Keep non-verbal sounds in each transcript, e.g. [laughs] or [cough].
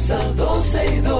comienza 12 y 2.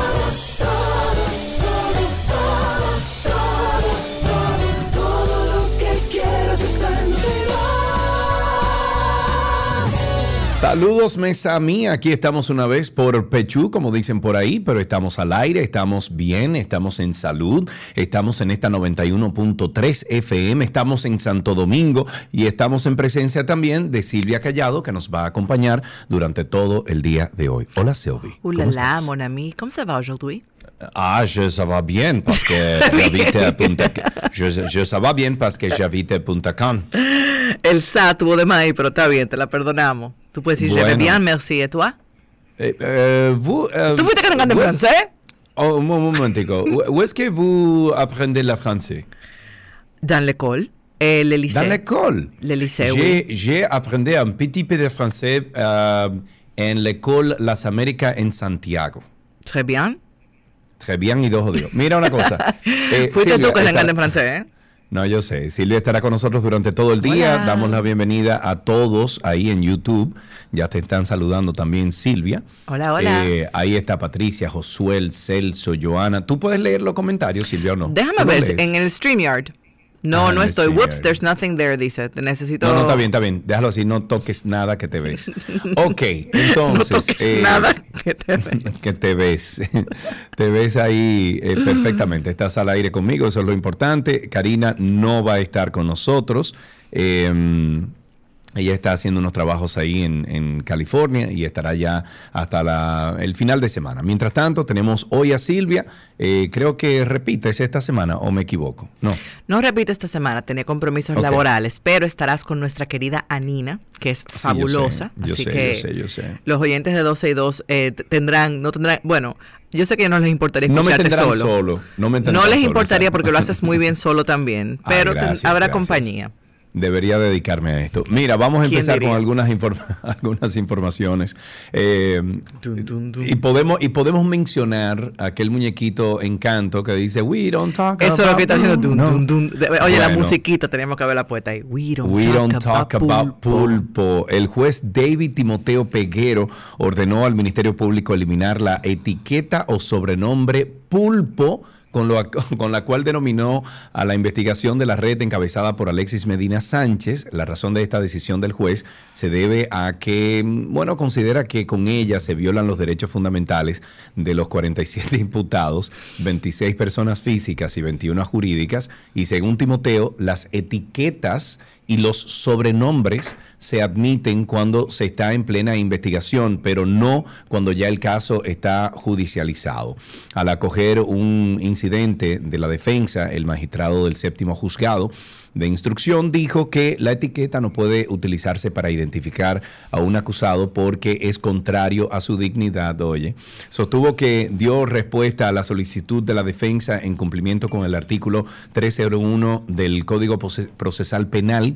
Saludos, mesa mía. Aquí estamos una vez por Pechú, como dicen por ahí, pero estamos al aire, estamos bien, estamos en salud, estamos en esta 91.3 FM, estamos en Santo Domingo y estamos en presencia también de Silvia Callado, que nos va a acompañar durante todo el día de hoy. Hola, Sylvie. ¿Cómo là, mon ami, comment ça va aujourd'hui? Ah, je, ça va bien parce que [laughs] j'habite à Punta je, je, ça va bien parce que j'habite Punta Cana. El sa tuvo de maíz, pero está bien, te la perdonamos. Tú puedes decir, je vais Bueno. bien, merci, et toi? Eh, euh, vous, euh, ¿Tú fuiste cargando en francés? Oh, un momentico. [laughs] Où est-ce que vous apprenez le français? Dans l'école, eh, le lycée. Dans l'école? Le lycée, J'ai j'ai appris un petit peu de français euh, en l'école Las Américas en Santiago. Très bien. Très bien y dos jodidos. Mira una cosa. [laughs] Eh, Fuiste Silvia, tú que se estará- en francés, ¿eh? No, yo sé. Silvia estará con nosotros durante todo el día. Hola. Damos la bienvenida a todos ahí en YouTube. Ya te están saludando también Silvia. Hola, hola. Eh, ahí está Patricia, Josuel, Celso, Joana. ¿Tú puedes leer los comentarios, Silvia, o no? Déjame ¿Tú lo ver, en el StreamYard. No, no estoy. Whoops, there's nothing there, dice. Te necesito. No, no, está bien, está bien. Déjalo así, no toques nada que te ves. [laughs] Ok, entonces. No toques eh, nada que te [laughs] ves. que te ves. [laughs] te ves ahí eh, perfectamente. Estás al aire conmigo, eso es lo importante. Karina no va a estar con nosotros. Eh, ella está haciendo unos trabajos ahí en, en California y estará ya hasta la- el final de semana. Mientras tanto, tenemos hoy a Silvia. Eh, creo que repites esta semana, o me equivoco. No. No repito esta semana, tenía compromisos laborales, pero estarás con nuestra querida Anina, que es yo sé, fabulosa. yo así sé, que yo sé, yo sé. los oyentes de 12 y 2 eh, tendrán, no tendrán, bueno, yo sé que no les importaría No me escucharte solo. solo, no me No les solo, importaría porque lo haces muy bien [laughs] solo también, pero gracias, habrá gracias. compañía. Debería dedicarme a esto. Mira, vamos a ¿Quién empezar con algunas, informa- [laughs] algunas informaciones. Eh, Dun, dun, dun. y, podemos, y podemos mencionar aquel muñequito Encanto que dice, We don't talk Eso es lo que está haciendo. dun, no". dun, dun. De- Oye, la musiquita teníamos que haberla puesta ahí. We don't, We talk, don't talk about, about pulpo. pulpo. El juez David Timoteo Peguero ordenó al Ministerio Público eliminar la etiqueta o sobrenombre pulpo con, lo, [laughs] con la cual denominó a la investigación de la red encabezada por Alexis Medina Sánchez. La razón de esta decisión del juez se debe a que, bueno, considera que con ella se violan los derechos fundamentales de los 47 [laughs] imputados, 26 personas físicas y 21 jurídicas, y según Timoteo, las etiquetas y los sobrenombres se admiten cuando se está en plena investigación, pero no cuando ya el caso está judicializado. Al acoger un incidente de la defensa, el magistrado del séptimo juzgado de instrucción dijo que la etiqueta no puede utilizarse para identificar a un acusado porque es contrario a su dignidad, oye. Sostuvo que dio respuesta a la solicitud de la defensa en cumplimiento con el artículo 301 del Código Proce- Procesal Penal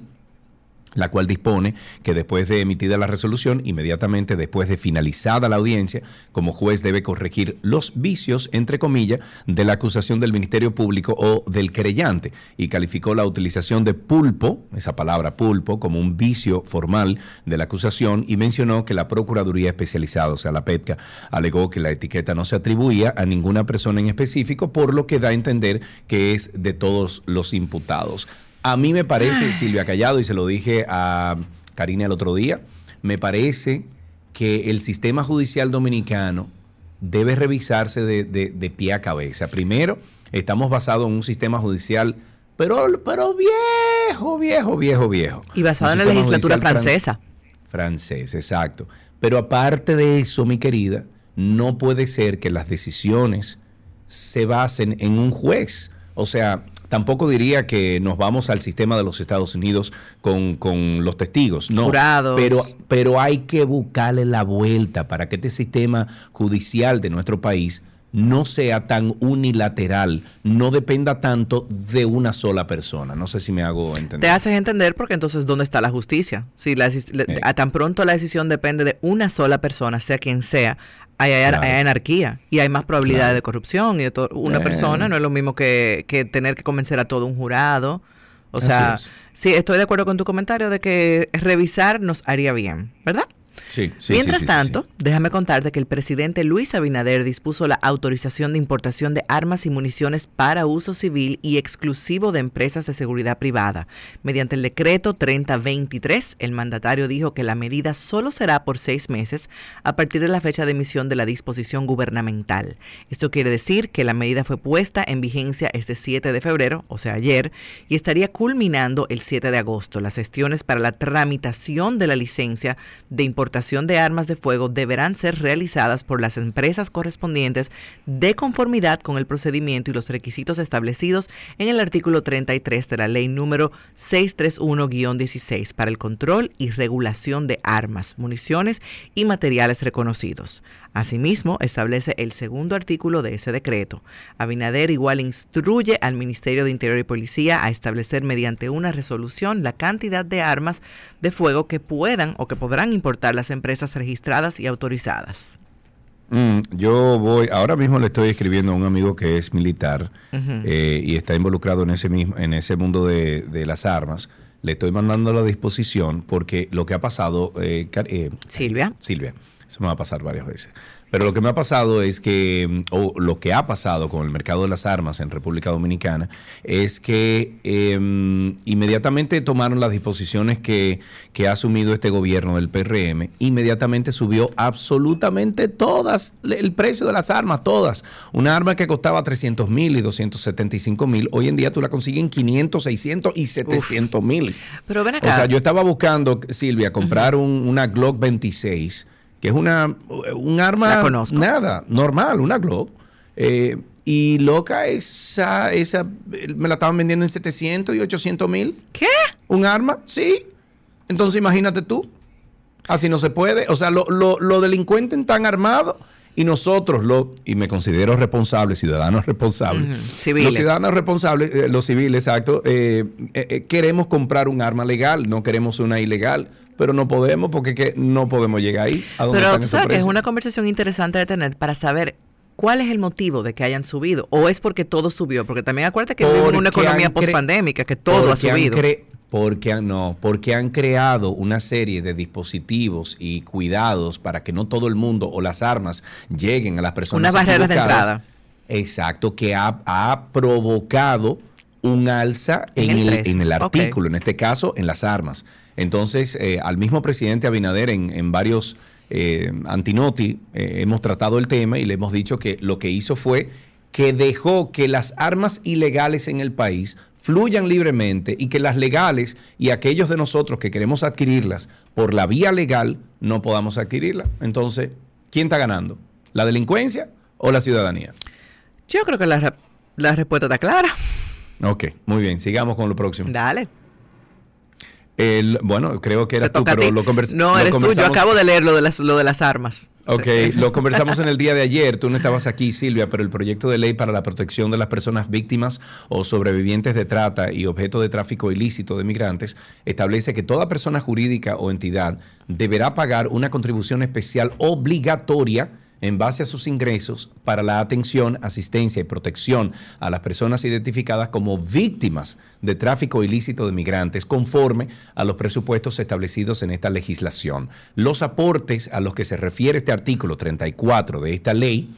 la cual dispone que después de emitida la resolución, inmediatamente después de finalizada la audiencia, como juez debe corregir los vicios, entre comillas, de la acusación del Ministerio Público o del querellante, y calificó la utilización de pulpo, esa palabra pulpo, como un vicio formal de la acusación y mencionó que la Procuraduría Especializada, o sea, la PETCA, alegó que la etiqueta no se atribuía a ninguna persona en específico, por lo que da a entender que es de todos los imputados. A mí me parece, Silvia Callado, y se lo dije a Karina el otro día, me parece que el sistema judicial dominicano debe revisarse de, de- de pie a cabeza. Primero, estamos basados en un sistema judicial, pero, pero viejo, viejo, viejo, viejo. Y basado en la legislatura judicial fran- francesa. francés, exacto. Pero aparte de eso, mi querida, no puede ser que las decisiones se basen en un juez, O sea, tampoco diría que nos vamos al sistema de los Estados Unidos con, con los testigos, no. Jurados. Pero, pero hay que buscarle la vuelta para que este sistema judicial de nuestro país no sea tan unilateral, no dependa tanto de una sola persona. No sé si me hago entender. Te haces entender porque entonces ¿dónde está la justicia? Si la, Eh. a tan pronto la decisión depende de una sola persona, sea quien sea, hay, hay- Claro. hay anarquía y hay más probabilidad Claro. de corrupción. Y de una Eh. persona no es lo mismo que, que tener que convencer a todo un jurado. O Así sea, es. sí, estoy de acuerdo con tu comentario de que revisar nos haría bien, ¿verdad? Sí, sí, Mientras sí, tanto, déjame contarte que el presidente Luis Abinader dispuso la autorización de importación de armas y municiones para uso civil y exclusivo de empresas de seguridad privada. Mediante el decreto 3023, el mandatario dijo que la medida solo será por seis meses a partir de la fecha de emisión de la disposición gubernamental. Esto quiere decir que la medida fue puesta en vigencia este 7 de febrero, o sea, ayer, y estaría culminando el 7 de agosto. Las gestiones para la tramitación de la licencia de importación de armas de fuego deberán ser realizadas por las empresas correspondientes de conformidad con el procedimiento y los requisitos establecidos en el artículo 33 de la ley número 631-16 para el control y regulación de armas, municiones y materiales reconocidos. Asimismo, establece el segundo artículo de ese decreto. Abinader igual instruye al Ministerio de Interior y Policía a establecer mediante una resolución la cantidad de armas de fuego que puedan o que podrán importar las empresas registradas y autorizadas. Mm, yo voy, ahora mismo le estoy escribiendo a un amigo que es militar eh, y está involucrado en ese mismo, en ese mundo de, de las armas. Le estoy mandando la disposición porque lo que ha pasado, eh, eh, Silvia. Silvia, eso me va a pasar varias veces. Pero lo que me ha pasado es que, o lo que ha pasado con el mercado de las armas en República Dominicana, es que eh, inmediatamente tomaron las disposiciones que, que ha asumido este gobierno del PRM, inmediatamente subió absolutamente todas, el precio de las armas, todas. Una arma que costaba 300 mil y 275 mil, hoy en día tú la consigues en 500, 600 y 700 mil. Pero ven O acá. sea, yo estaba buscando, Silvia, comprar un- una Glock 26, que es una un arma La conozco. nada, normal, una Glock. Eh, y loca, esa, esa me la estaban vendiendo en 700 y 800 mil. ¿Qué? ¿Un arma? Sí. Entonces imagínate tú. Así no se puede. O sea, los lo, lo delincuentes están armados y nosotros, lo, y me considero responsable, ciudadanos [laughs] responsables, los ciudadanos responsables, eh, los civiles, exacto, eh, eh, eh, queremos comprar un arma legal, no queremos una ilegal, pero no podemos porque que no podemos llegar ahí. A donde Pero están tú sabes que es una conversación interesante de tener para saber cuál es el motivo de que hayan subido o es porque todo subió, porque también acuérdate que vivimos en una economía pospandémica, que todo ha han subido. cre- porque han, no, porque han creado una serie de dispositivos y cuidados para que no todo el mundo o las armas lleguen a las personas. Unas barreras de entrada. Exacto, que ha, ha provocado un alza En en, el en el artículo, en este caso en las armas. Entonces, eh, al mismo presidente Abinader en, en varios eh, antinoti eh, hemos tratado el tema y le hemos dicho que lo que hizo fue que dejó que las armas ilegales en el país fluyan libremente y que las legales y aquellos de nosotros que queremos adquirirlas por la vía legal no podamos adquirirlas. Entonces, ¿quién está ganando? ¿La delincuencia o la ciudadanía? Yo creo que la, la respuesta está clara. Ok, muy bien, sigamos con lo próximo. Dale. El- bueno, creo que Te eras tú, pero lo, convers- No, eres tú. Yo conversamos- acabo de leer lo de las, lo de las armas. Ok, lo conversamos en el día de ayer. Tú no estabas aquí, Silvia, pero el proyecto de ley para la protección de las personas víctimas o sobrevivientes de trata y objeto de tráfico ilícito de migrantes establece que toda persona jurídica o entidad deberá pagar una contribución especial obligatoria en base a sus ingresos para la atención, asistencia y protección a las personas identificadas como víctimas de tráfico ilícito de migrantes conforme a los presupuestos establecidos en esta legislación. Los aportes a los que se refiere este artículo 34 de esta ley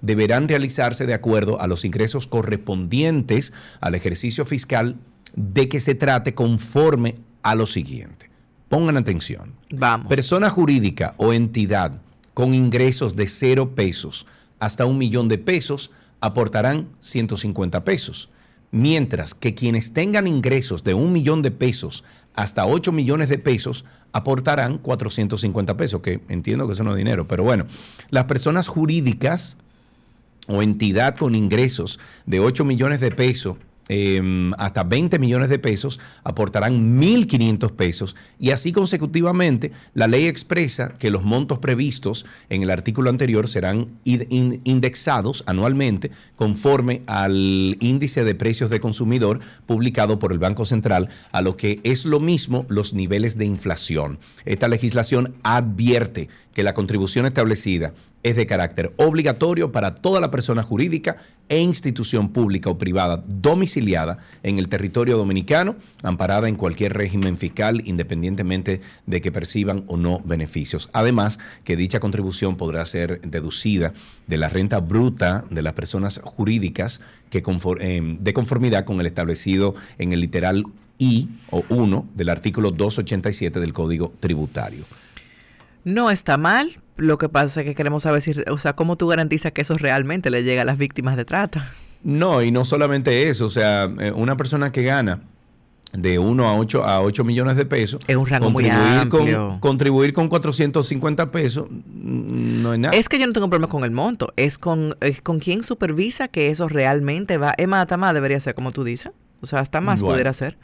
deberán realizarse de acuerdo a los ingresos correspondientes al ejercicio fiscal de que se trate conforme a lo siguiente. Pongan atención. Vamos. Persona jurídica o entidad con ingresos de cero pesos hasta un millón de pesos aportarán 150 pesos. Mientras que quienes tengan ingresos de un millón de pesos hasta 8 millones de pesos aportarán 450 pesos, que entiendo que eso no es dinero, pero bueno, las personas jurídicas o entidad con ingresos de 8 millones de pesos em, hasta 20 millones de pesos aportarán 1.500 pesos y así consecutivamente la ley expresa que los montos previstos en el artículo anterior serán indexados anualmente conforme al índice de precios de consumidor publicado por el Banco Central, a lo que es lo mismo los niveles de inflación. Esta legislación advierte que la contribución establecida es de carácter obligatorio para toda la persona jurídica e institución pública o privada domiciliada en el territorio dominicano, amparada en cualquier régimen fiscal, independientemente de que perciban o no beneficios. Además, que dicha contribución podrá ser deducida de la renta bruta de las personas jurídicas que eh, de conformidad con el establecido en el literal I o 1 del artículo 287 del Código Tributario. No está mal, lo que pasa es que queremos saber si, o sea, cómo tú garantizas que eso realmente le llega a las víctimas de trata. No, y no solamente eso, o sea, eh, una persona que gana de 1 a 8 a 8 millones de pesos. Es un rango muy amplio. Con, contribuir con 450 pesos mm, no es nada. Es que yo no tengo problema con el monto, es con, es con quién supervisa que eso realmente va. Es más debería ser como tú dices. O sea, hasta más pudiera ser.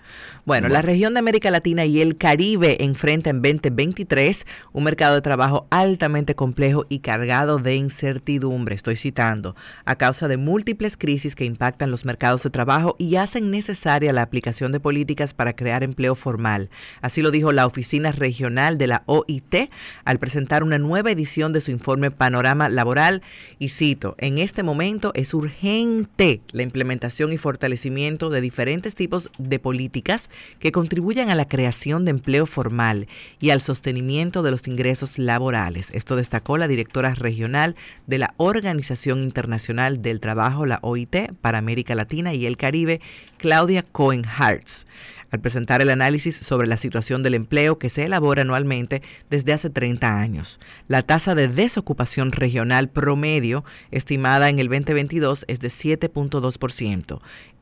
Bueno, la región de América Latina y el Caribe enfrenta en 2023 un mercado de trabajo altamente complejo y cargado de incertidumbre, estoy citando, a causa de múltiples crisis que impactan los mercados de trabajo y hacen necesaria la aplicación de políticas para crear empleo formal. Así lo dijo la Oficina Regional de la OIT al presentar una nueva edición de su informe Panorama Laboral y cito, en este momento es urgente la implementación y fortalecimiento de diferentes diferentes tipos de políticas que contribuyan a la creación de empleo formal y al sostenimiento de los ingresos laborales. Esto destacó la directora regional de la Organización Internacional del Trabajo, la OIT, para América Latina y el Caribe, Claudia Cohen Hartz al presentar el análisis sobre la situación del empleo que se elabora anualmente desde hace 30 años. La tasa de desocupación regional promedio estimada en el 2022 es de 7.2%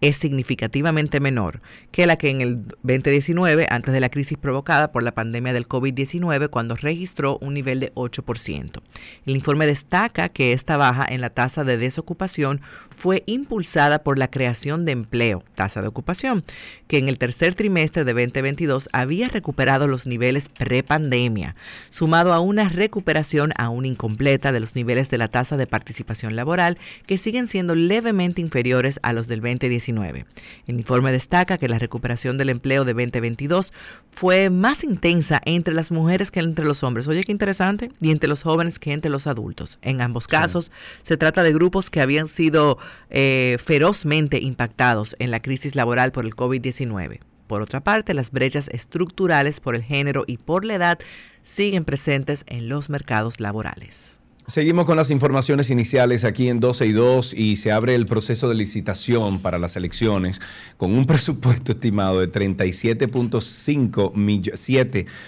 es significativamente menor que la que en el 2019, antes de la crisis provocada por la pandemia del COVID-19, cuando registró un nivel de 8%. El informe destaca que esta baja en la tasa de desocupación fue impulsada por la creación de empleo, tasa de ocupación, que en el tercer trimestre de 2022 había recuperado los niveles prepandemia, sumado a una recuperación aún incompleta de los niveles de la tasa de participación laboral, que siguen siendo levemente inferiores a los del 2019 el informe destaca que la recuperación del empleo de 2022 fue más intensa entre las mujeres que entre los hombres. Oye, qué interesante. Y entre los jóvenes que entre los adultos. En ambos casos, se trata de grupos que habían sido eh, ferozmente impactados en la crisis laboral por el COVID-19. Por otra parte, las brechas estructurales por el género y por la edad siguen presentes en los mercados laborales. Seguimos con las informaciones iniciales aquí en 12 y 2 y se abre el proceso de licitación para las elecciones con un [laughs] presupuesto estimado de 37.5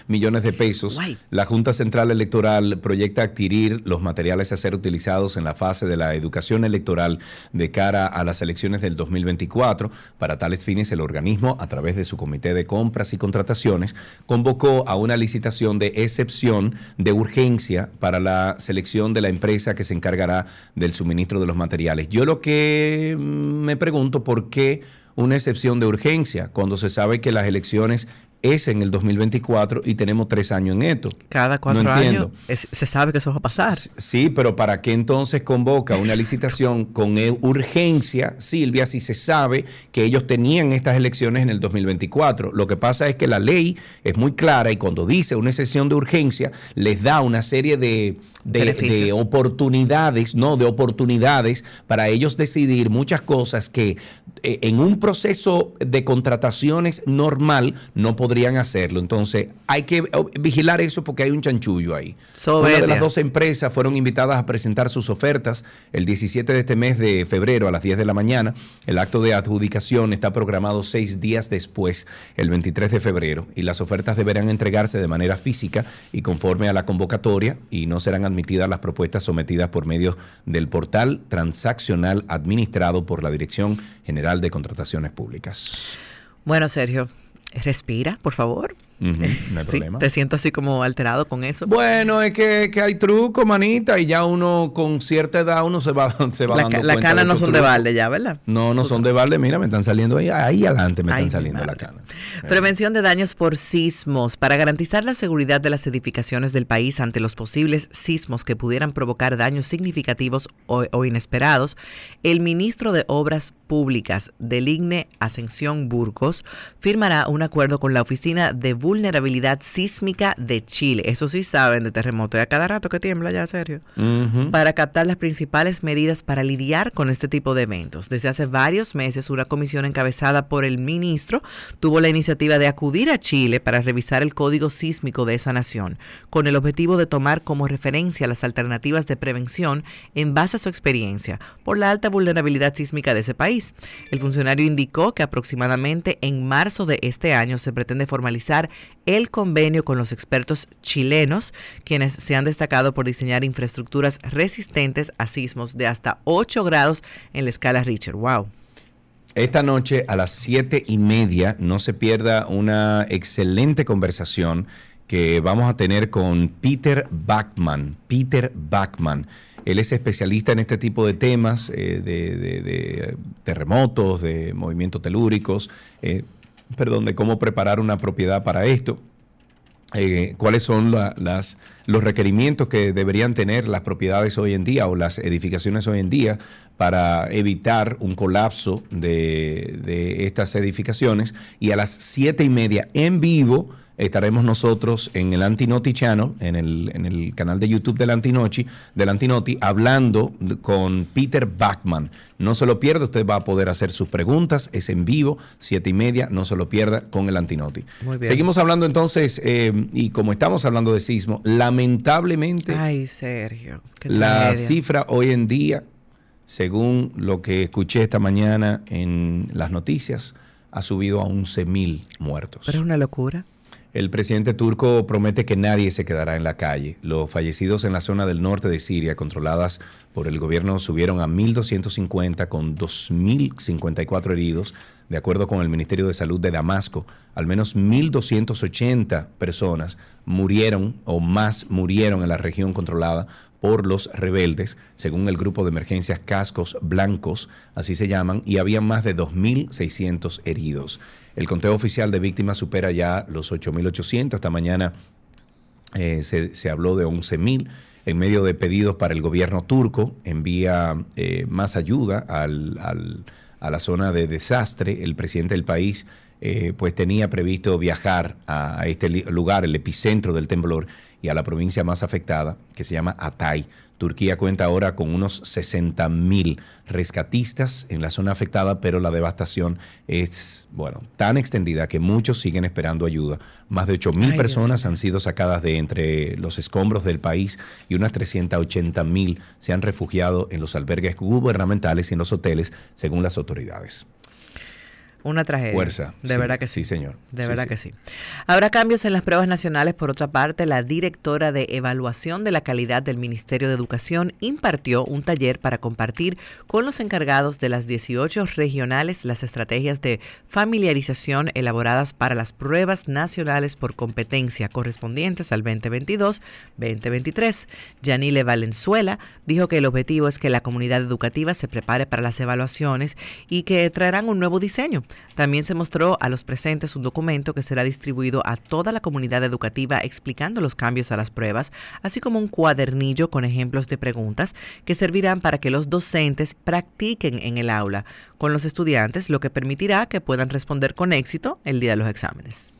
millones de pesos. La Junta Central Electoral proyecta adquirir los materiales a ser utilizados en la fase de la educación electoral de cara a las elecciones del 2024. Para tales fines, el organismo, a través de su Comité de Compras y Contrataciones, convocó a una licitación de excepción de urgencia para la selección de la empresa que se encargará del suministro de los materiales. Yo lo que mm, me pregunto por qué una excepción de urgencia cuando se sabe que las elecciones es en el 2024 y tenemos tres años en esto. Cada cuatro años se sabe que eso va a pasar. Sí, pero ¿para qué entonces convoca una licitación con e, urgencia, Silvia, si se sabe que ellos tenían estas elecciones en el 2024? Lo que pasa es que la ley es muy clara y cuando dice una excepción de urgencia les da una serie de, de oportunidades, no, de oportunidades para ellos decidir muchas cosas que eh, en un proceso de contrataciones normal no podrían hacerlo. Entonces, hay que oh, vigilar eso porque hay un chanchullo ahí. Una de las dos empresas fueron invitadas a presentar sus ofertas el 17 de este mes de febrero a las 10 de la mañana. El acto de adjudicación está programado seis días después, el 23 de febrero, y las ofertas deberán entregarse de manera física y conforme a la convocatoria y no serán admitidas las propuestas sometidas por medio del portal transaccional administrado por la Dirección General de Contrataciones Públicas. Bueno, Sergio, respira, por favor. No hay [laughs] Sí, problema. te siento así como alterado con eso. Bueno, es que, que hay truco, manita, y ya uno con cierta edad uno se va, [laughs] se va La, dando la cuenta cana no estos son de balde ya, ¿verdad? No, no son de balde. Mira, me están saliendo ahí, ahí adelante me Ay, están saliendo la madre. cana. Prevención de daños por sismos. Para garantizar la seguridad de las edificaciones del país ante los posibles sismos que pudieran provocar daños significativos o, o inesperados, el ministro de Obras Públicas del IGNE Ascensión Burgos firmará un acuerdo con la Oficina de Vulnerabilidad Sísmica de Chile. Eso sí saben de terremoto. Y a cada rato que tiembla ya, serio para captar las principales medidas para lidiar con este tipo de eventos. Desde hace varios meses, una comisión encabezada por el ministro tuvo la iniciativa de acudir a Chile para revisar el código sísmico de esa nación, con el objetivo de tomar como referencia las alternativas de prevención en base a su experiencia por la alta vulnerabilidad sísmica de ese país. El funcionario indicó que aproximadamente en marzo de este año se pretende formalizar el convenio con los expertos chilenos, quienes se han destacado por diseñar infraestructuras resistentes a sismos de hasta 8 grados en la escala Richter. ¡Wow! Esta noche a las siete y media no se pierda una excelente conversación que vamos a tener con Peter Bachman. Peter Bachman. Él es especialista en este tipo de temas, eh, de terremotos, de movimientos telúricos, eh, perdón, de cómo preparar una propiedad para esto. eh, cuáles son la- las, los requerimientos que deberían tener las propiedades hoy en día o las edificaciones hoy en día para evitar un colapso de, de estas edificaciones. Y a las siete y media en vivo estaremos nosotros en el Antinoti Channel, en el, en el canal de YouTube del Antinochi, del Antinoti, hablando con Peter Bachman. No se lo pierda, usted va a poder hacer sus preguntas, es en vivo, siete y media, no se lo pierda con el Antinoti. Muy bien. Seguimos hablando entonces, eh, y como estamos hablando de sismo, lamentablemente Ay, Sergio. la tragedia. cifra hoy en día, según lo que escuché esta mañana en las noticias, ha subido a 11 mil muertos. Pero es una locura. El presidente turco promete que nadie se quedará en la calle. Los fallecidos en la zona del norte de Siria, controladas por el gobierno, subieron a 1.250 con 2.054 heridos, de acuerdo con el Ministerio de Salud de Damasco. Al menos 1.280 personas murieron o más murieron en la región controlada por los rebeldes, según el grupo de emergencias Cascos Blancos, así se llaman, y había más de 2.600 heridos. El conteo oficial de víctimas supera ya los 8.800. Esta mañana eh, se, se habló de 11.000. En medio de pedidos para el gobierno turco, envía eh, más ayuda al- a la zona de desastre. El presidente del país eh, pues tenía previsto viajar a, este lugar, el epicentro del temblor, y a la provincia más afectada, que se llama Atay. Turquía cuenta ahora con unos 60 mil rescatistas en la zona afectada, pero la devastación es, bueno, tan extendida que muchos siguen esperando ayuda. Más de 8 Ay, mil Dios personas mío. han sido sacadas de entre los escombros del país y unas 380 mil se han refugiado en los albergues gubernamentales y en los hoteles, según las autoridades. Una tragedia. Fuerza. De sí, verdad que sí. Sí, señor. De Sí, verdad sí. que sí. Habrá cambios en las pruebas nacionales. Por otra parte, la directora de Evaluación de la Calidad del Ministerio de Educación impartió un taller para compartir con los encargados de las 18 regionales las estrategias de familiarización elaboradas para las pruebas nacionales por competencia correspondientes al 2022-2023. Yanile Valenzuela dijo que el objetivo es que la comunidad educativa se prepare para las evaluaciones y que traerán un nuevo diseño. También se mostró a los presentes un documento que será distribuido a toda la comunidad educativa explicando los cambios a las pruebas, así como un cuadernillo con ejemplos de preguntas que servirán para que los docentes practiquen en el aula con los estudiantes, lo que permitirá que puedan responder con éxito el día de los exámenes.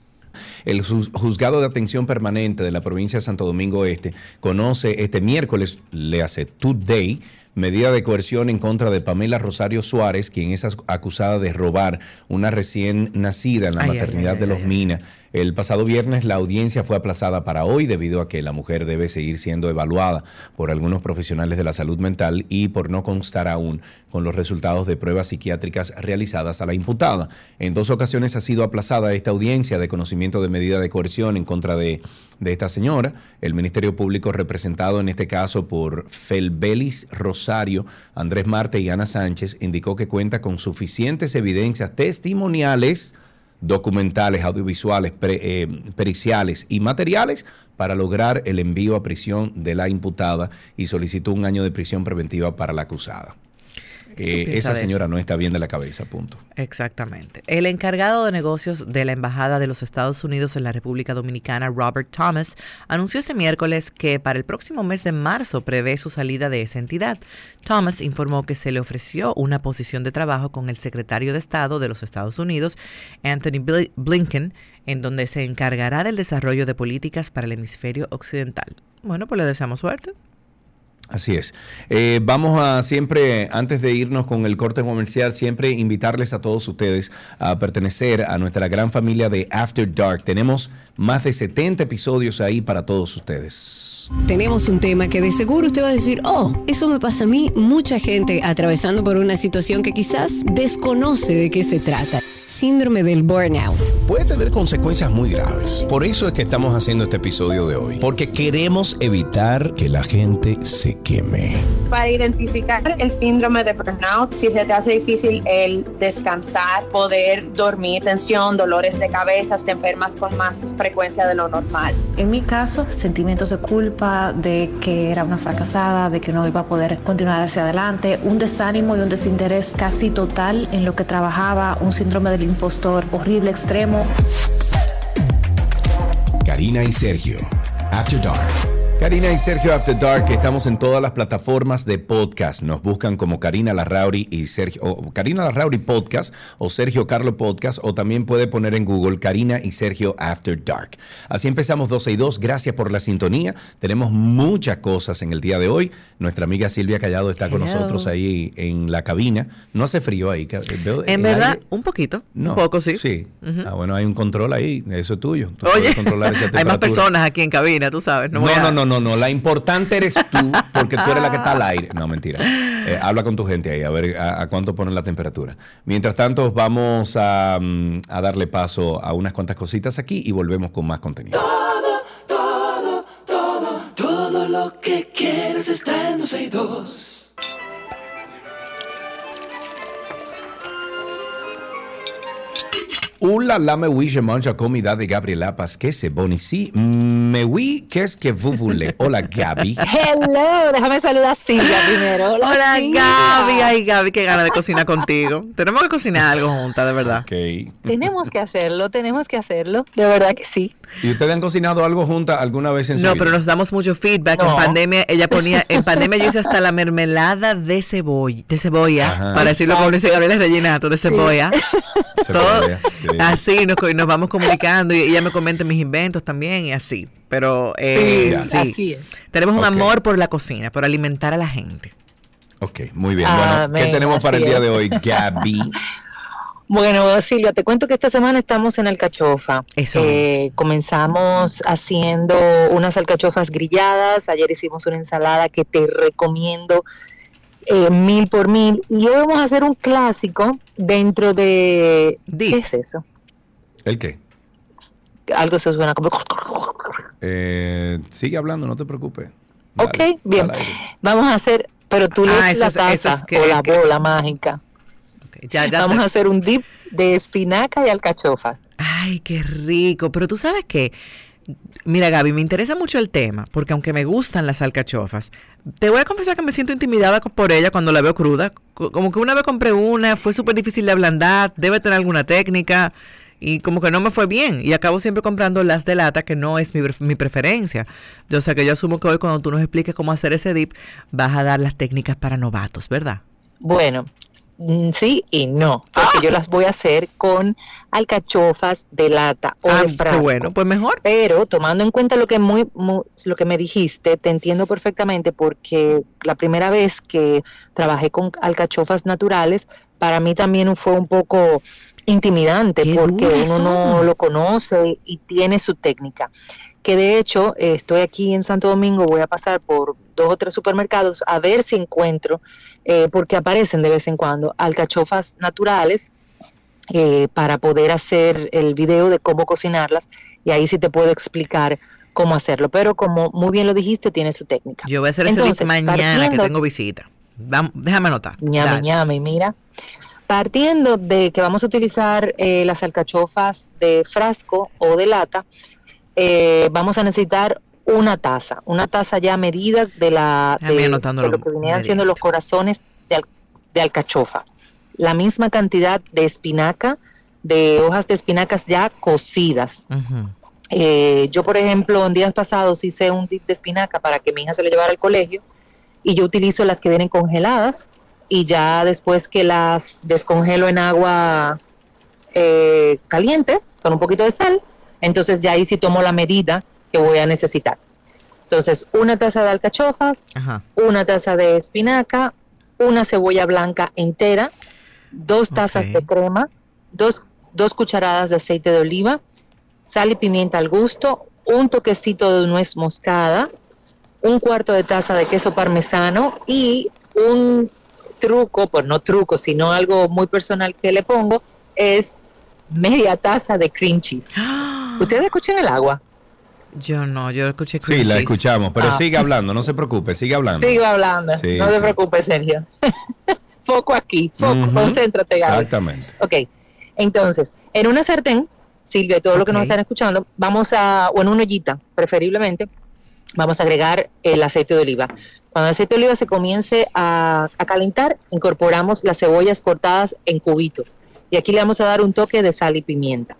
El juz- juzgado de atención permanente de la provincia de Santo Domingo Este conoce este miércoles, le hace today, medida de coerción en contra de Pamela Rosario Suárez, quien es ac- acusada de robar una recién nacida en la Ay, maternidad ay, de los ay. Mina. El pasado viernes la audiencia fue aplazada para hoy debido a que la mujer debe seguir siendo evaluada por algunos profesionales de la salud mental y por no constar aún con los resultados de pruebas psiquiátricas realizadas a la imputada. En dos ocasiones ha sido aplazada esta audiencia de conocimiento de medida de coerción en contra de, de esta señora. El Ministerio Público representado en este caso por Felbelis Rosario, Andrés Marte y Ana Sánchez indicó que cuenta con suficientes evidencias testimoniales documentales, audiovisuales, eh, periciales y materiales para lograr el envío a prisión de la imputada y solicitó un año de prisión preventiva para la acusada. Eh, esa señora no está bien de la cabeza, punto. Exactamente. El encargado de negocios de la Embajada de los Estados Unidos en la República Dominicana, Robert Thomas, anunció este miércoles que para el próximo mes de marzo prevé su salida de esa entidad. Thomas informó que se le ofreció una posición de trabajo con el secretario de Estado de los Estados Unidos, Anthony Blinken, en donde se encargará del desarrollo de políticas para el hemisferio occidental. Bueno, pues le deseamos suerte. Así es. Eh, vamos a siempre, antes de irnos con el corte comercial, siempre invitarles a todos ustedes a pertenecer a nuestra gran familia de After Dark. Tenemos más de 70 episodios ahí para todos ustedes. Tenemos un tema que de seguro usted va a decir, oh, eso me pasa a mí, mucha gente atravesando por una situación que quizás desconoce de qué se trata síndrome del burnout. Puede tener consecuencias muy graves. Por eso es que estamos haciendo este episodio de hoy. Porque queremos evitar que la gente se queme. Para identificar el síndrome de burnout, si se te hace difícil el descansar, poder dormir, tensión, dolores de cabeza, te enfermas con más frecuencia de lo normal. En mi caso, sentimientos de culpa, de que era una fracasada, de que no iba a poder continuar hacia adelante, un desánimo y un desinterés casi total en lo que trabajaba, un síndrome del impostor horrible, extremo. Karina y Sergio, After Dark. Karina y Sergio After Dark, estamos en todas las plataformas de podcast. Nos buscan como Karina Larrauri y Sergio, o Karina Larrauri Podcast o Sergio Carlo Podcast, o también puede poner en Google Karina y Sergio After Dark. Así empezamos 12 y 2. Gracias por la sintonía. Tenemos muchas cosas en el día de hoy. Nuestra amiga Silvia Callado está con nosotros ahí en la cabina. No hace frío ahí. en verdad, un poquito. un poco, sí. Sí. Ah, bueno, hay un control ahí. Eso es tuyo. Oye, [laughs] hay más personas aquí en cabina, tú sabes. No, no, no, no, no, la importante eres tú, porque tú eres la que está al aire. No, mentira. Eh, habla con tu gente ahí, a ver a, cuánto ponen la temperatura. Mientras tanto, vamos a, mm, a, darle paso a unas cuantas cositas aquí y volvemos con más contenido. Todo, todo, todo, todo lo que quieres está 2. Hola, la me oui, je mange comida de Gabriela Pasquese. Bonici, me qu'est-ce que vous voulez? Hola, Gaby. [laughs] Hello, déjame saludar a Silvia primero. Hola, Gaby. Ay, Gaby, qué gana de cocinar contigo. Tenemos que cocinar algo juntas, de verdad. Okay. Tenemos que hacerlo, tenemos que hacerlo. De verdad que sí. ¿Y ustedes han cocinado algo juntas alguna vez en su No, pero nos damos mucho feedback. En pandemia, ella ponía, en [laughs] pandemia yo hice hasta la mermelada de cebolla, de cebolla, para decirlo como dice Gabriela de cebolla. [laughs] Cebolla, sí. Así nos, nos, vamos comunicando y ella me comenta mis inventos también y así. Pero eh, sí, tenemos un amor por la cocina, por alimentar a la gente. Ok, muy bien. bueno, ¿qué tenemos para el día de hoy, Gaby? [laughs] Bueno, Silvia, te cuento que esta semana estamos en Alcachofa. Eso. Eh, comenzamos haciendo unas alcachofas grilladas. Ayer hicimos una ensalada que te recomiendo eh, mil por mil. Y hoy vamos a hacer un clásico dentro de... ¿Qué es eso? ¿El qué? Algo se suena como... Eh, sigue hablando, no te preocupes. ok, bien. Vamos a hacer, pero tú ah, la taza o la bola mágica. ya, ya Vamos a hacer un dip de espinaca y alcachofas. Ay, qué rico. Pero tú sabes qué, Mira, Gaby, me interesa mucho el tema, porque aunque me gustan las alcachofas, te voy a confesar que me siento intimidada por ella cuando la veo cruda. Como que una vez compré una, fue súper difícil de ablandar, debe tener alguna técnica, y como que no me fue bien. Y acabo siempre comprando las de lata, que no es mi, mi preferencia. O sea que yo asumo que hoy cuando tú nos expliques cómo hacer ese dip, vas a dar las técnicas para novatos, ¿verdad? Bueno, sí y no, porque yo las voy a hacer con alcachofas de lata o ah, de frasco. bueno, pues mejor. Pero tomando en cuenta lo que muy, lo que me dijiste, te entiendo perfectamente porque la primera vez que trabajé con alcachofas naturales, para mí también fue un poco intimidante porque uno no lo conoce y tiene su técnica que de hecho estoy aquí en Santo Domingo, voy a pasar por dos o tres supermercados a ver si encuentro, eh, porque aparecen de vez en cuando, alcachofas naturales eh, para poder hacer el video de cómo cocinarlas y ahí sí te puedo explicar cómo hacerlo. Pero como muy bien lo dijiste, tiene su técnica. Yo voy a hacer ese mañana que tengo visita. déjame anotar. Ñame, ñame, mira. Partiendo de que vamos a utilizar eh, las alcachofas de frasco o de lata, eh, vamos a necesitar una taza, una taza ya medida de la de, lo que venían siendo los corazones de, al- de alcachofa. La misma cantidad de espinaca, de hojas de espinacas ya cocidas. Eh, yo, por ejemplo, en días pasados hice un dip de espinaca para que mi hija se lo llevara al colegio y yo utilizo las que vienen congeladas y ya después que las descongelo en agua eh, caliente con un poquito de sal, entonces ya ahí sí tomo la medida que voy a necesitar. Entonces, una taza de alcachofas, Ajá. una taza de espinaca, una cebolla blanca entera, dos tazas de crema, dos, dos cucharadas de aceite de oliva, sal y pimienta al gusto, un toquecito de nuez moscada, un cuarto de taza de queso parmesano y un truco, pues no truco, sino algo muy personal que le pongo, es media taza de cream cheese. [gasps] ¿Ustedes escuchan el agua? Yo no, yo escuché Sí, la escuchamos, pero Ah. sigue hablando, no se preocupe, sigue hablando. Sigo hablando, Sí, no te sí. preocupes, Sergio. [laughs] foco aquí, foco, Ujú. concéntrate, Gaby. Exactamente. Ok, entonces, en una sartén, Silvia y todos los que nos están escuchando, vamos a, o en una ollita, preferiblemente, vamos a agregar el aceite de oliva. Cuando el aceite de oliva se comience a, a calentar, incorporamos las cebollas cortadas en cubitos. Y aquí le vamos a dar un toque de sal y pimienta.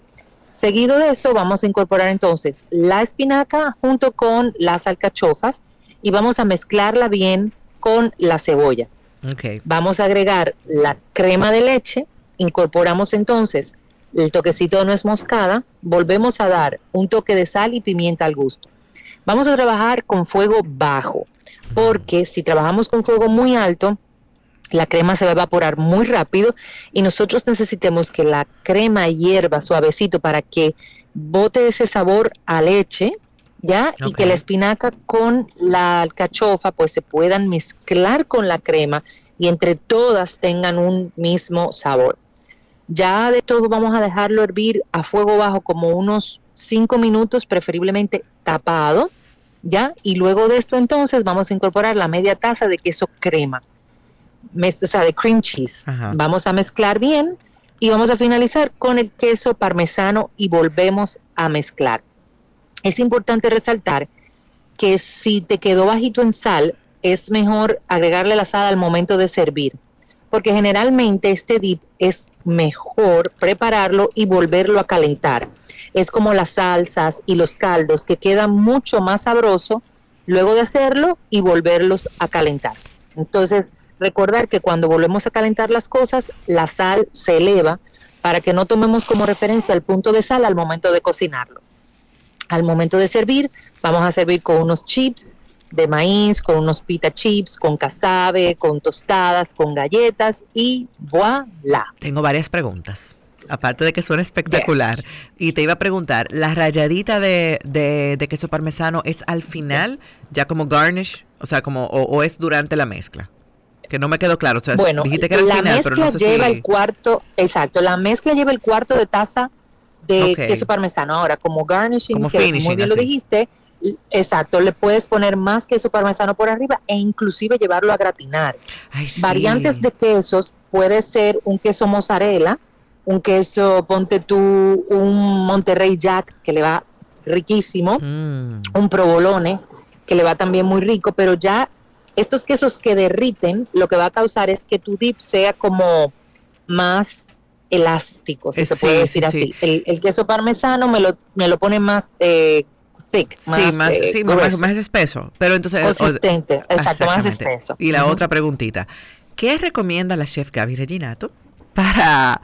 Seguido de esto, vamos a incorporar entonces la espinaca junto con las alcachofas y vamos a mezclarla bien con la cebolla. Ok. Vamos a agregar la crema de leche, incorporamos entonces el toquecito de nuez moscada, volvemos a dar un toque de sal y pimienta al gusto. Vamos a trabajar con fuego bajo, porque si trabajamos con fuego muy alto, la crema se va a evaporar muy rápido y nosotros necesitemos que la crema hierva suavecito para que bote ese sabor a leche, ¿ya? Y que la espinaca con la alcachofa pues se puedan mezclar con la crema y entre todas tengan un mismo sabor. Ya de todo vamos a dejarlo hervir a fuego bajo como unos 5 minutos, preferiblemente tapado, ¿ya? Y luego de esto entonces vamos a incorporar la media taza de queso crema, o sea, de cream cheese. Ajá. Vamos a mezclar bien y vamos a finalizar con el queso parmesano y volvemos a mezclar. Es importante resaltar que si te quedó bajito en sal, es mejor agregarle la sal al momento de servir, porque generalmente este dip es mejor prepararlo y volverlo a calentar. Es como las salsas y los caldos que quedan mucho más sabroso luego de hacerlo y volverlos a calentar. Entonces, recordar que cuando volvemos a calentar las cosas, la sal se eleva para que no tomemos como referencia el punto de sal al momento de cocinarlo. Al momento de servir, vamos a servir con unos chips de maíz, con unos pita chips, con casabe, con tostadas, con galletas y voilà. Tengo varias preguntas. Aparte de que suena espectacular. Yes. Y te iba a preguntar, ¿la rayadita de, de- de queso parmesano es al final, ya como garnish? O sea, como, o, o es durante la mezcla? Que no me quedó claro. O sea, Bueno, dijiste que era la final, mezcla pero no sé lleva si... el cuarto, exacto, la mezcla lleva el cuarto de taza de queso parmesano. Ahora, como garnishing, Como que finishing, muy bien lo dijiste, exacto, le puedes poner más queso parmesano por arriba e inclusive llevarlo a gratinar. Ay, sí. Variantes de quesos puede ser un queso mozzarella, un queso, ponte tú, un Monterrey Jack, que le va riquísimo, Mm, un provolone, que le va también muy rico, pero ya estos quesos que derriten, lo que va a causar es que tu dip sea como más elástico, si Eh, se puede sí, decir sí, así. El, el queso parmesano me lo, me lo pone más eh, thick, más, sí, más, eh, sí, más, más espeso. Pero entonces... o- consistente, exacto, más espeso. Y la otra preguntita. ¿Qué recomienda la chef Gaby Reginato para...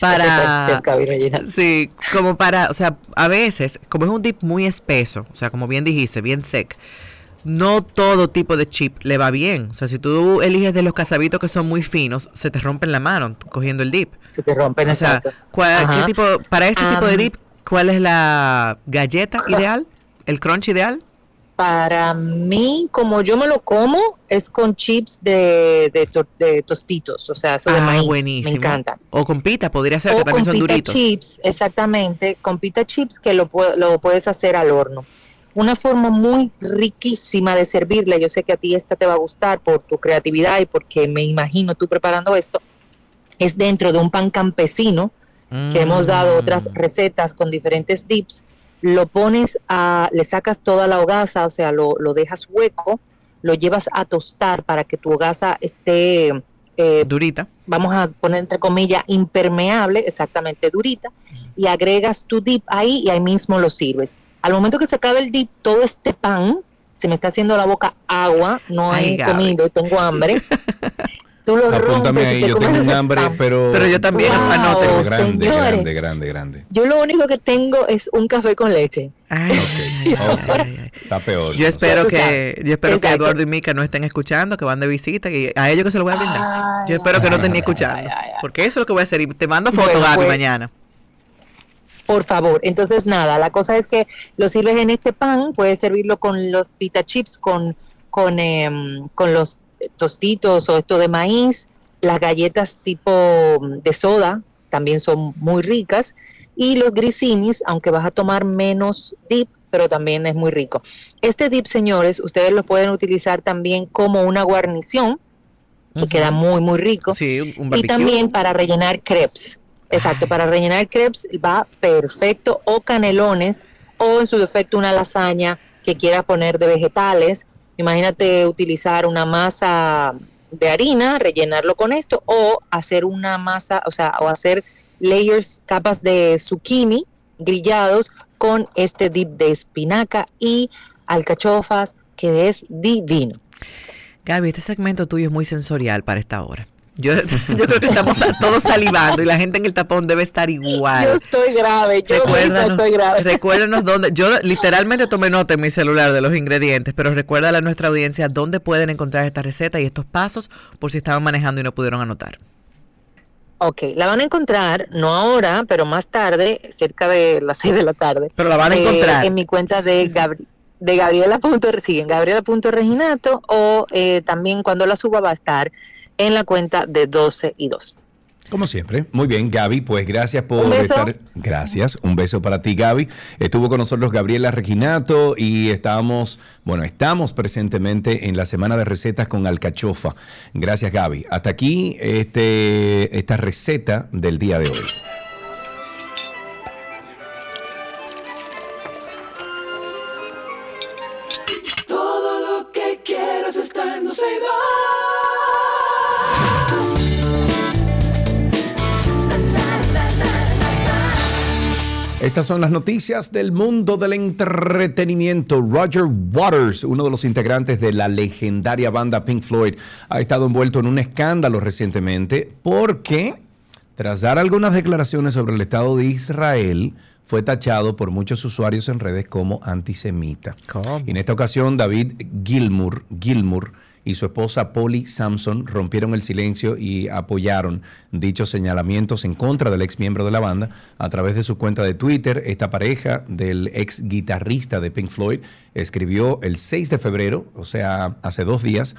para. [laughs] Sí, como para, o sea, a veces, como es un dip muy espeso, o sea, como bien dijiste, bien thick, no todo tipo de chip le va bien. O sea, si tú eliges de los casabitos que son muy finos, se te rompen la mano cogiendo el dip. Se te rompen, O sea. ¿cuál- qué tipo, para este tipo de dip, ¿cuál es la galleta ideal? ¿El crunch ideal? Para mí, como yo me lo como, es con chips de, de, to- de tostitos, o sea, eso de Ah, maíz. buenísimo. Me encanta. O con pita, podría ser, O que también con son pita duritos. chips, exactamente, con pita chips que lo, lo puedes hacer al horno. Una forma muy riquísima de servirla, yo sé que a ti esta te va a gustar por tu creatividad y porque me imagino tú preparando esto, es dentro de un pan campesino, que hemos dado Mm. otras recetas con diferentes dips, lo pones a, le sacas toda la hogaza, o sea, lo, lo dejas hueco, lo llevas a tostar para que tu hogaza esté, eh, Durita. vamos a poner entre comillas, impermeable, exactamente durita, y agregas tu dip ahí y ahí mismo lo sirves. Al momento que se acabe el dip, todo este pan, se me está haciendo la boca agua, no he comido, tengo hambre. [laughs] Tú lo Apúntame rompes y ahí, te yo tengo un hambre, pan. pero... Pero yo también, Wow. pero grande, señores. grande, grande, grande. Yo lo único que tengo es un café con leche. Ay. Está peor. Yo espero que, yo espero que. Eduardo y Mica no estén escuchando, que van de visita, y a ellos que se lo voy a brindar. Ay, yo espero que no ay, estén ni ay, escuchando. ay, ay, ay. Porque eso es lo que voy a hacer. Y te mando fotos, Bueno, Gaby, pues, mañana. Por favor. Entonces, nada, la cosa es que lo sirves en este pan, puedes servirlo con los pita chips, con, con, em, con los tostitos o esto de maíz, las galletas tipo mm, de soda también son muy ricas, y los grisinis, aunque vas a tomar menos dip, pero también es muy rico. Este dip, señores, ustedes lo pueden utilizar también como una guarnición, que queda muy, muy rico. Sí, un, Y también para rellenar crepes. Exacto, para rellenar crepes va perfecto. O canelones, o en su defecto una lasaña que quieras poner de vegetales. Imagínate utilizar una masa de harina, rellenarlo con esto, o hacer una masa, o sea, o hacer layers, capas de zucchini grillados con este dip de espinaca y alcachofas, que es divino. Gaby, este segmento tuyo es muy sensorial para esta hora. Yo, [laughs] yo creo que estamos todos salivando y la gente en el tapón debe estar Yo igual. estoy grave, yo Recuérdanos, estoy grave. recuérdanos dónde. Yo literalmente tomé nota en mi celular de los ingredientes, pero recuérdale a nuestra audiencia dónde pueden encontrar esta receta y estos pasos por si estaban manejando y no pudieron anotar. Ok, la van a encontrar, no ahora, pero más tarde, cerca de las 6 de la tarde. Pero la van a eh, encontrar. En mi cuenta de, Gabri- de Gabriela. punto- Sí, en Gabriela.reginato o eh, también cuando la suba va a estar en la cuenta de 12 y 2. Como siempre. Muy bien, Gaby, pues gracias por estar. Gracias, un beso para ti, Gaby. Estuvo con nosotros Gabriela Reginato y estábamos, bueno, estamos presentemente en la semana de recetas con alcachofa. Gracias, Gaby. Hasta aquí este, esta receta del día de hoy. Estas son las noticias del mundo del entretenimiento. Roger Waters, uno de los integrantes de la legendaria banda Pink Floyd, ha estado envuelto en un escándalo recientemente porque, tras dar algunas declaraciones sobre el Estado de Israel, fue tachado por muchos usuarios en redes como antisemita. ¿Cómo? Y en esta ocasión, David Gilmour, Gilmour y su esposa Polly Sampson rompieron el silencio y apoyaron dichos señalamientos en contra del ex miembro de la banda a través de su cuenta de Twitter. Esta pareja del ex guitarrista de Pink Floyd escribió el 6 de febrero, o sea, hace dos días,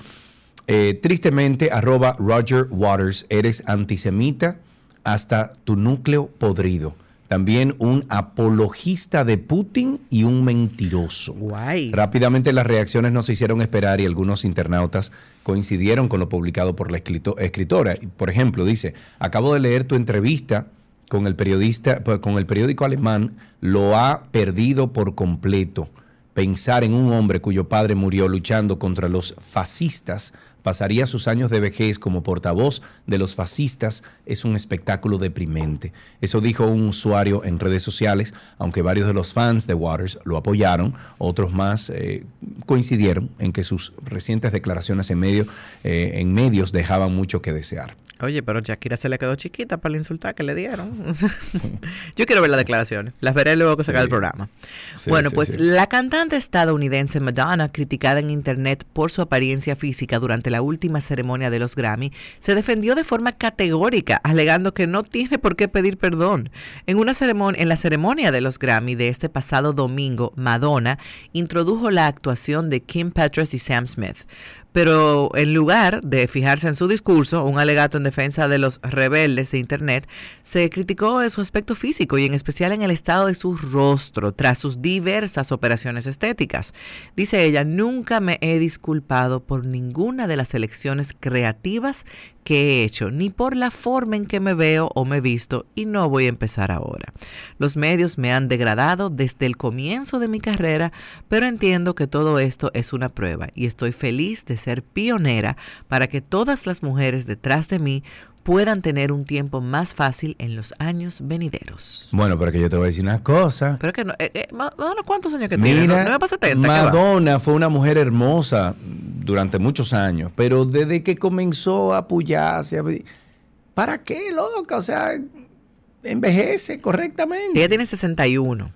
eh, tristemente, arroba Roger Waters, eres antisemita hasta tu núcleo podrido. También un apologista de Putin y un mentiroso. Guay. Rápidamente las reacciones no se hicieron esperar y algunos internautas coincidieron con lo publicado por la escrito- escritora. Por ejemplo, dice, acabo de leer tu entrevista con el periodista, pues, con el periódico alemán, lo ha perdido por completo. Pensar en un hombre cuyo padre murió luchando contra los fascistas, pasaría sus años de vejez como portavoz de los fascistas, es un espectáculo deprimente. Eso dijo un usuario en redes sociales, aunque varios de los fans de Waters lo apoyaron, otros más eh, coincidieron en que sus recientes declaraciones en, medio, eh, en medios dejaban mucho que desear. Oye, pero Shakira se le quedó chiquita para la insultar que le dieron. [laughs] Yo quiero ver las declaraciones. Las veré luego que se Sí. acabe el programa. Sí, bueno, sí, pues la cantante estadounidense Madonna, criticada en internet por su apariencia física durante la última ceremonia de los Grammy, se defendió de forma categórica, alegando que no tiene por qué pedir perdón. En una ceremonia, en la ceremonia de los Grammy de este pasado domingo, Madonna introdujo la actuación de Kim Petras y Sam Smith. Pero en lugar de fijarse en su discurso, un alegato en defensa de los rebeldes de Internet, se criticó de su aspecto físico y en especial en el estado de su rostro tras sus diversas operaciones estéticas. Dice ella, nunca me he disculpado por ninguna de las elecciones creativas que he hecho, ni por la forma en que me veo o me visto, y no voy a empezar ahora. Los medios me han degradado desde el comienzo de mi carrera, pero entiendo que todo esto es una prueba y estoy feliz de ser pionera para que todas las mujeres detrás de mí puedan tener un tiempo más fácil en los años venideros. Bueno, pero que yo te voy a decir una cosa. Pero que no, eh, eh, Madonna, ¿cuántos años que tiene? No, no me pasa 70, ¿qué va? Madonna fue una mujer hermosa durante muchos años, pero desde que comenzó a apoyarse, ¿para qué, loca? O sea, envejece correctamente. Ella tiene 61.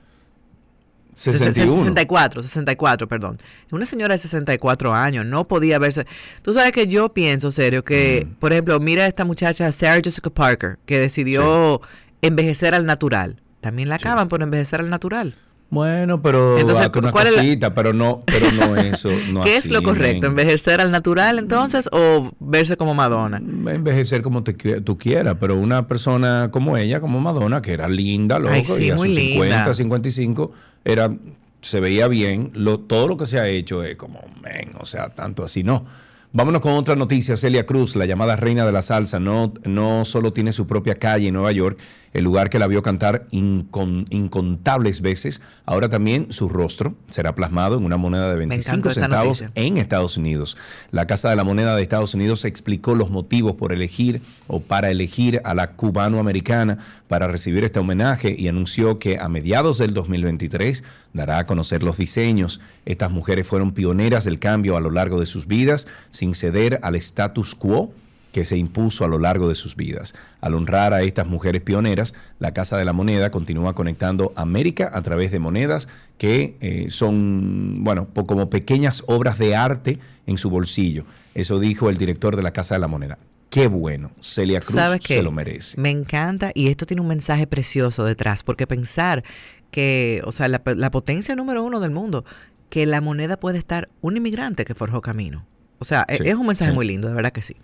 61. 64, 64, perdón. Una señora de 64 años no podía verse. Tú sabes que yo pienso, serio, que, Mm. por ejemplo, mira a esta muchacha Sarah Jessica Parker, que decidió envejecer al natural. También la acaban por envejecer al natural. Bueno, pero Entonces, date una ¿cuál es la- cosita, pero no, pero no [laughs] eso, no ¿Qué es lo así, correcto? ¿Envejecer al natural entonces o verse como Madonna? envejecer como te, tú quieras, pero una persona como ella, como Madonna, que era linda, loco, Ay, sí, y a sus muy 50, linda. 55, era, se veía bien. Lo, todo lo que se ha hecho es como, men, o sea, tanto así no. Vámonos con otra noticia. Celia Cruz, la llamada reina de la salsa, no, no solo tiene su propia calle en Nueva York, el lugar que la vio cantar incon- incontables veces, ahora también su rostro será plasmado en una moneda de 25 encantó esta centavos en Estados Unidos. La Casa de la Moneda de Estados Unidos explicó los motivos por elegir o para elegir a la cubano-americana para recibir este homenaje y anunció que a mediados del 2023 dará a conocer los diseños. Estas mujeres fueron pioneras del cambio a lo largo de sus vidas sin ceder al status quo que se impuso a lo largo de sus vidas. Al honrar a estas mujeres pioneras, la Casa de la Moneda continúa conectando América a través de monedas que eh, son, bueno, como pequeñas obras de arte en su bolsillo. Eso dijo el director de la Casa de la Moneda. Qué bueno, Celia ¿Tú Cruz sabes se lo merece. Me encanta y esto tiene un mensaje precioso detrás, porque pensar que, o sea, la, la potencia número uno del mundo, que la moneda puede estar un inmigrante que forjó camino. O sea, e- Sí, es un mensaje sí. muy lindo, de verdad que sí.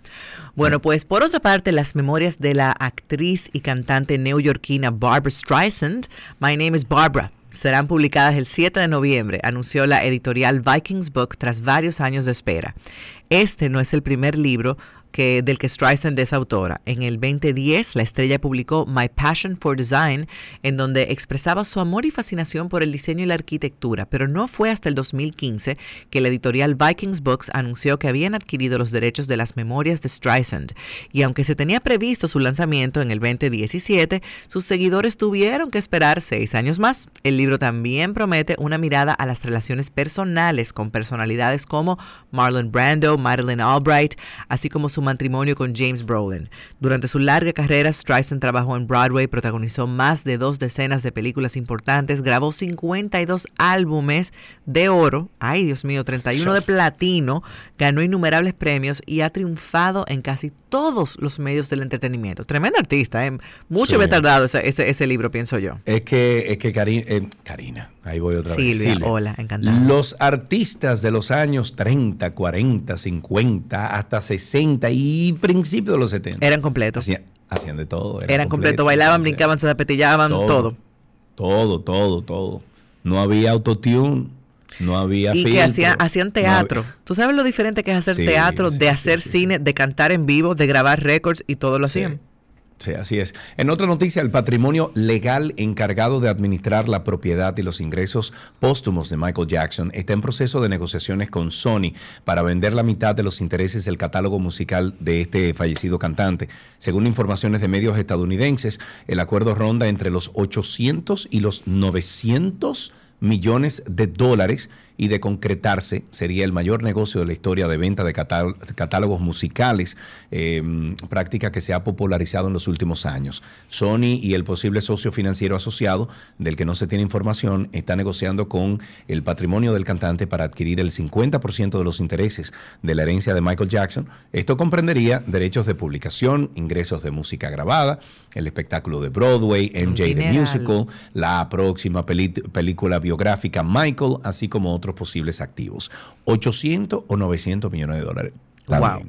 Bueno, pues por otra parte, las memorias de la actriz y cantante neoyorquina Barbara Streisand, My Name is Barbara, serán publicadas el 7 de noviembre, anunció la editorial Vikings Book tras varios años de espera. Este no es el primer libro del que Streisand es autora. En el 2010, la estrella publicó My Passion for Design, en donde expresaba su amor y fascinación por el diseño y la arquitectura, pero no fue hasta el 2015 que la editorial Vikings Books anunció que habían adquirido los derechos de las memorias de Streisand. Y aunque se tenía previsto su lanzamiento en el 2017, sus seguidores tuvieron que esperar seis años más. El libro también promete una mirada a las relaciones personales con personalidades como Marlon Brando, Madeleine Albright, así como su matrimonio con James Brolin. Durante su larga carrera, Streisand trabajó en Broadway, protagonizó más de dos decenas de películas importantes, grabó 52 álbumes de oro, ay Dios mío, 31 de platino, ganó innumerables premios y ha triunfado en casi todos los medios del entretenimiento. Tremendo artista, ¿eh? mucho Sí. había tardado ese, ese, ese libro, pienso yo. Es que, es que Cari- eh, Karina, ahí voy otra vez. Silvia, hola, encantada. Los artistas de los años 30, 40, 50, hasta 60 y principios de los 70. Eran completos. Hacían, hacían de todo. Eran completos, bailaban, o sea, brincaban, se zapetillaban, todo. Todo, todo, todo. No había autotune, no había Y que filtro, hacían, hacían no teatro. había- ¿Tú sabes lo diferente que es hacer Sí, teatro, sí, de hacer sí, cine, de cantar en vivo, de grabar récords y todo lo Sí. hacían? Sí, así es. En otra noticia, el patrimonio legal encargado de administrar la propiedad y los ingresos póstumos de Michael Jackson está en proceso de negociaciones con Sony para vender la mitad de los intereses del catálogo musical de este fallecido cantante. Según informaciones de medios estadounidenses, el acuerdo ronda entre los 800 y los 900 millones de dólares y de concretarse sería el mayor negocio de la historia de venta de catál- catálogos musicales, eh, práctica que se ha popularizado en los últimos años. Sony y el posible socio financiero asociado, del que no se tiene información, está negociando con el patrimonio del cantante para adquirir el 50% de los intereses de la herencia de Michael Jackson. Esto comprendería derechos de publicación, ingresos de música grabada, el espectáculo de Broadway, MJ the. Musical, la próxima película biográfica Michael, así como otros posibles activos. 800 o 900 millones de dólares. Wow.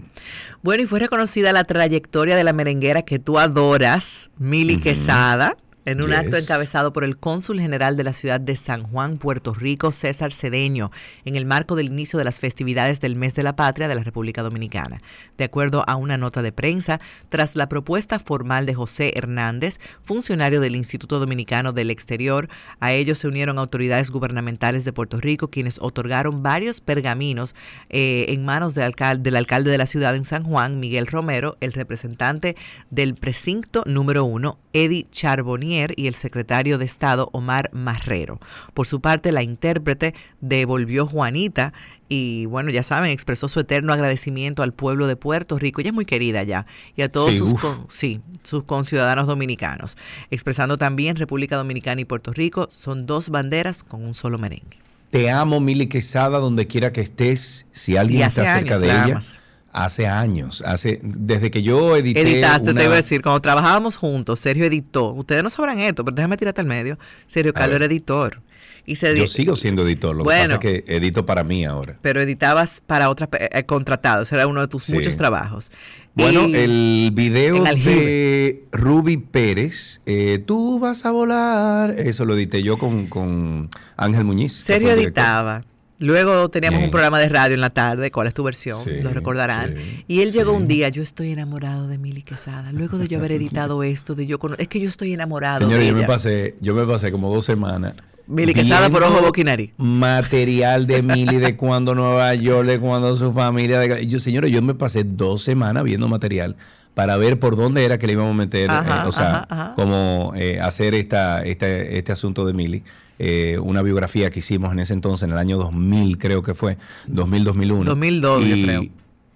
Bueno, y fue reconocida la trayectoria de la merenguera que tú adoras, Mili Quesada. En un Yes. acto encabezado por el cónsul general de la ciudad de San Juan, Puerto Rico, César Cedeño, en el marco del inicio de las festividades del Mes de la Patria de la República Dominicana. De acuerdo a una nota de prensa, tras la propuesta formal de José Hernández, funcionario del Instituto Dominicano del Exterior, a ellos se unieron autoridades gubernamentales de Puerto Rico, quienes otorgaron varios pergaminos eh, en manos del alcalde, del alcalde de la ciudad en San Juan, Miguel Romero, el representante del precinto número uno, Eddie Charbonnier, y el secretario de Estado, Omar Marrero. Por su parte, la intérprete devolvió Juanita y, bueno, ya saben, expresó su eterno agradecimiento al pueblo de Puerto Rico. Ella es muy querida ya. Y a todos Sí, sus, con- sí, sus conciudadanos dominicanos. Expresando también República Dominicana y Puerto Rico son dos banderas con un solo merengue. Te amo, Mili Quesada, donde quiera que estés. Si alguien está cerca años de la ella. amas. Hace años, hace desde que yo edité Editaste, una- te iba a decir, cuando trabajábamos juntos, Sergio editó. Ustedes no sabrán esto, pero déjame tirarte al medio. Sergio ver. era editor. Y se Yo sigo siendo editor, lo Bueno. que pasa es que edito para mí ahora. Pero editabas para otras eh, contratados, era uno de tus Sí. muchos trabajos. Bueno, Y- el video de Ruby Pérez, eh, tú vas a volar, eso lo edité yo con, con Ángel Muñiz. Sergio director. Luego teníamos Bien. un programa de radio en la tarde, ¿cuál es tu versión? Sí, Lo recordarán. sí, y él llegó un día, yo estoy enamorado de Mili Quesada. Luego de yo haber editado [laughs] esto, de yo es que yo estoy enamorado Señores, de yo me ella. pasé, yo me pasé como dos semanas. Mili Quesada por ojo, nariz. Material de Mili de cuando Nueva York, de cuando su familia. de- yo, señores, yo me pasé dos semanas viendo material para ver por dónde era que le íbamos a meter, Ajá, eh, o sea, ajá, ajá. cómo eh, hacer esta, este, este asunto de Mili. Eh, una biografía que hicimos en ese entonces, en el año 2000, creo que fue, 2000, 2001. 2002, yo Y, creo.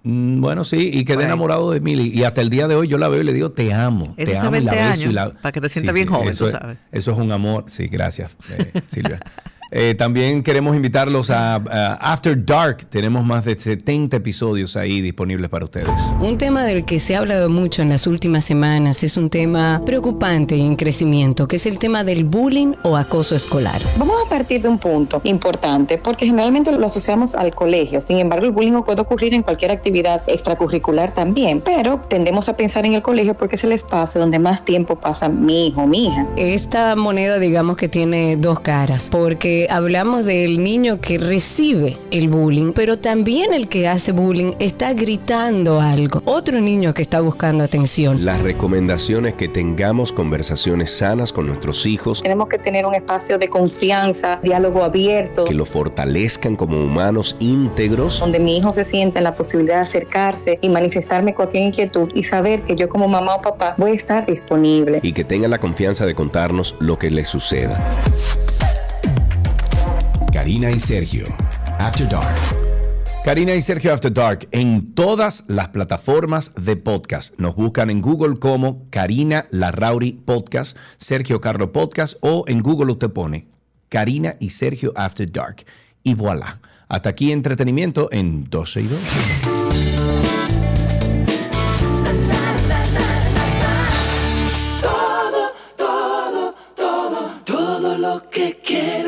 mm, Bueno, sí, y quedé ahí. enamorado de Mili. Y hasta el día de hoy yo la veo y le digo, te amo. Eso te amo y la 20 beso y años, la- para que te sientas bien joven, eso tú es- sabes. eso es un amor. Sí, gracias, eh, Silvia. [laughs] Eh, también queremos invitarlos a, a After Dark. Tenemos más de 70 episodios ahí disponibles para ustedes. Un tema del que se ha hablado mucho en las últimas semanas es un tema preocupante y en crecimiento, que es el tema del bullying o acoso escolar. Vamos a partir de un punto importante, porque generalmente lo asociamos al colegio. Sin embargo, el bullying puede ocurrir en cualquier actividad extracurricular también, pero tendemos a pensar en el colegio porque es el espacio donde más tiempo pasa mi hijo o mi hija. Esta moneda digamos que tiene dos caras, porque hablamos del niño que recibe el bullying, pero también el que hace bullying está gritando algo. Otro niño que está buscando atención. La recomendación es que tengamos conversaciones sanas con nuestros hijos, Tenemos que tener un espacio de confianza, diálogo abierto, que lo fortalezcan como humanos íntegros donde mi hijo se sienta en la posibilidad de acercarse y manifestarme cualquier inquietud y saber que yo como mamá o papá voy a estar disponible. y que tengan la confianza de contarnos lo que les suceda. Karina y Sergio. After Dark. Karina y Sergio After Dark en todas las plataformas de podcast. Nos buscan en Google como Karina Larrauri Podcast, Sergio Carlo Podcast o en Google usted pone Karina y Sergio After Dark. Y voilà. Hasta aquí entretenimiento en 12 y 2. Todo, todo, todo, todo lo que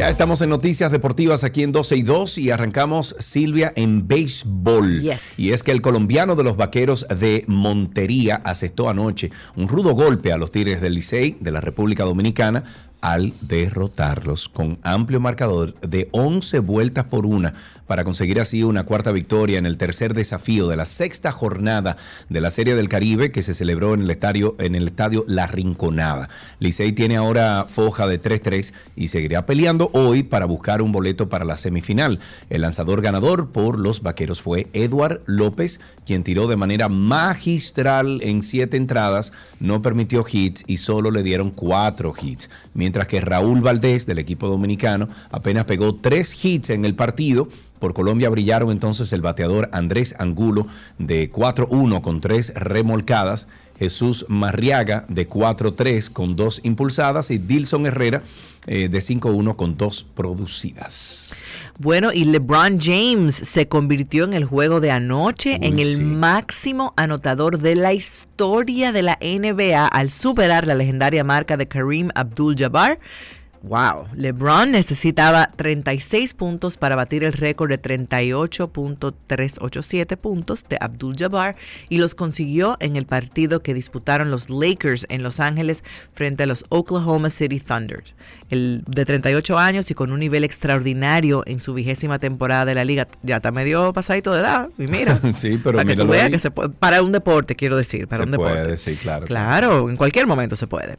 Ya estamos en Noticias Deportivas aquí en 12 y 2 y arrancamos Silvia en béisbol. Yes. Y es que el colombiano de los vaqueros de Montería asestó anoche un rudo golpe a los Tigres del Licey de la República Dominicana al derrotarlos con amplio marcador de 11 vueltas por una para conseguir así una cuarta victoria en el tercer desafío de la sexta jornada de la Serie del Caribe que se celebró en el estadio, en el estadio La Rinconada. Licey tiene ahora foja de 3-3 y seguirá peleando hoy para buscar un boleto para la semifinal. El lanzador ganador por los vaqueros fue Edward López, quien tiró de manera magistral en siete entradas, no permitió hits y solo le dieron cuatro hits. Mientras que Raúl Valdés del equipo dominicano apenas pegó tres hits en el partido. Por Colombia brillaron entonces el bateador Andrés Angulo de 4-1 con tres remolcadas. Jesús Marriaga de 4-3 con dos impulsadas y Dilson Herrera eh, de 5-1 con dos producidas. Bueno, y LeBron James se convirtió en el juego de anoche Uy, en el sí. máximo anotador de la historia de la NBA al superar la legendaria marca de Kareem Abdul-Jabbar. Wow, LeBron necesitaba 36 puntos para batir el récord de 38.387 puntos de Abdul-Jabbar y los consiguió en el partido que disputaron los Lakers en Los Ángeles frente a los Oklahoma City Thunder. El de 38 años y con un nivel extraordinario en su vigésima temporada de la liga, ya está medio pasadito de edad, y mira. [laughs] Sí, pero para que tú veas que se puede- para un deporte, quiero decir, para Se un deporte. puede, sí, claro. Claro, en cualquier momento se puede.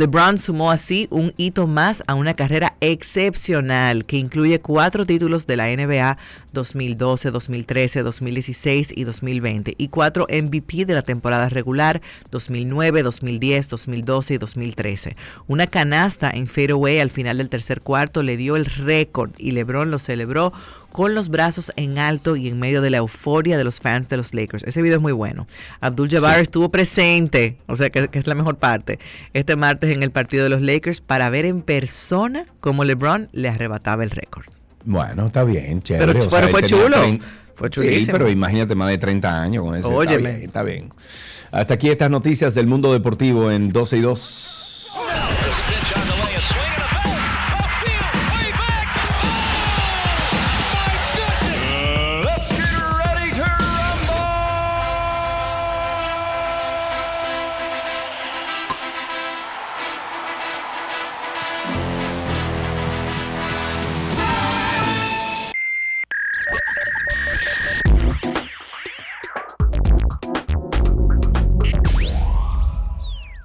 LeBron sumó así un hito más a una carrera excepcional que incluye cuatro títulos de la NBA 2012, 2013, 2016 y 2020 y cuatro MVP de la temporada regular 2009, 2010, 2012 y 2013. Una canasta en fadeaway al final del tercer cuarto le dio el récord y LeBron lo celebró con los brazos en alto y en medio de la euforia de los fans de los Lakers. Ese video es muy bueno. Abdul Jabbar Sí. estuvo presente, o sea que, que es la mejor parte, este martes en el partido de los Lakers para ver en persona cómo LeBron le arrebataba el récord. Bueno, está bien, chévere. Pero- sea, fue chulo. Fue Sí, pero imagínate más de 30 años con ese. Óyeme. Está bien, está bien. Hasta aquí estas noticias del mundo deportivo en 12 y 2.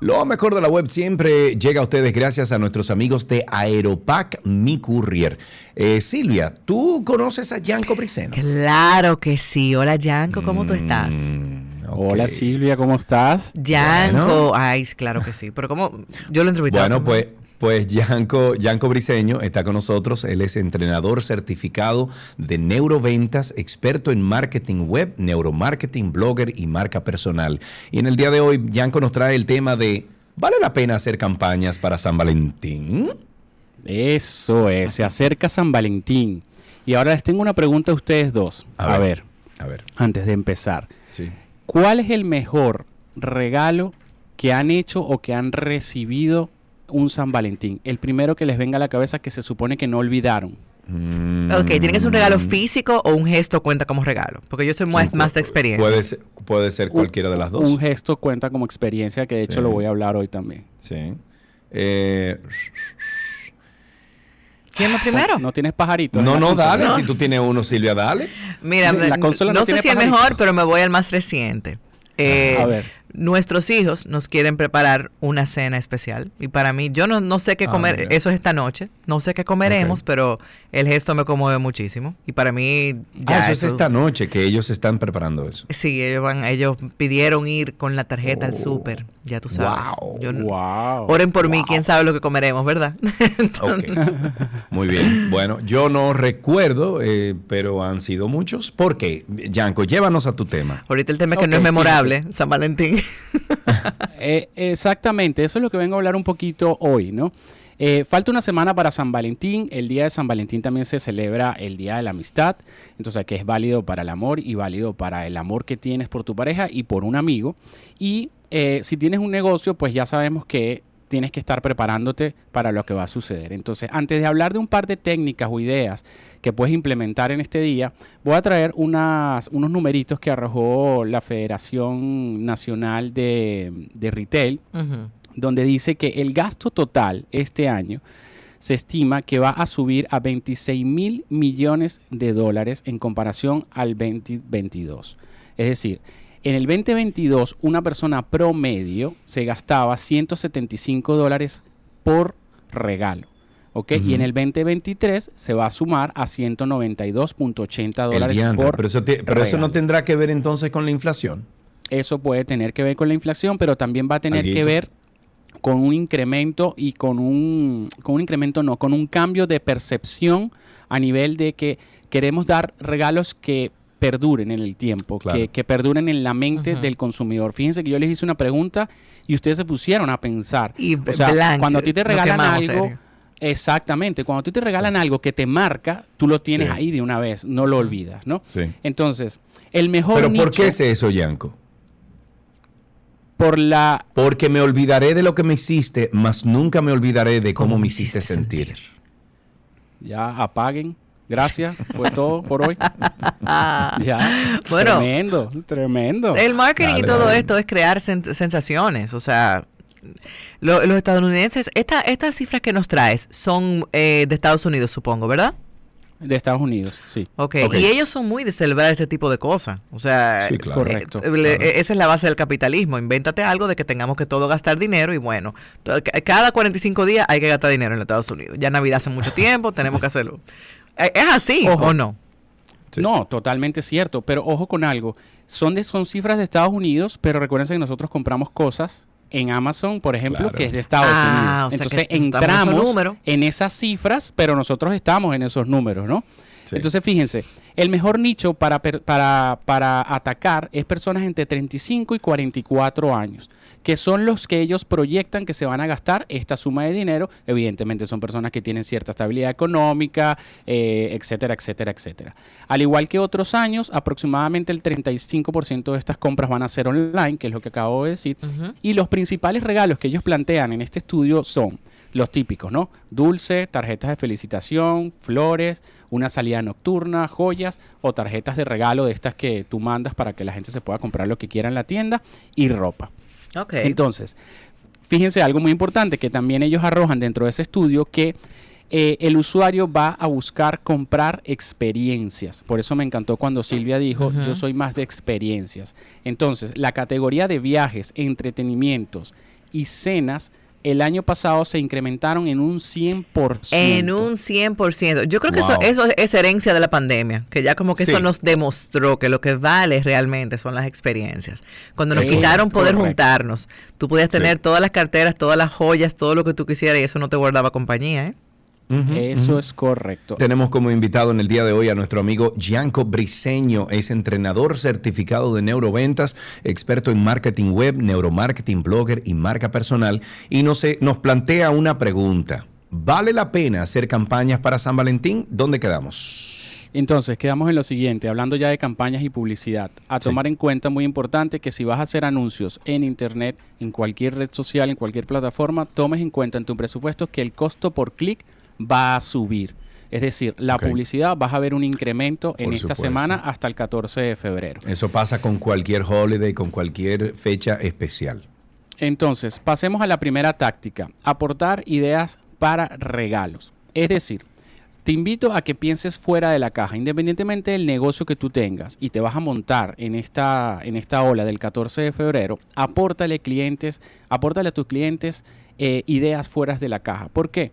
Lo mejor de la web siempre llega a ustedes gracias a nuestros amigos de Aeropac Mi Courier. Eh, Silvia, ¿tú conoces a Gianco Briceno? Claro que sí. Hola Yanko, ¿cómo tú estás? Mm, ok. Hola Silvia, ¿cómo estás? Yanko, Bueno. ay, claro que sí. Pero como yo lo entrevisté. Bueno, pues, pues Gianco, Gianco Briseño está con nosotros. Él es entrenador certificado de neuroventas, experto en marketing web, neuromarketing, blogger y marca personal. Y en el día de hoy, Gianco nos trae el tema de ¿vale la pena hacer campañas para San Valentín? Eso es, se acerca San Valentín. Y ahora les tengo una pregunta a ustedes dos. A A, ver. ver, A ver. antes de empezar. Sí. ¿Cuál es el mejor regalo que han hecho o que han recibido un San Valentín? El primero que les venga a la cabeza que se supone que no olvidaron. Ok, ¿tiene que ser un Mm. regalo físico o un gesto cuenta como regalo? Porque yo soy más, más de experiencia. Puede ser, puede ser cualquiera de las dos. Un gesto cuenta como experiencia que de hecho Sí. lo voy a hablar hoy también. Sí. Eh, ¿Quién va primero? ¿No tienes pajaritos? en no, la no, consola? dale. Si tú tienes uno, Silvia, dale. Mira, La consola no, no sé tiene si el pajaritos. mejor, pero me voy al más reciente. Eh, A ver. Nuestros hijos nos quieren preparar una cena especial y para mí, yo no, no sé qué Ah, comer, eso es esta noche, no sé qué comeremos, pero el gesto me conmueve muchísimo y para mí ya Ah, eso es esta noche que ellos están preparando eso. Sí, ellos van, ellos pidieron ir con la tarjeta al Oh. súper, ya tú sabes. Wow. Yo Wow. Oren por mí, quién sabe lo que comeremos, ¿verdad? [laughs] Ok. Muy bien. Bueno, yo no recuerdo, eh, pero han sido muchos. ¿Por qué? Yanko, llévanos a tu tema. Ahorita el tema es que no es memorable, San Valentín. [laughs] Eh, exactamente, eso es lo que vengo a hablar un poquito hoy, ¿no? Eh, falta una semana para San Valentín. El día de San Valentín también se celebra el Día de la Amistad. Entonces, que es válido para el amor y válido para el amor que tienes por tu pareja y por un amigo. Y eh, si tienes un negocio, pues ya sabemos que tienes que estar preparándote para lo que va a suceder. Entonces, antes de hablar de un par de técnicas o ideas que puedes implementar en este día, voy a traer unas, unos numeritos que arrojó la Federación Nacional de, de Retail, donde dice que el gasto total este año se estima que va a subir a 26 mil millones de dólares en comparación al 2022. Es decir, en el 2022 una persona promedio se gastaba 175 dólares por regalo. ¿ok? Y en el 2023 se va a sumar a 192.80 El dólares por Pero, eso, pero eso no tendrá que ver entonces con la inflación. Eso puede tener que ver con la inflación, pero también va a tener que ver con un incremento y con un, con un incremento no, con un cambio de percepción a nivel de que queremos dar regalos que perduren en el tiempo, Claro. que, que perduren en la mente del consumidor. Fíjense que yo les hice una pregunta y ustedes se pusieron a pensar. Y o sea, cuando a ti te regalan algo, serio. exactamente, cuando a ti te regalan algo que te marca, tú lo tienes Sí. ahí de una vez, no lo olvidas, ¿no? Sí. Entonces, el mejor Pero ¿por qué es eso, Yanko? por la Porque me olvidaré de lo que me hiciste, mas nunca me olvidaré de cómo me hiciste sentir. ya apaguen. Gracias, fue todo por hoy. [laughs] ya. Ah. Bueno. tremendo, tremendo. El marketing y todo dale. esto es crear sen- sensaciones. O sea, lo- los estadounidenses, esta- estas cifras que nos traes son eh, de Estados Unidos, supongo, ¿verdad? De Estados Unidos, sí. ok, Ok. y ellos son muy de celebrar este tipo de cosas. O sea, Sí, claro. Correcto, eh, le- claro. esa es la base del capitalismo. Invéntate algo de que tengamos que todo gastar dinero y bueno, cada 45 días hay que gastar dinero en Estados Unidos. Ya Navidad hace mucho tiempo, tenemos que hacerlo. Eh, ¿Es así Ojo. o no? Sí. No, totalmente cierto. Pero ojo con algo. Son, de, son cifras de Estados Unidos, pero recuerden que nosotros compramos cosas en Amazon, por ejemplo, Claro. que es de Estados Ah, Unidos. o sea que Entonces en esos entramos en esas cifras, pero nosotros estamos en esos números, ¿no? Sí. Entonces, fíjense, el mejor nicho para, para, para atacar es personas entre 35 y 44 años, que son los que ellos proyectan que se van a gastar esta suma de dinero. Evidentemente son personas que tienen cierta estabilidad económica, eh, etcétera, etcétera, etcétera. Al igual que otros años, aproximadamente el 35% de estas compras van a ser online, que es lo que acabo de decir. Y los principales regalos que ellos plantean en este estudio son los típicos, ¿no? Dulce, tarjetas de felicitación, flores, una salida nocturna, joyas o tarjetas de regalo de estas que tú mandas para que la gente se pueda comprar lo que quiera en la tienda y ropa. Ok. Entonces, fíjense algo muy importante que también ellos arrojan dentro de ese estudio que eh, el usuario va a buscar comprar experiencias. Por eso me encantó cuando Silvia dijo, yo soy más de experiencias. Entonces, la categoría de viajes, entretenimientos y cenas, el año pasado se incrementaron en un 100%. En un 100%. Yo creo que Wow. eso, eso es herencia de la pandemia, que ya como que Sí. eso nos demostró que lo que vale realmente son las experiencias. Cuando nos Es quitaron poder correcto. juntarnos, tú podías tener Sí. todas las carteras, todas las joyas, todo lo que tú quisieras y eso no te guardaba compañía, ¿eh? Eso es correcto. Tenemos como invitado en el día de hoy a nuestro amigo Gianco Briseño, es entrenador certificado de neuroventas, experto en marketing web, neuromarketing, blogger y marca personal, y nos, eh, nos plantea una pregunta. ¿Vale la pena hacer campañas para San Valentín? ¿Dónde quedamos? Entonces, quedamos en lo siguiente, hablando ya de campañas y publicidad. A Sí. tomar en cuenta, muy importante, que si vas a hacer anuncios en Internet, en cualquier red social, en cualquier plataforma, tomes en cuenta en tu presupuesto que el costo por clic va a subir. Es decir, la publicidad vas a ver un incremento en Por esta supuesto. semana hasta el 14 de febrero. Eso pasa con cualquier holiday, con cualquier fecha especial. Entonces, pasemos a la primera táctica, aportar ideas para regalos. Es decir, te invito a que pienses fuera de la caja, independientemente del negocio que tú tengas y te vas a montar en esta, en esta ola del 14 de febrero, apórtale clientes, apórtale a tus clientes eh, ideas fuera de la caja. ¿Por qué?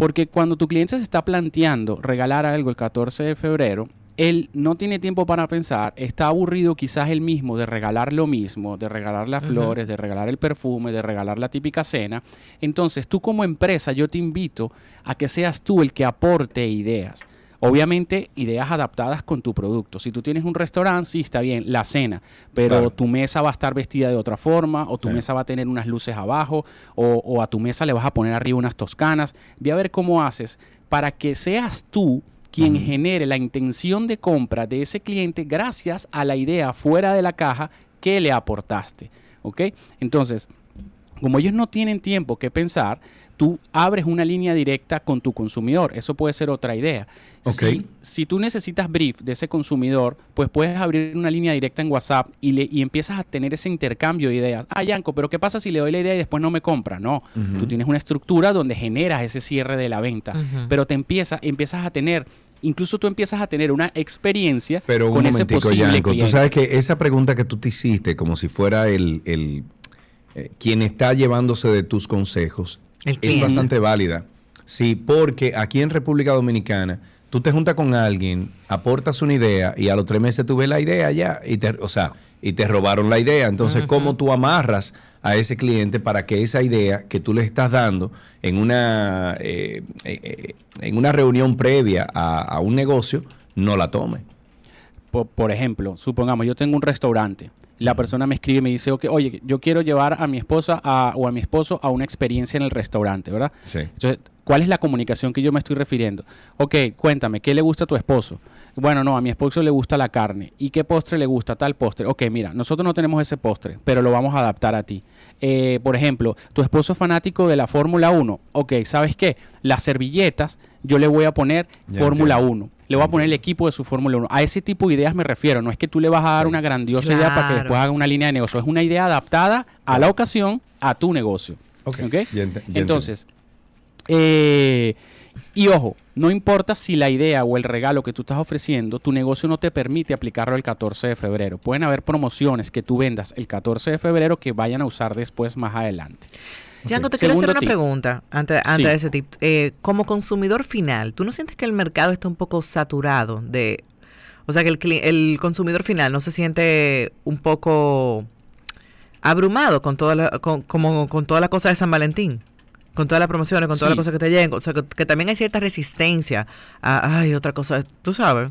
Porque cuando tu cliente se está planteando regalar algo el 14 de febrero, él no tiene tiempo para pensar, está aburrido quizás él mismo de regalar lo mismo, de regalar las flores, de regalar el perfume, de regalar la típica cena. Entonces tú como empresa yo te invito a que seas tú el que aporte ideas. Obviamente, ideas adaptadas con tu producto. Si tú tienes un restaurante, sí, está bien, la cena, pero Claro. tu mesa va a estar vestida de otra forma, o tu Sí. mesa va a tener unas luces abajo, o, o a tu mesa le vas a poner arriba unas toscanas. Ve a ver cómo haces para que seas tú quien genere la intención de compra de ese cliente gracias a la idea fuera de la caja que le aportaste. ¿Ok? Entonces, como ellos no tienen tiempo que pensar, tú abres una línea directa con tu consumidor. Eso puede ser otra idea. Si, si tú necesitas brief de ese consumidor, pues puedes abrir una línea directa en WhatsApp y, le, y empiezas a tener ese intercambio de ideas. Ah, Yanko, pero ¿qué pasa si le doy la idea y después no me compra? No, tú tienes una estructura donde generas ese cierre de la venta, pero te empieza, empiezas a tener, incluso tú empiezas a tener una experiencia Pero un con ese posible Yanko, tú sabes que esa pregunta que tú te hiciste, como si fuera el, el, eh, quien está llevándose de tus consejos, El es cliente. bastante válida. Sí, porque aquí en República Dominicana, tú te juntas con alguien, aportas una idea y a los tres meses tú ves la idea ya, y te, o sea, y te robaron la idea. Entonces, ¿cómo tú amarras a ese cliente para que esa idea que tú le estás dando en una, eh, eh, eh, en una reunión previa a, a un negocio no la tome? por, por ejemplo, supongamos, yo tengo un restaurante. La persona me escribe y me dice, "Ok, oye, yo quiero llevar a mi esposa a- o a mi esposo a una experiencia en el restaurante, ¿verdad? Sí. Entonces, ¿cuál es la comunicación que yo me estoy refiriendo? Ok, cuéntame, ¿qué le gusta a tu esposo? Bueno, no, a mi esposo le gusta la carne. ¿Y qué postre le gusta? Tal postre. Ok, mira, nosotros no tenemos ese postre, pero lo vamos a adaptar a ti. Eh, por ejemplo, tu esposo es fanático de la Fórmula 1. Ok, ¿sabes qué? Las servilletas yo le voy a poner Fórmula entiendo. 1. Le voy a poner el equipo de su Fórmula 1. A ese tipo de ideas me refiero. No es que tú le vas a dar una grandiosa idea para que después haga una línea de negocio. Es una idea adaptada a la ocasión, a tu negocio. Ok, ¿Ok? ya ent- ya Entonces, eh, y ojo, no importa si la idea o el regalo que tú estás ofreciendo, tu negocio no te permite aplicarlo el 14 de febrero. Pueden haber promociones que tú vendas el 14 de febrero que vayan a usar después más adelante. Yanko, te quiero hacer una tip. pregunta antes, antes Sí. de ese tip. Eh, como consumidor final, ¿tú no sientes que el mercado está un poco saturado de... O sea, que el, consumidor final no se siente un poco abrumado con toda la, con, como, con toda la cosa de San Valentín? Con todas las promociones, con todas las cosas que te llegan. O sea, que, que también hay cierta resistencia a, ay, otra cosa. ¿Tú sabes?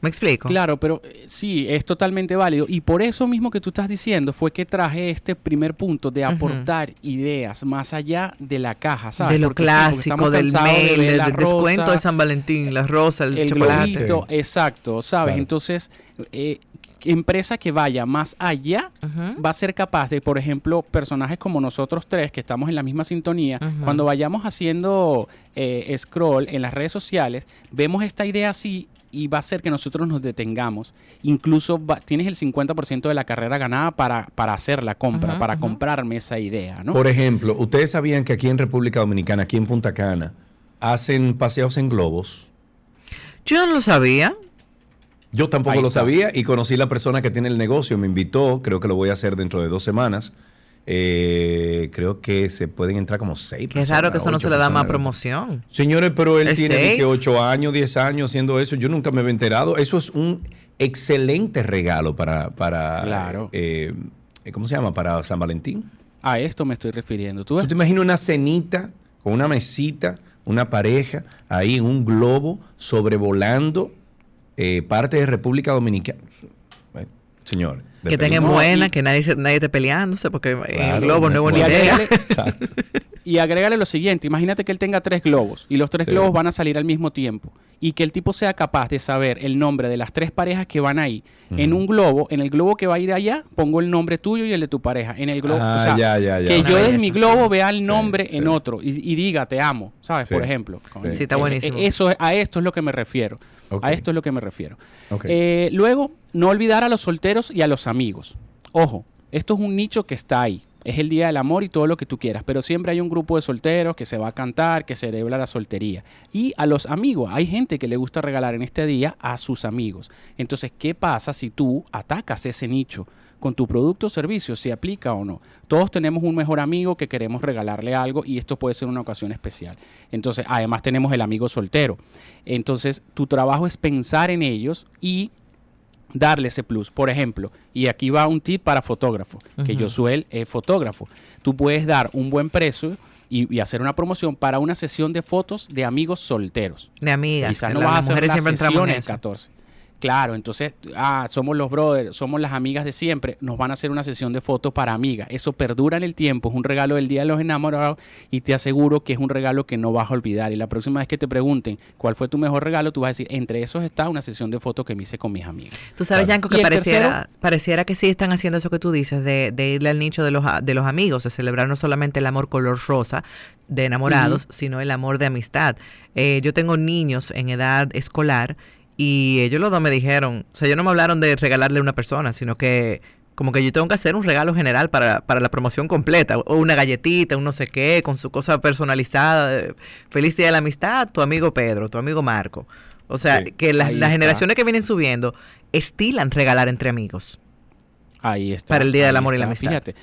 ¿Me explico? Claro, pero eh, sí, es totalmente válido. Y por eso mismo que tú estás diciendo fue que traje este primer punto de aportar ideas más allá de la caja, ¿sabes? De lo Porque clásico, estamos del de mail, ver del descuento rosa, de San Valentín, la rosa, el, el chocolate. globito, exacto, ¿sabes? Claro. Entonces, eh, empresa que vaya más allá va a ser capaz de, por ejemplo, personajes como nosotros tres, que estamos en la misma sintonía, cuando vayamos haciendo eh, scroll en las redes sociales, vemos esta idea así y va a hacer que nosotros nos detengamos. Incluso va- tienes el 50% de la carrera ganada para, para hacer la compra, para comprarme esa idea, ¿no? Por ejemplo, ustedes sabían que aquí en República Dominicana, aquí en Punta Cana, hacen paseos en globos. Yo no lo sabía. Yo tampoco Ahí lo está. sabía y conocí la persona que tiene el negocio, me invitó, creo que lo voy a hacer dentro de dos semanas. Eh, creo que se pueden entrar como seis Qué raro que eso no se le da más personas. promoción. Señores, pero él ¿Es tiene que ocho años, 10 años haciendo eso. Yo nunca me había enterado. Eso es un excelente regalo para, para Claro. eh, ¿cómo se llama? Para San Valentín. A esto me estoy refiriendo. ¿Tú te imaginas una cenita con una mesita, una pareja ahí en un globo sobrevolando eh, parte de República Dominicana? Eh, Señor. Que tengan buena, y- que nadie, se- nadie esté peleándose, porque el Claro, globo no es buena idea. [laughs] Exacto. y agrégale lo siguiente, imagínate que él tenga tres globos y los tres Sí. globos van a salir al mismo tiempo y que el tipo sea capaz de saber el nombre de las tres parejas que van ahí en un globo, en el globo que va a ir allá, pongo el nombre tuyo y el de tu pareja, en el globo, Ah, o sea, ya, ya, ya. que Una yo desde mi globo vea el nombre sí. en otro y, y diga te amo, ¿sabes? Sí. Por ejemplo. Sí. Sí, está Eh, buenísimo. eh, Eso, a esto es lo que me refiero. A esto es lo que me refiero. Eh, luego, no olvidar a los solteros y a los amigos. Ojo, esto es un nicho que está ahí. Es el Día del Amor y todo lo que tú quieras, pero siempre hay un grupo de solteros que se va a cantar, que celebra la soltería. Y a los amigos, hay gente que le gusta regalar en este día a sus amigos. Entonces, ¿qué pasa si tú atacas ese nicho con tu producto o servicio? ¿Se aplica o no? Todos tenemos un mejor amigo que queremos regalarle algo y esto puede ser una ocasión especial. Entonces, además tenemos el amigo soltero. Entonces, tu trabajo es pensar en ellos y darle ese plus. Por ejemplo, y aquí va un tip para fotógrafo, que Ujú. Josuel es fotógrafo. Tú puedes dar un buen precio y, y hacer una promoción para una sesión de fotos de amigos solteros. De amigas. Quizás no vas a hacer entramos sesión en el eso. 14. Claro, entonces, ah, somos los brothers, somos las amigas de siempre, nos van a hacer una sesión de fotos para amigas. Eso perdura en el tiempo, es un regalo del Día de los Enamorados y te aseguro que es un regalo que no vas a olvidar. Y la próxima vez que te pregunten cuál fue tu mejor regalo, tú vas a decir, entre esos está una sesión de fotos que me hice con mis amigas. Tú sabes. Yanko, ¿Y que pareciera, pareciera que sí están haciendo eso que tú dices, de, de irle al nicho de los, a- de los amigos, de celebrar no solamente el amor color rosa de enamorados, sino el amor de amistad. Eh, yo tengo niños en edad escolar y ellos los dos me dijeron, o sea, ellos no me hablaron de regalarle a una persona, sino que como que yo tengo que hacer un regalo general para, para la promoción completa, o una galletita, un no sé qué, con su cosa personalizada. Feliz Día de la Amistad, tu amigo Pedro, tu amigo Marco. O sea, Sí, que las, ahí las generaciones que vienen subiendo estilan regalar entre amigos. Ahí está. Para el Día del Amor y la Amistad. Fíjate.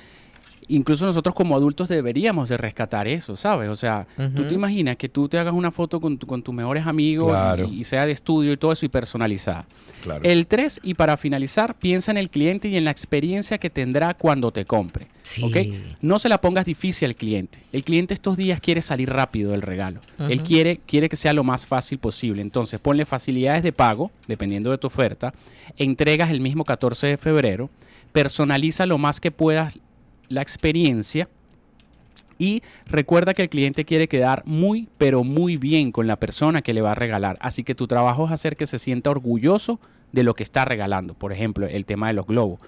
Incluso nosotros como adultos deberíamos de rescatar eso, ¿sabes? O sea, tú te imaginas que tú te hagas una foto con, con tus mejores amigos y, sea de estudio y todo eso y personalizada. El 3, y para finalizar, piensa en el cliente y en la experiencia que tendrá cuando te compre. No se la pongas difícil al cliente. El cliente estos días quiere salir rápido del regalo. Él quiere, quiere que sea lo más fácil posible. Entonces, ponle facilidades de pago, dependiendo de tu oferta. Entregas el mismo 14 de febrero. Personaliza lo más que puedas la experiencia y recuerda que el cliente quiere quedar muy, pero muy bien con la persona que le va a regalar. Así que tu trabajo es hacer que se sienta orgulloso de lo que está regalando. Por ejemplo, el tema de los globos.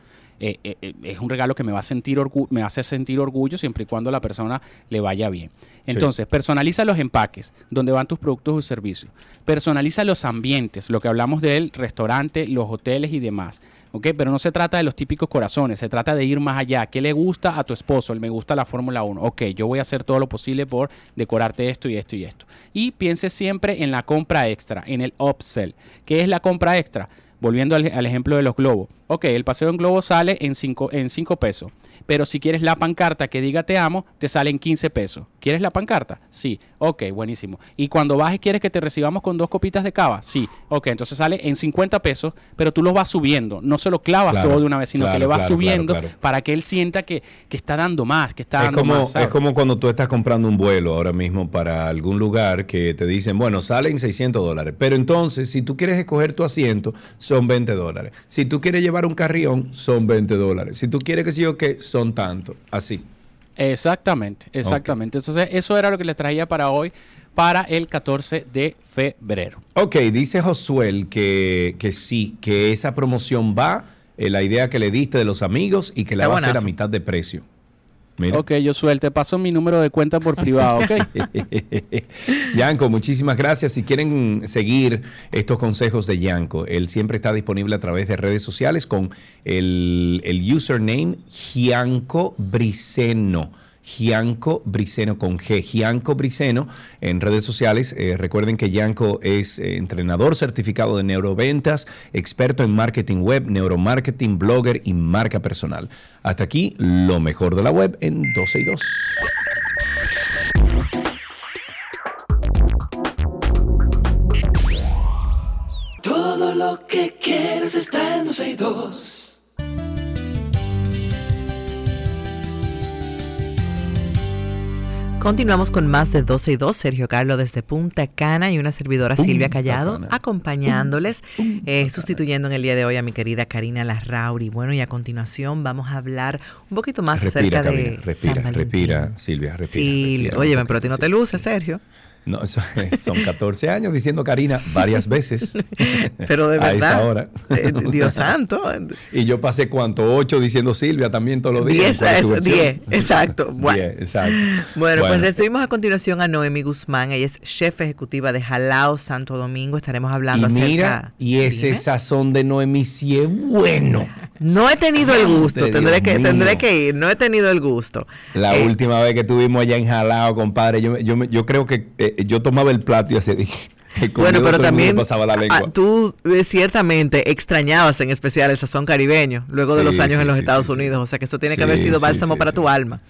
Eh, eh, eh, es un regalo que me va a sentir me hace sentir orgullo siempre y cuando la persona le vaya bien. Entonces, personaliza los empaques, donde van tus productos o servicios. Personaliza los ambientes, lo que hablamos del restaurante, los hoteles y demás. Pero no se trata de los típicos corazones, se trata de ir más allá. ¿Qué le gusta a tu esposo? Él me gusta la Fórmula 1. Ok, yo voy a hacer todo lo posible por decorarte esto y esto y esto. Y piense siempre en la compra extra, en el upsell. ¿Qué es la compra extra? Volviendo al, al ejemplo de los globos ok, el paseo en globo sale en 5 en cinco pesos, pero si quieres la pancarta que diga te amo, te sale en 15 pesos. ¿Quieres la pancarta? Sí, ok, buenísimo. Y cuando bajes, ¿quieres que te recibamos con dos copitas de cava? Sí, ok, entonces sale en 50 pesos, pero tú lo vas subiendo, no se lo clavas todo de una vez, sino que le vas subiendo para que él sienta que, está dando más, que está es dando como, más. Es como cuando tú estás comprando un vuelo ahora mismo para algún lugar que te dicen, bueno, sale en 600 dólares, pero entonces si tú quieres escoger tu asiento, son 20 dólares. Si tú quieres llevar un carrión, son 20 dólares. Si tú quieres que sí o que, son tanto. Así. Exactamente, exactamente. Entonces, eso era lo que les traía para hoy, para el 14 de febrero. Ok, dice Josuel que, que sí, que esa promoción va, eh, la idea que le diste de los amigos y que la va a hacer a mitad de precio. Ok, yo te paso mi número de cuenta por privado, ok. [laughs] Yanko, muchísimas gracias. Si quieren seguir estos consejos de Yanko, él siempre está disponible a través de redes sociales con el, el username Gianco Briceno. Gianco Briceno con G, Gianco Briceno en redes sociales. Eh, recuerden que Gianco es eh, entrenador certificado de neuroventas, experto en marketing web, neuromarketing, blogger y marca personal. Hasta aquí lo mejor de la web en 12 y 2. Todo lo que quieres está en 12 y 2. Continuamos con más de 12 y 2. Sergio Carlos desde Punta Cana y una servidora Silvia Callado acompañándoles, eh, sustituyendo en el día de hoy a mi querida Karina Larrauri. Bueno, y a continuaón vamos a hablar un poquito más acerca de. Respira, respira, Silvia, respira. Sí, oye, pero a ti no te luce, Sergio. No, son 14 años diciendo Karina varias veces. [laughs] Pero de verdad. A hora. Eh, [laughs] Dios santo. Y yo pasé cuánto, 8 diciendo Silvia también todos los días. 10, exacto. [laughs] Bueno, exacto. Bueno, pues recibimos a continuación a Noemi Guzmán. Ella es chef ejecutiva de Jalao Santo Domingo. Estaremos hablando y mira, Y ese sazón de Noemi sí es bueno. No he tenido el gusto, tendré que, tendré que ir, no he tenido el gusto. La eh, última vez que estuvimos allá en Jalao, compadre, yo, yo, yo creo que eh, yo tomaba el plato y hacía... [laughs] Bueno, pero también pasaba la lengua. tú eh, ciertamente extrañabas en especial el sazón caribeño luego de los años en los Estados Unidos, o sea que eso tiene que haber sido bálsamo para tu alma.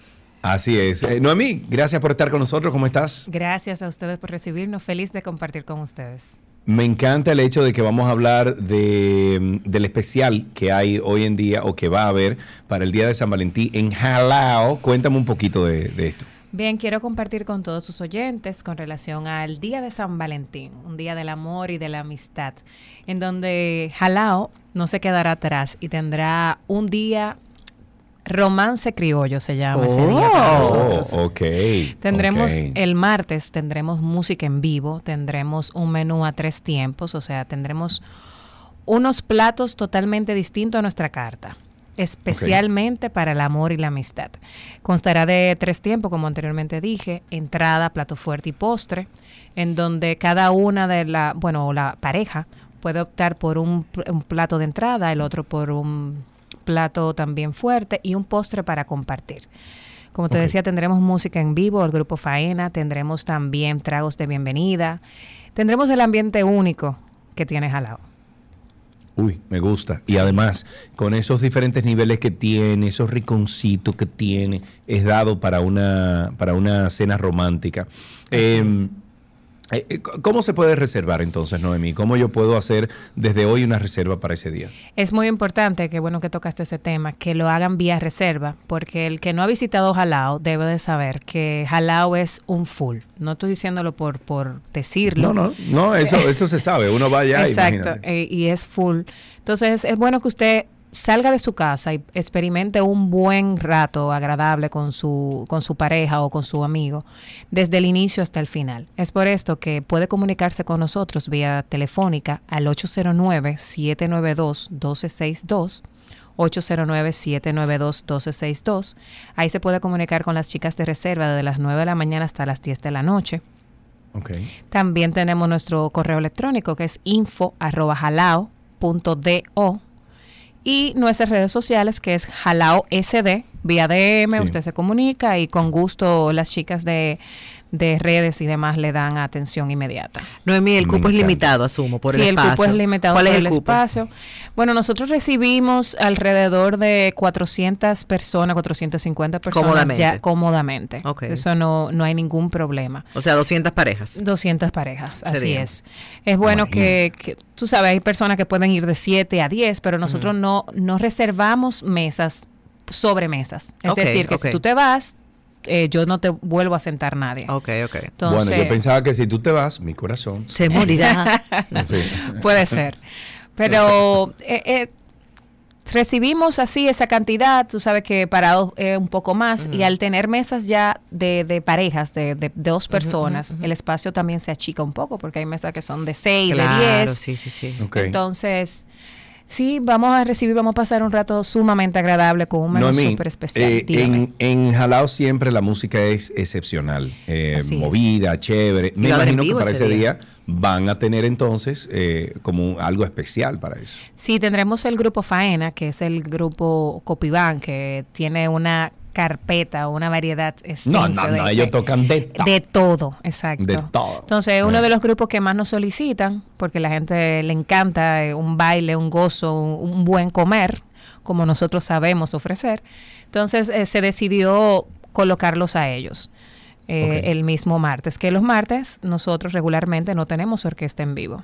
Así es. Noemí, gracias por estar con nosotros. ¿Cómo estás? Gracias a ustedes por recibirnos. Feliz de compartir con ustedes. Me encanta el hecho de que vamos a hablar de, del especial que hay hoy en día o que va a haber para el Día de San Valentín en Jalao. Cuéntame un poquito de, esto. Bien, quiero compartir con todos sus oyentes con relación al Día de San Valentín, un día del amor y de la amistad, en donde Jalao no se quedará atrás y tendrá un día Romance Criollo se llama ese día para oh, nosotros. Ok. Tendremos el martes, tendremos música en vivo, tendremos un menú a tres tiempos, o sea, tendremos unos platos totalmente distintos a nuestra carta especialmente para el amor y la amistad. Constará de tres tiempos, como anteriormente dije, entrada, plato fuerte y postre, en donde cada una de la, bueno, la pareja puede optar por un, un plato de entrada, el otro por un plato también fuerte y un postre para compartir. Como te decía, tendremos música en vivo, el grupo Faena, tendremos también tragos de bienvenida, tendremos el ambiente único que tienes al lado. Uy, me gusta. Y además, con esos diferentes niveles que tiene, esos riconcitos que tiene, es dado para una, para una cena romántica. Eh, ¿Cómo se puede reservar entonces, Noemí? ¿Cómo yo puedo hacer desde hoy una reserva para ese día? Es muy importante, que bueno que tocaste ese tema, que lo hagan vía reserva, porque el que no ha visitado Jalao debe de saber que Jalao es un full. No estoy diciéndolo por, por decirlo. No, no, no, eso, eso se sabe. Uno va allá [laughs] Exacto, eh, y es full. Entonces es bueno que usted salga de su casa y experimente un buen rato agradable con su, con su pareja o con su amigo desde el inicio hasta el final. Es por esto que puede comunicarse con nosotros vía telefónica al 809-792-1262. 809-792-1262. Ahí se puede comunicar con las chicas de reserva desde las 9 de la mañana hasta las 10 de la noche. Okay. También tenemos nuestro correo electrónico que es info.jalao.do y nuestras redes sociales que es Jalao SD, vía DM, usted se comunica y con gusto las chicas de, de redes y demás le dan atención inmediata. Noemí, el cupo es limitado, asumo, por el espacio. Sí, el cupo es limitado por el, espacio. Bueno, nosotros recibimos alrededor de 400 personas, 450 personas cómodamente. ya cómodamente. Eso no, no hay ningún problema. O sea, 200 parejas. 200 parejas, así es. Es bueno que, que, tú sabes, hay personas que pueden ir de 7 a 10, pero nosotros no, no reservamos mesas sobre mesas. Es decir, que si tú te vas, eh, yo no te vuelvo a sentar nadie. Ok, ok. bueno, yo pensaba que si tú te vas, mi corazón se morirá. [laughs] Puede ser. Pero eh, eh, recibimos así esa cantidad, tú sabes que parados es un poco más, y al tener mesas ya de, parejas, de, dos personas, el espacio también se achica un poco, porque hay mesas que son de seis, de diez. Sí, sí, sí. Entonces Sí, vamos a recibir, vamos a pasar un rato sumamente agradable con un menú súper especial. Eh, en, en Jalao siempre la música es excepcional, eh, movida, chévere. Me imagino que para ese día, van a tener entonces eh, como algo especial para eso. Sí, tendremos el grupo Faena, que es el grupo Copiván, que tiene una carpeta o una variedad extensa. No, no, no, ellos tocan de todo. De todo, exacto. De todo. Entonces, uno de los grupos que más nos solicitan, porque la gente le encanta eh, un baile, un gozo, un, buen comer, como nosotros sabemos ofrecer. Entonces, eh, se decidió colocarlos a ellos. Eh, el mismo martes, que los martes nosotros regularmente no tenemos orquesta en vivo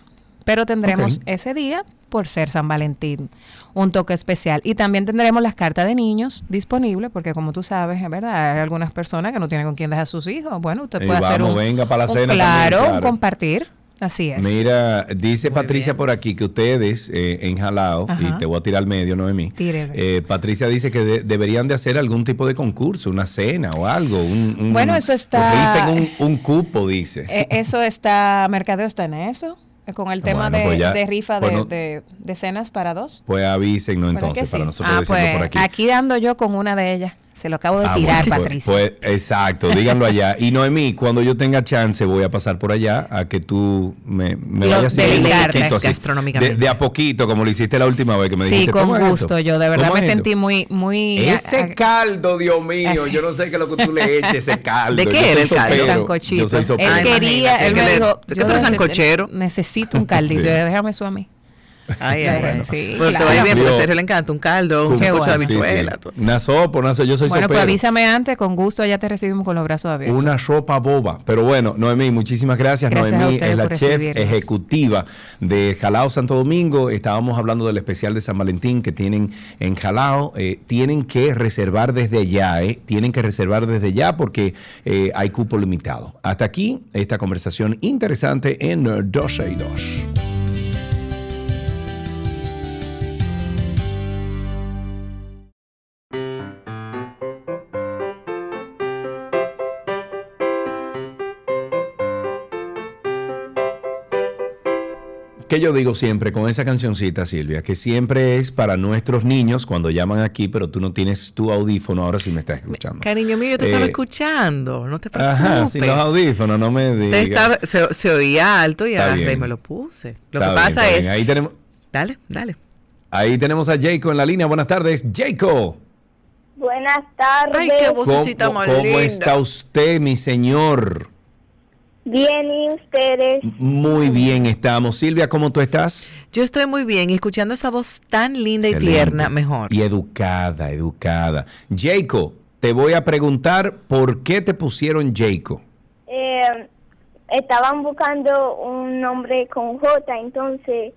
pero tendremos ese día por ser San Valentín un toque especial. Y también tendremos las cartas de niños disponibles, porque como tú sabes, es verdad, hay algunas personas que no tienen con quién dejar a sus hijos. Bueno, usted puede hacer un, venga para la cena claro, un compartir. Así es. Mira, dice Patricia por aquí que ustedes eh, en Jalao, y te voy a tirar al medio, Noemí. Eh, Patricia dice que deberían de hacer algún tipo de concurso, una cena o algo. Un, bueno, eso está... Un, un cupo, dice. Eh, eso está, Mercadeo está en eso. Con el tema de, pues rifa de, de, cenas para dos. Pues avísenos entonces para nosotros ah, pues, por aquí. Aquí dando yo con una de ellas. Se lo acabo de ah, tirar, pues, Patricia. Pues, exacto, díganlo allá. [laughs] Y Noemí, cuando yo tenga chance, voy a pasar por allá a que tú me, me vayas a de, de, a poquito, como lo hiciste la última vez que me dijiste. Sí, con gusto. Yo de verdad me sentí muy, muy. Ese caldo, Dios mío. Yo no sé qué es lo que tú le eches, ese [laughs] caldo. ¿De qué era el caldo? Sancochito. Yo soy sopero. Él quería, él me dijo, yo sancochero. Necesito un caldito. Déjame eso a mí. Ay, ay, bueno. Sí, bueno, te va a ir bien porque a Sergio le encanta un caldo, un coche de habichuela. Sí, Una sopa, una sopa, yo soy Bueno, pues avísame antes, con gusto ya te recibimos con los brazos abiertos. Una sopa boba. Pero bueno, Noemí, muchísimas gracias. Noemí es la chef ejecutiva de Jalao Santo Domingo. Estábamos hablando del especial de San Valentín que tienen en Jalao. Eh, tienen que reservar desde ya, eh. Tienen que reservar desde ya porque eh, hay cupo limitado. Hasta aquí esta conversación interesante en 12 y 2. Que yo digo siempre con esa cancioncita, Silvia, que siempre es para nuestros niños cuando llaman aquí, pero tú no tienes tu audífono, ahora sí me estás escuchando. Cariño mío, yo te estaba eh, escuchando, no te preocupes. Ajá, sin los audífonos, no me digas. Se, oía alto y agarré me lo puse. Lo que pasa es... Ahí tenemos... Dale, dale. Ahí tenemos a Jaco en la línea. Buenas tardes, Jaco. Buenas tardes. Ay, qué vocecita ¿Cómo, ¿Cómo está usted, mi señor? Bien, ¿y ustedes? Muy bien estamos. Silvia, ¿cómo tú estás? Yo estoy muy bien escuchando esa voz tan linda y tierna, mejor. Y educada, educada. Jacob, te voy a preguntar por qué te pusieron Jacob. Eh, estaban buscando un nombre con J, entonces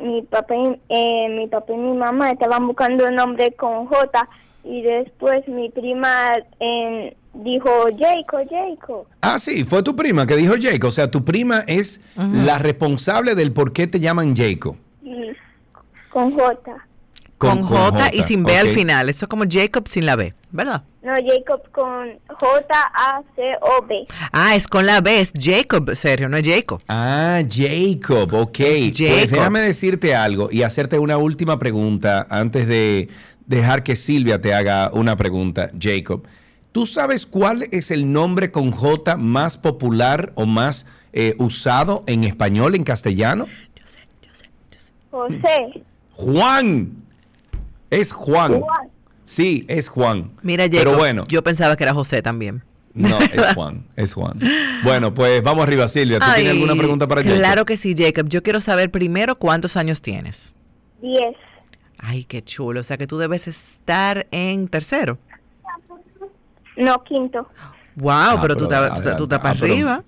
mi papá y, eh, mi papá y mi mamá estaban buscando un nombre con J y después mi prima eh, dijo Jacob, Jacob. Ah, sí, fue tu prima que dijo Jacob. O sea, tu prima es la responsable del por qué te llaman Jacob. Con J. Con, J, y sin B al final. Eso es como Jacob sin la B, ¿verdad? No, Jacob con J-A-C-O-B. Ah, es con la B, es Jacob, Sergio, no es Jacob. Ah, Jacob, ok. Es Pues Jacob. déjame decirte algo y hacerte una última pregunta antes de dejar que Silvia te haga una pregunta, Jacob. ¿Tú sabes cuál es el nombre con J más popular o más eh, usado en español, en castellano? José. Juan. Es Juan. Juan. Sí, es Juan. Mira, Jacob, Pero bueno, yo pensaba que era José también. no, es [laughs] Juan, es Juan. Bueno, pues vamos arriba, Silvia. ¿Tú Ay, tienes alguna pregunta para Jacob? Claro que sí, Jacob. Yo quiero saber primero cuántos años tienes. Diez. Ay, qué chulo. O sea que tú debes estar en tercero. No, quinto. Wow, Ah, pero, tú pero, estás tú, tú estás ah, arriba.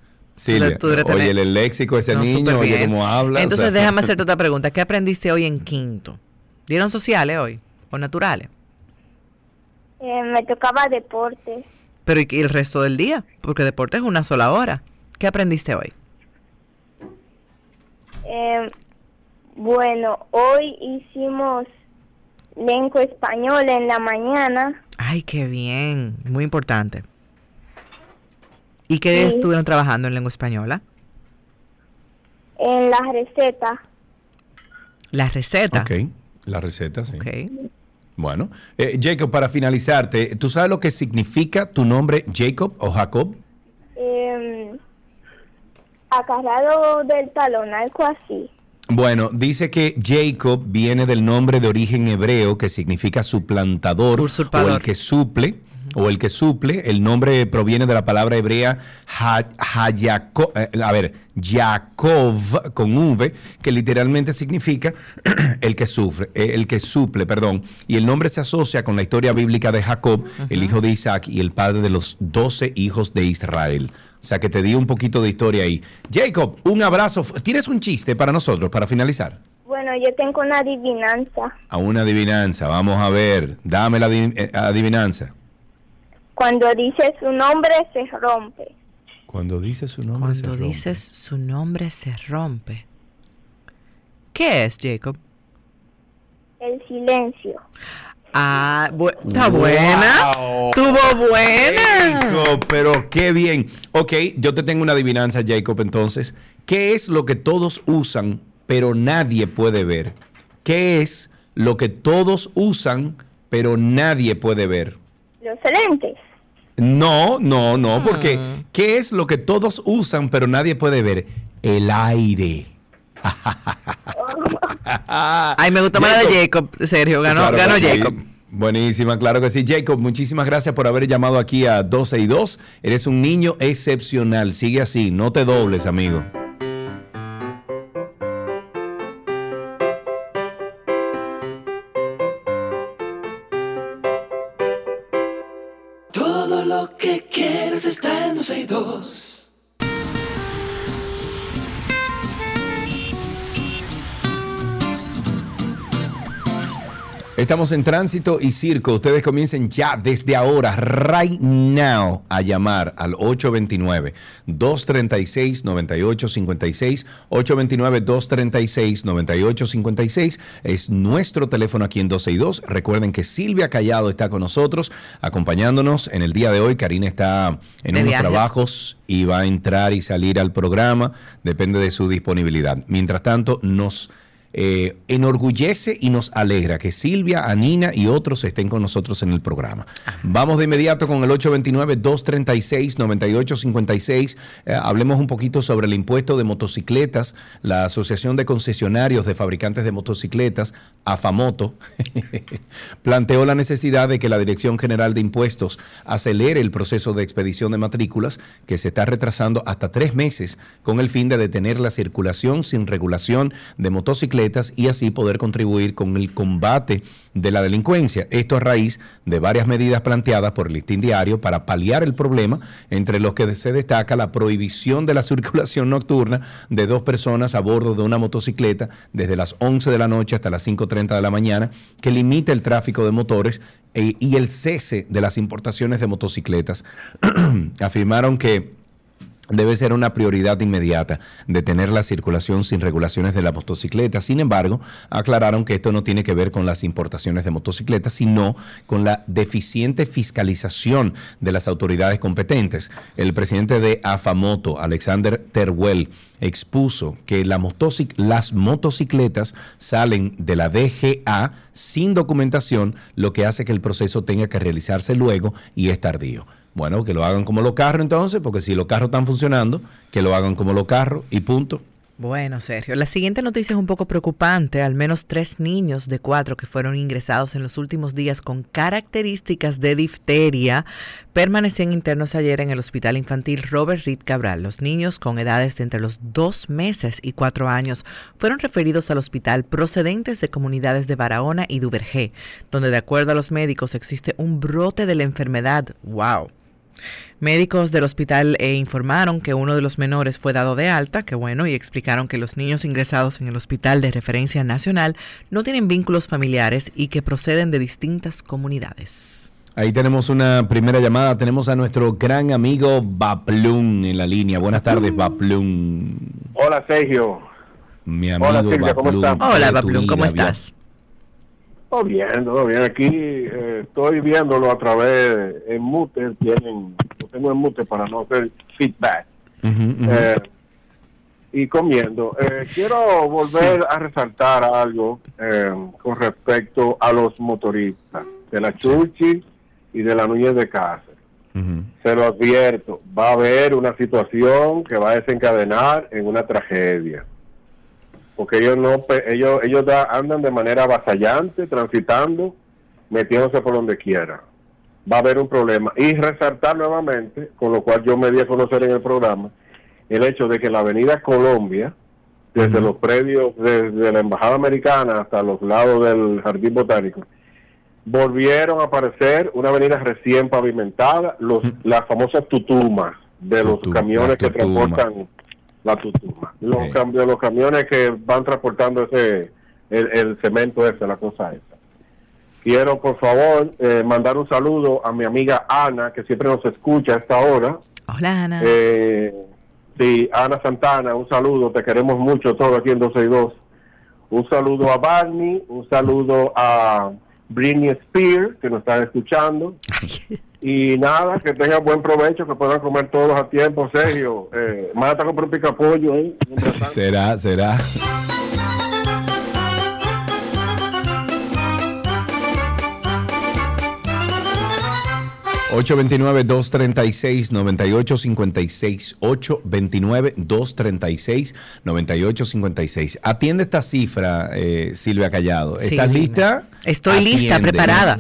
Debes oye, el léxico ese No, niño, oye cómo habla. o Entonces, sea. déjame [laughs] hacerte otra pregunta. ¿Qué aprendiste hoy en quinto? ¿Dieron sociales hoy? ¿O naturales? Eh, me tocaba deporte. Pero ¿y y el resto del día? Porque deporte es una sola hora. ¿Qué aprendiste hoy? Eh, bueno, hoy hicimos lengua española en la mañana. Ay, qué bien. Muy importante. ¿Y qué Sí. estuvieron trabajando en lengua española? En la receta, La receta. Ok, la receta, sí. Ok. Bueno, eh, Jacob, para finalizarte, ¿tú sabes lo que significa tu nombre Jacob o Jacob? eh, agarrado del talón, algo así. Bueno, dice que Jacob viene del nombre de origen hebreo que significa suplantador o el que suple o el que suple. El nombre proviene de la palabra hebrea ha, eh, a ver, Yaakov con V, que literalmente significa [clears throat] el que sufre, eh, el que suple, perdón. Y el nombre se asocia con la historia bíblica de Jacob, el hijo de Isaac y el padre de los doce hijos de Israel. O sea que te di un poquito de historia ahí. Jacob, un abrazo. ¿Tienes un chiste para nosotros, para finalizar? Bueno, yo tengo una adivinanza. A una adivinanza. Vamos a ver. Dame la eh, adivinanza. Cuando dice su nombre se rompe. Cuando dice su nombre Cuando dices su nombre se rompe. ¿Qué es, Jacob? El silencio. Ah, bu- está buena. Wow. Tuvo buena. Jacob, pero qué bien. Ok, yo te tengo una adivinanza, Jacob, entonces. ¿Qué es lo que todos usan, pero nadie puede ver? ¿Qué es lo que todos usan, pero nadie puede ver? Los lentes. No, no, no, porque Mm. ¿qué es lo que todos usan, pero nadie puede ver? El aire. [laughs] Ay, me gustó más la de Jacob, Sergio. Ganó, Claro ganó sí. Jacob. Buenísima, claro que sí. Jacob, muchísimas gracias por haber llamado aquí a 12 y 2. Eres un niño excepcional. Sigue así, no te dobles, amigo. Estamos en tránsito y circo. Ustedes comiencen ya desde ahora, right now, a llamar al 829-236-9856. 829-236-9856 es nuestro teléfono aquí en 12 y 2. Recuerden que Silvia Callado está con nosotros, acompañándonos en el día de hoy. Karina está en De unos viaje. trabajos y va a entrar y salir al programa. Depende de su disponibilidad. Mientras tanto, nos eh, enorgullece y nos alegra que Silvia, Anina y otros estén con nosotros en el programa. Vamos de inmediato con el 829-236-9856. Eh, hablemos un poquito sobre el impuesto de motocicletas. La Asociación de Concesionarios de Fabricantes de Motocicletas, AFAMOTO, [laughs] planteó la necesidad de que la Dirección General de Impuestos acelere el proceso de expedición de matrículas que se está retrasando hasta tres meses con el fin de detener la circulación sin regulación de motocicletas y así poder contribuir con el combate de la delincuencia. Esto a raíz de varias medidas planteadas por el listín diario para paliar el problema, entre los que se destaca la prohibición de la [laughs] circulación nocturna de dos personas a bordo de una motocicleta desde las 11 de la noche hasta las 5.30 de la mañana, que limita el tráfico de motores eh, y el cese de las importaciones de motocicletas. [clears throat] Afirmaron que debe ser una prioridad inmediata detener la circulación sin regulaciones de la motocicleta. Sin embargo, aclararon que esto no tiene que ver con las importaciones de motocicletas, sino con la deficiente fiscalización de las autoridades competentes. El presidente de AFAMOTO, Alexander Teruel, expuso que las motocicletas salen de la DGA sin documentación, lo que hace que el proceso tenga que realizarse luego y es tardío. Bueno, que lo hagan como los carros entonces, porque si los carros están funcionando, que lo hagan como los carros y punto. Bueno, Sergio, la siguiente noticia es un poco preocupante. Al menos tres niños de cuatro que fueron ingresados en los últimos días con características de difteria permanecían internos ayer en el Hospital Infantil Robert Reed Cabral. Los niños con edades de entre los dos meses y cuatro años fueron referidos al hospital procedentes de comunidades de Barahona y Duvergé, donde de acuerdo a los médicos existe un brote de la enfermedad. ¡Wow! Médicos del hospital eh, informaron que uno de los menores fue dado de alta, que bueno, y explicaron que los niños ingresados en el hospital de referencia nacional no tienen vínculos familiares y que proceden de distintas comunidades. Ahí tenemos una primera llamada. Tenemos a nuestro gran amigo Baplum en la línea. Buenas tardes, Baplum. Hola, Sergio. Mi amigo Baplum. Hola, Baplum, ¿cómo estás? Todo bien, todo bien. Aquí eh, estoy viéndolo a través en mute. Tienen, lo tengo en mute para no hacer feedback. Eh, y comiendo. Eh, quiero volver a resaltar algo con respecto a los motoristas de la Chuchi y de la Núñez de Cáceres. Se lo advierto, va a haber una situación que va a desencadenar en una tragedia porque ellos no ellos ellos andan de manera avasallante transitando metiéndose por donde quiera. Va a haber un problema. Y resaltar nuevamente con lo cual yo me di a conocer en el programa el hecho de que la avenida Colombia desde los predios desde la embajada americana hasta los lados del jardín botánico volvieron a aparecer una avenida recién pavimentada los las famosas tutumas de los camiones que transportan la tutuma. Los, cambios, los camiones que van transportando ese el, cemento ese, la cosa esa. Quiero, por favor, eh, mandar un saludo a mi amiga Ana, que siempre nos escucha a esta hora. Hola, Ana. Eh, sí, Ana Santana, un saludo, te queremos mucho todo aquí en 262. Un saludo a Barney, un saludo a Britney Spears, que nos están escuchando. Y nada, que tengan buen provecho, que puedan comer todos a tiempo, Sergio. Eh, mata comprar un picapollo, ¿eh? [laughs] será, será. ...829-236-9856... ...829-236-9856... ...atiende esta cifra, eh, Silvia Callado... ¿Estás lista? Estoy lista, preparada.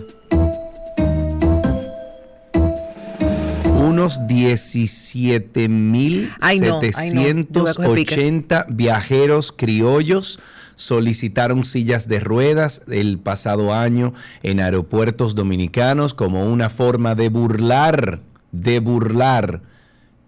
Unos 17.780 viajeros criollos solicitaron sillas de ruedas el pasado año en aeropuertos dominicanos como una forma de burlar, de burlar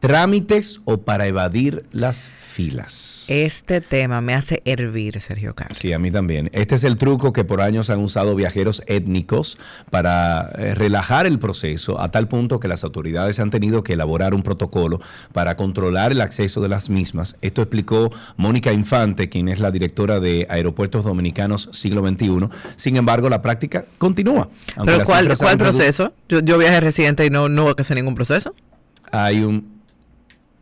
trámites o para evadir las filas. Este tema me hace hervir, Sergio Carlos. Sí, a mí también. Este es el truco que por años han usado viajeros étnicos para eh, relajar el proceso a tal punto que las autoridades han tenido que elaborar un protocolo para controlar el acceso de las mismas. Esto explicó Mónica Infante, quien es la directora de Aeropuertos Dominicanos Siglo XXI. Sin embargo, la práctica continúa. ¿Pero cuál, proceso? Yo, yo viajé residente y no, no hubo que hacer ningún proceso. Hay un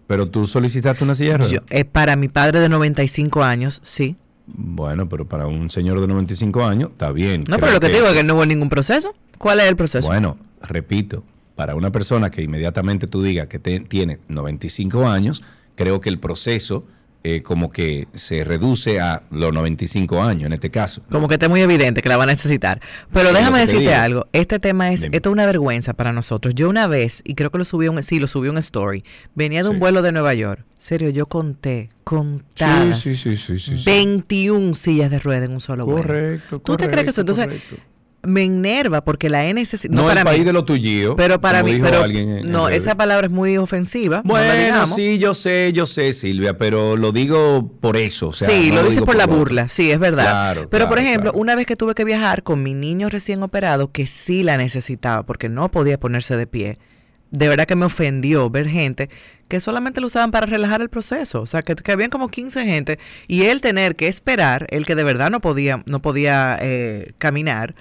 pero tú solicitaste una silla de ruedas. Eh, para mi padre de 95 años, sí. Bueno, pero para un señor de 95 años está bien. No, pero lo que, digo es que no hubo ningún proceso. ¿Cuál es el proceso? Bueno, repito, para una persona que inmediatamente tú digas que tiene 95 años, creo que el proceso eh, como que se reduce a los 95 años en este caso. Como que está muy evidente que la va a necesitar. Pero déjame decirte algo, este tema es, esto es una vergüenza para nosotros. Yo una vez, y creo que lo subí un, sí, lo subí un story, venía de un vuelo de Nueva York. Serio, yo conté, contadas, sí, sí, sí, 21 sillas de rueda en un solo vuelo. Correcto, ¿Tú te crees que eso? Entonces, me enerva porque la NSC no, para el país de lo tuyo pero para mí pero no esa palabra es muy ofensiva bueno sí yo sé yo sé Silvia pero lo digo por eso sí lo, dices por, la burla sí es verdad. Pero por ejemplo una vez que tuve que viajar con mi niño recién operado que sí la necesitaba porque no podía ponerse de pie de verdad que me ofendió ver gente que solamente lo usaban para relajar el proceso. O sea, que, que habían como 15 gente y él tener que esperar, el que de verdad no podía, no podía eh, caminar,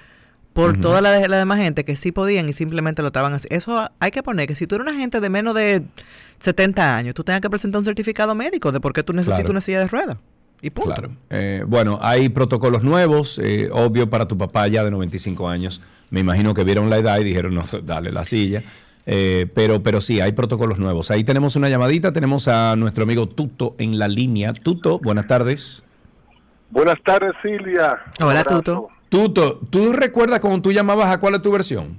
por toda la, la, demás gente que sí podían y simplemente lo estaban haciendo. Eso hay que poner que si tú eres una gente de menos de 70 años, tú tengas que presentar un certificado médico de por qué tú necesitas una silla de ruedas. Y punto. Claro. Eh, bueno, hay protocolos nuevos, eh, obvio para tu papá ya de 95 años. Me imagino que vieron la edad y dijeron, no, [laughs] dale la silla. Eh, pero, pero sí, hay protocolos nuevos. Ahí tenemos una llamadita, tenemos a nuestro amigo Tuto en la línea. Tuto, buenas tardes. Buenas tardes, Silvia. Hola, Tuto. Tuto, ¿tú recuerdas cuando tú llamabas a cuál es tu versión?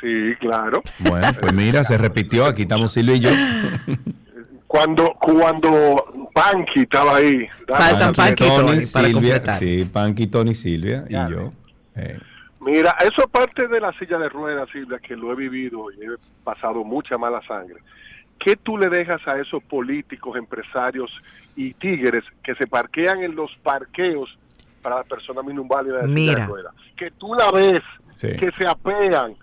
Sí, claro. Bueno, pues mira, se repitió, aquí estamos Silvio y yo. [laughs] Cuando, cuando Panky estaba ahí. Faltan Panky y Tony, Silvia, Sí, Panky, Tony, Silvia y yo. Eh. Mira, eso aparte de la silla de ruedas, Silvia, que lo he vivido y he pasado mucha mala sangre. ¿Qué tú le dejas a esos políticos, empresarios y tigres que se parquean en los parqueos para las personas minusválidas de Mira. rueda. Que tú la ves, que se apean,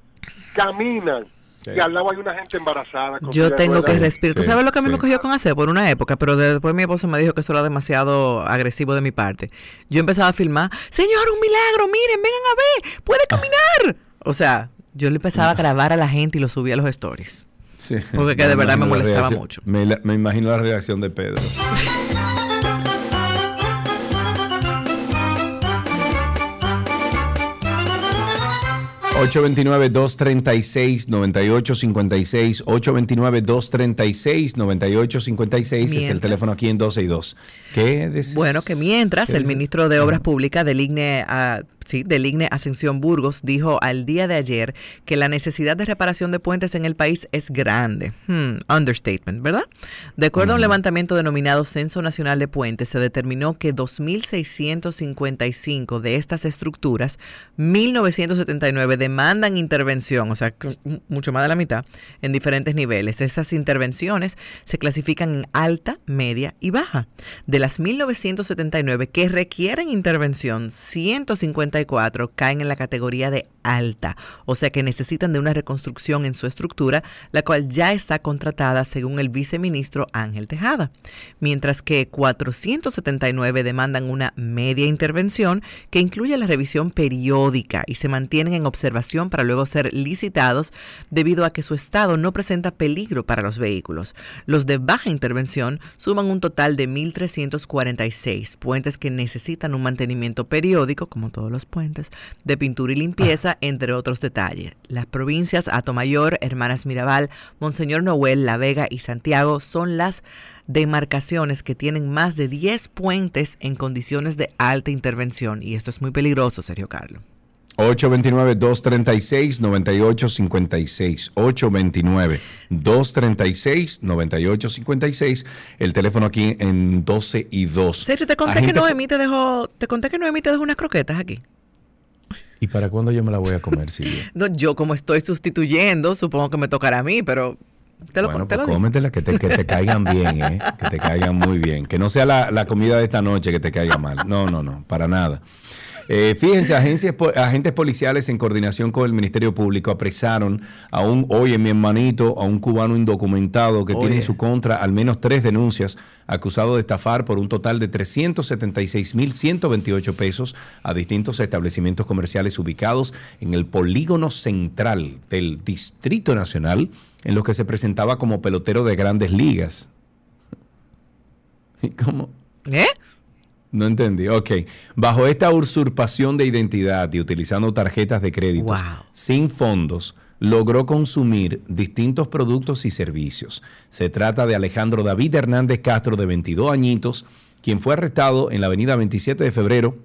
caminan, Y al lado hay una gente embarazada. yo tengo que respirar. ¿Tú sabes lo que a mí me cogió con hacer por una época? Pero después mi esposo me dijo que eso era demasiado agresivo de mi parte. Yo empezaba a filmar. Señor, un milagro, miren, vengan a ver, puede caminar. O sea, yo le empezaba a grabar a la gente y lo subía a los stories. Sí. Porque que de verdad me molestaba mucho. Me, me imagino la reacción de Pedro. [laughs] 829-236-9856. 829-236-9856 es el teléfono aquí en 12 y 2. ¿Qué Bueno, que mientras el ministro de Obras Públicas deligne a sí, del IGNE Ascensión Burgos dijo al día de ayer que la necesidad de reparación de puentes en el país es grande. Hmm, understatement, ¿verdad? De acuerdo a un levantamiento denominado Censo Nacional de Puentes, se determinó que 2.655 de estas estructuras, 1.979 demandan intervención, o sea, mucho más de la mitad, en diferentes niveles. Esas intervenciones se clasifican en alta, media y baja. De las 1.979 que requieren intervención, 150 caen en la categoría de alta, o sea que necesitan de una reconstrucción en su estructura, la cual ya está contratada según el viceministro Ángel Tejada, mientras que 479 demandan una media intervención que incluye la revisión periódica y se mantienen en observación para luego ser licitados debido a que su estado no presenta peligro para los vehículos. Los de baja intervención suman un total de 1.346 puentes que necesitan un mantenimiento periódico, como todos los puentes, de pintura y limpieza, entre otros detalles. Las provincias Atomayor, Hermanas Mirabal, Monseñor Noel, La Vega y Santiago son las demarcaciones que tienen más de 10 puentes en condiciones de alta intervención. Y esto es muy peligroso, Sergio Carlos. 829-236-9856. 829-236-9856. El teléfono aquí en 12 y 2. Sergio, te conté que Noemí te dejó, te conté que Noemí te dejó unas croquetas aquí. ¿Y para cuándo yo me la voy a comer, Silvia? [laughs] no, yo como estoy sustituyendo, supongo que me tocará a mí, pero te lo, bueno, pues cómetela, que te, que te caigan bien, ¿eh? que te caigan muy bien. Que no sea la, la comida de esta noche que te caiga mal. No, no, no, para nada. Eh, fíjense, agencias, agentes policiales en coordinación con el Ministerio Público apresaron a un, oye, mi hermanito, a un cubano indocumentado que tiene en su contra al menos tres denuncias acusado de estafar por un total de 376.128 pesos a distintos establecimientos comerciales ubicados en el polígono central del Distrito Nacional, en los que se presentaba como pelotero de grandes ligas. [laughs] ¿Cómo? ¿Eh? No entendí. Ok. Bajo esta usurpación de identidad y utilizando tarjetas de crédito sin fondos, logró consumir distintos productos y servicios. Se trata de Alejandro David Hernández Castro, de 22 añitos, quien fue arrestado en la avenida 27 de febrero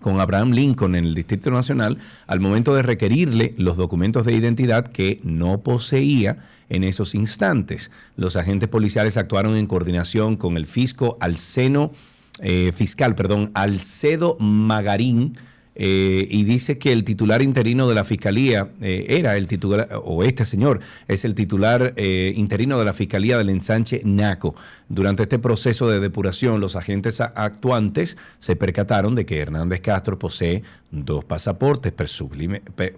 con Abraham Lincoln en el Distrito Nacional al momento de requerirle los documentos de identidad que no poseía en esos instantes. Los agentes policiales actuaron en coordinación con el fisco al seno eh, fiscal, perdón, Alcedo Magarín, eh, y dice que el titular interino de la Fiscalía eh, era el titular, o este señor es el titular interino de la Fiscalía del ensanche NACO. Durante este proceso de depuración, los agentes actuantes se percataron de que Hernández Castro posee dos pasaportes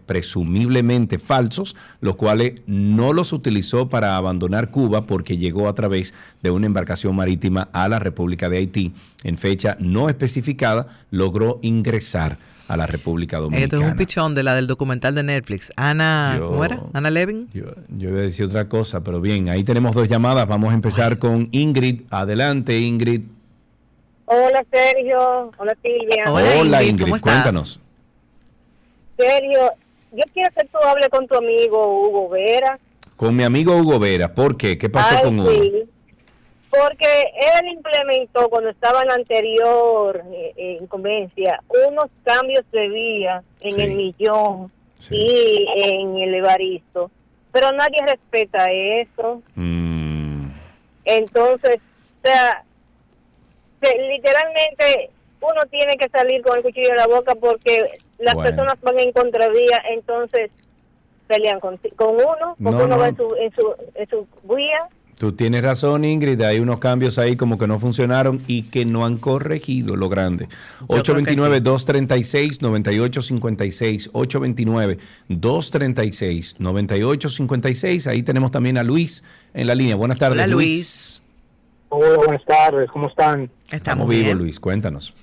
presumiblemente falsos, los cuales no los utilizó para abandonar Cuba porque llegó a través de una embarcación marítima a la República de Haití. En fecha no especificada, logró ingresar a la República Dominicana. Esto es un pichón de la del documental de Netflix. Ana, ¿cómo era? Ana Levin. Yo, yo iba a decir otra cosa, pero bien, ahí tenemos dos llamadas. Vamos a empezar con Ingrid. Adelante, Ingrid. Hola, Sergio. Hola, Silvia. Hola, Ingrid. Cuéntanos. Sergio, yo quiero que tú hables con tu amigo Hugo Vera. Con mi amigo Hugo Vera. ¿Por qué? ¿Qué pasó con Hugo? Porque él implementó cuando estaba en la anterior eh, inconveniencia unos cambios de vía en el millón y en el Evaristo, pero nadie respeta eso. Mm. Entonces, o sea, literalmente uno tiene que salir con el cuchillo en la boca porque las personas van en contravía, entonces pelean con, con uno, porque uno va en su, en su, en su vía Tú tienes razón, Ingrid. Hay unos cambios ahí como que no funcionaron y que no han corregido lo grande. 829-236-9856. 829-236-9856. Ahí tenemos también a Luis en la línea. Buenas tardes, Hola, Luis. Hola, buenas tardes. ¿Cómo están? Estamos vivos, Luis. Cuéntanos.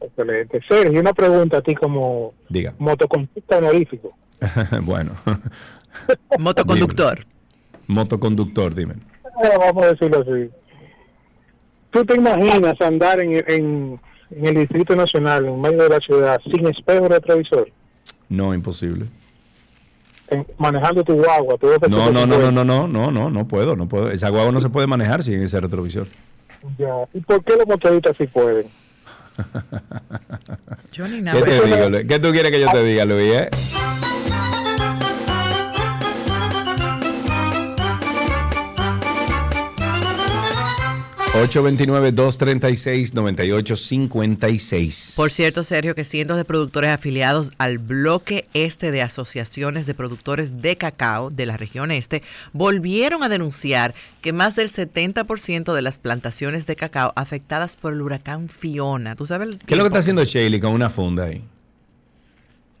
Excelente. Sergio, una pregunta a ti como Diga. motoconductor honorífico. [laughs] bueno. Motoconductor. [laughs] Motoconductor, dime vamos a decirlo así. ¿Tú te imaginas andar en, en, el Distrito Nacional, en medio de la ciudad, sin espejo retrovisor? No, imposible. manejando tu guagua. no, no, no, no, no, no, no, no, no puedo, no puedo. Esa guagua no se puede manejar sin ese retrovisor. Ya. ¿Y por qué los motoristas sí pueden? Yo ni nada. ¿Qué, te digo, ¿Qué tú quieres que yo te diga, Luis? Eh? 829-236-9856. Por cierto, Sergio, que cientos de productores afiliados al bloque este de asociaciones de productores de cacao de la región este volvieron a denunciar que más del 70% de las plantaciones de cacao afectadas por el huracán Fiona. ¿Tú sabes? ¿Qué es lo que está haciendo Shaley con una funda ahí?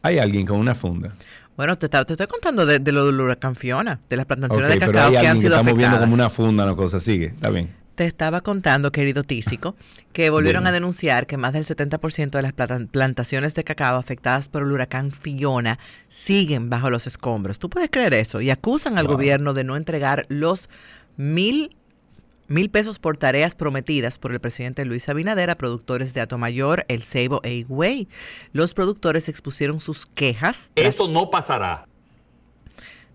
Hay alguien con una funda. Bueno, te, te estoy contando de, lo del huracán Fiona, de las plantaciones de cacao que han sido que está moviendo como una funda, una cosa. Sigue, está bien. Te estaba contando, querido Tísico, que volvieron a denunciar que más del 70% de las plantaciones de cacao afectadas por el huracán Fiona siguen bajo los escombros. ¿Tú puedes creer eso? Y acusan al gobierno de no entregar los mil mil pesos por tareas prometidas por el presidente Luis Abinader a productores de Atomayor, El Ceibo e Higüey. Los productores expusieron sus quejas. Eso no pasará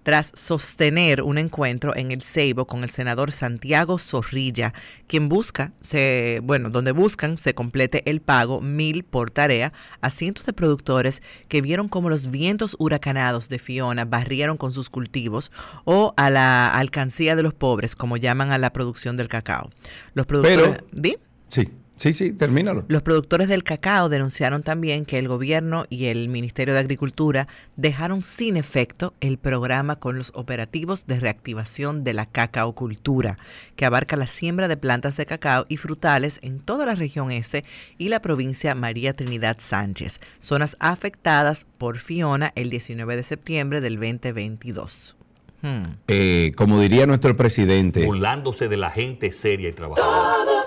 tras sostener un encuentro en el Ceibo con el senador Santiago Zorrilla, quien busca, se, bueno, donde buscan se complete el pago mil por tarea a cientos de productores que vieron cómo los vientos huracanados de Fiona barrieron con sus cultivos o a la alcancía de los pobres, como llaman a la producción del cacao. Los productores, Pero, Sí. Sí, sí, termínalo. Los productores del cacao denunciaron también que el gobierno y el Ministerio de Agricultura dejaron sin efecto el programa con los operativos de reactivación de la cacaocultura, que abarca la siembra de plantas de cacao y frutales en toda la región S y la provincia María Trinidad Sánchez, zonas afectadas por Fiona el 19 de septiembre del 2022. Hmm. Eh, como diría nuestro presidente. Burlándose de la gente seria y trabajadora. Todo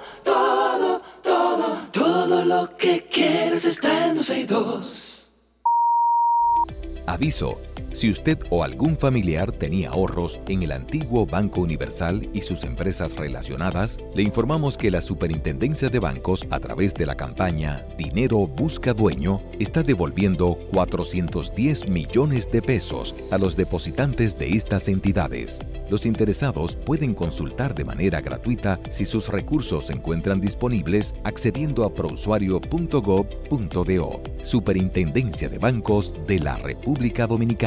lo que quieres está en 262. Aviso. Si usted o algún familiar tenía ahorros en el antiguo Banco Universal y sus empresas relacionadas, le informamos que la Superintendencia de Bancos, a través de la campaña Dinero Busca Dueño, está devolviendo 410 millones de pesos a los depositantes de estas entidades. Los interesados pueden consultar de manera gratuita si sus recursos se encuentran disponibles accediendo a prousuario.gov.do. Superintendencia de Bancos de la República Dominicana.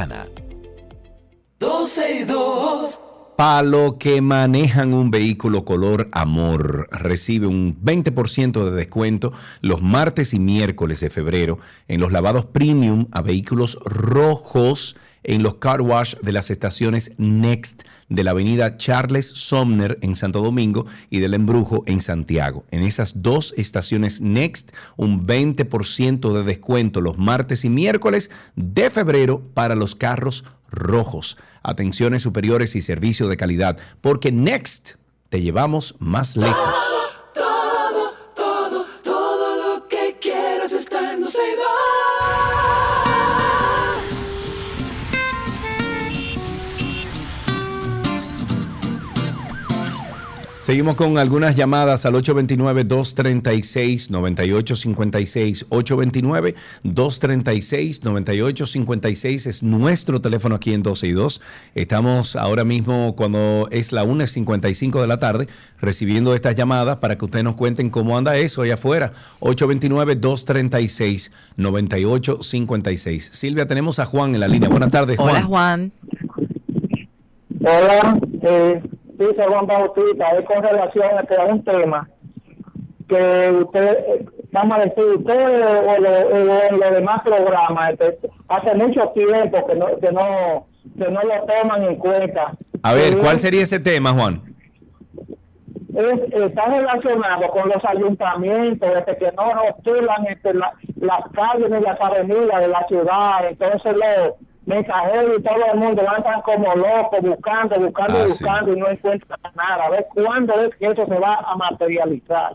12 y 2. Para los que manejan un vehículo color amor, recibe un 20% de descuento los martes y miércoles de febrero en los lavados premium a vehículos rojos en los car wash de las estaciones Next de la avenida Charles Somner en Santo Domingo y del Embrujo en Santiago. En esas dos estaciones Next, un 20% de descuento los martes y miércoles de febrero para los carros rojos. Atenciones superiores y servicio de calidad, porque Next te llevamos más lejos. Seguimos con algunas llamadas al 829-236-9856. 829-236-9856 es nuestro teléfono aquí en 12 y 2. Estamos ahora mismo, cuando es la 1.55 de la tarde, recibiendo estas llamadas para que ustedes nos cuenten cómo anda eso allá afuera. 829-236-9856. Silvia, tenemos a Juan en la línea. Buenas tardes, Juan. Hola, Juan. Hola, eh, dice Juan Bautista, es con relación a, a un tema que usted, eh, vamos a decir, usted o, lo- en los demás programas, este, hace mucho tiempo que no, que no, que no lo toman en cuenta. A ver, Eh, ¿cuál sería ese tema, Juan? es- está relacionado con los ayuntamientos, este, que no rotulan este, la- las calles ni las avenidas de la ciudad, entonces los mensajeros y todo el mundo andan como locos buscando, buscando Ah, y sí. buscando y no encuentran nada. A ver cuándo es que eso se va a materializar.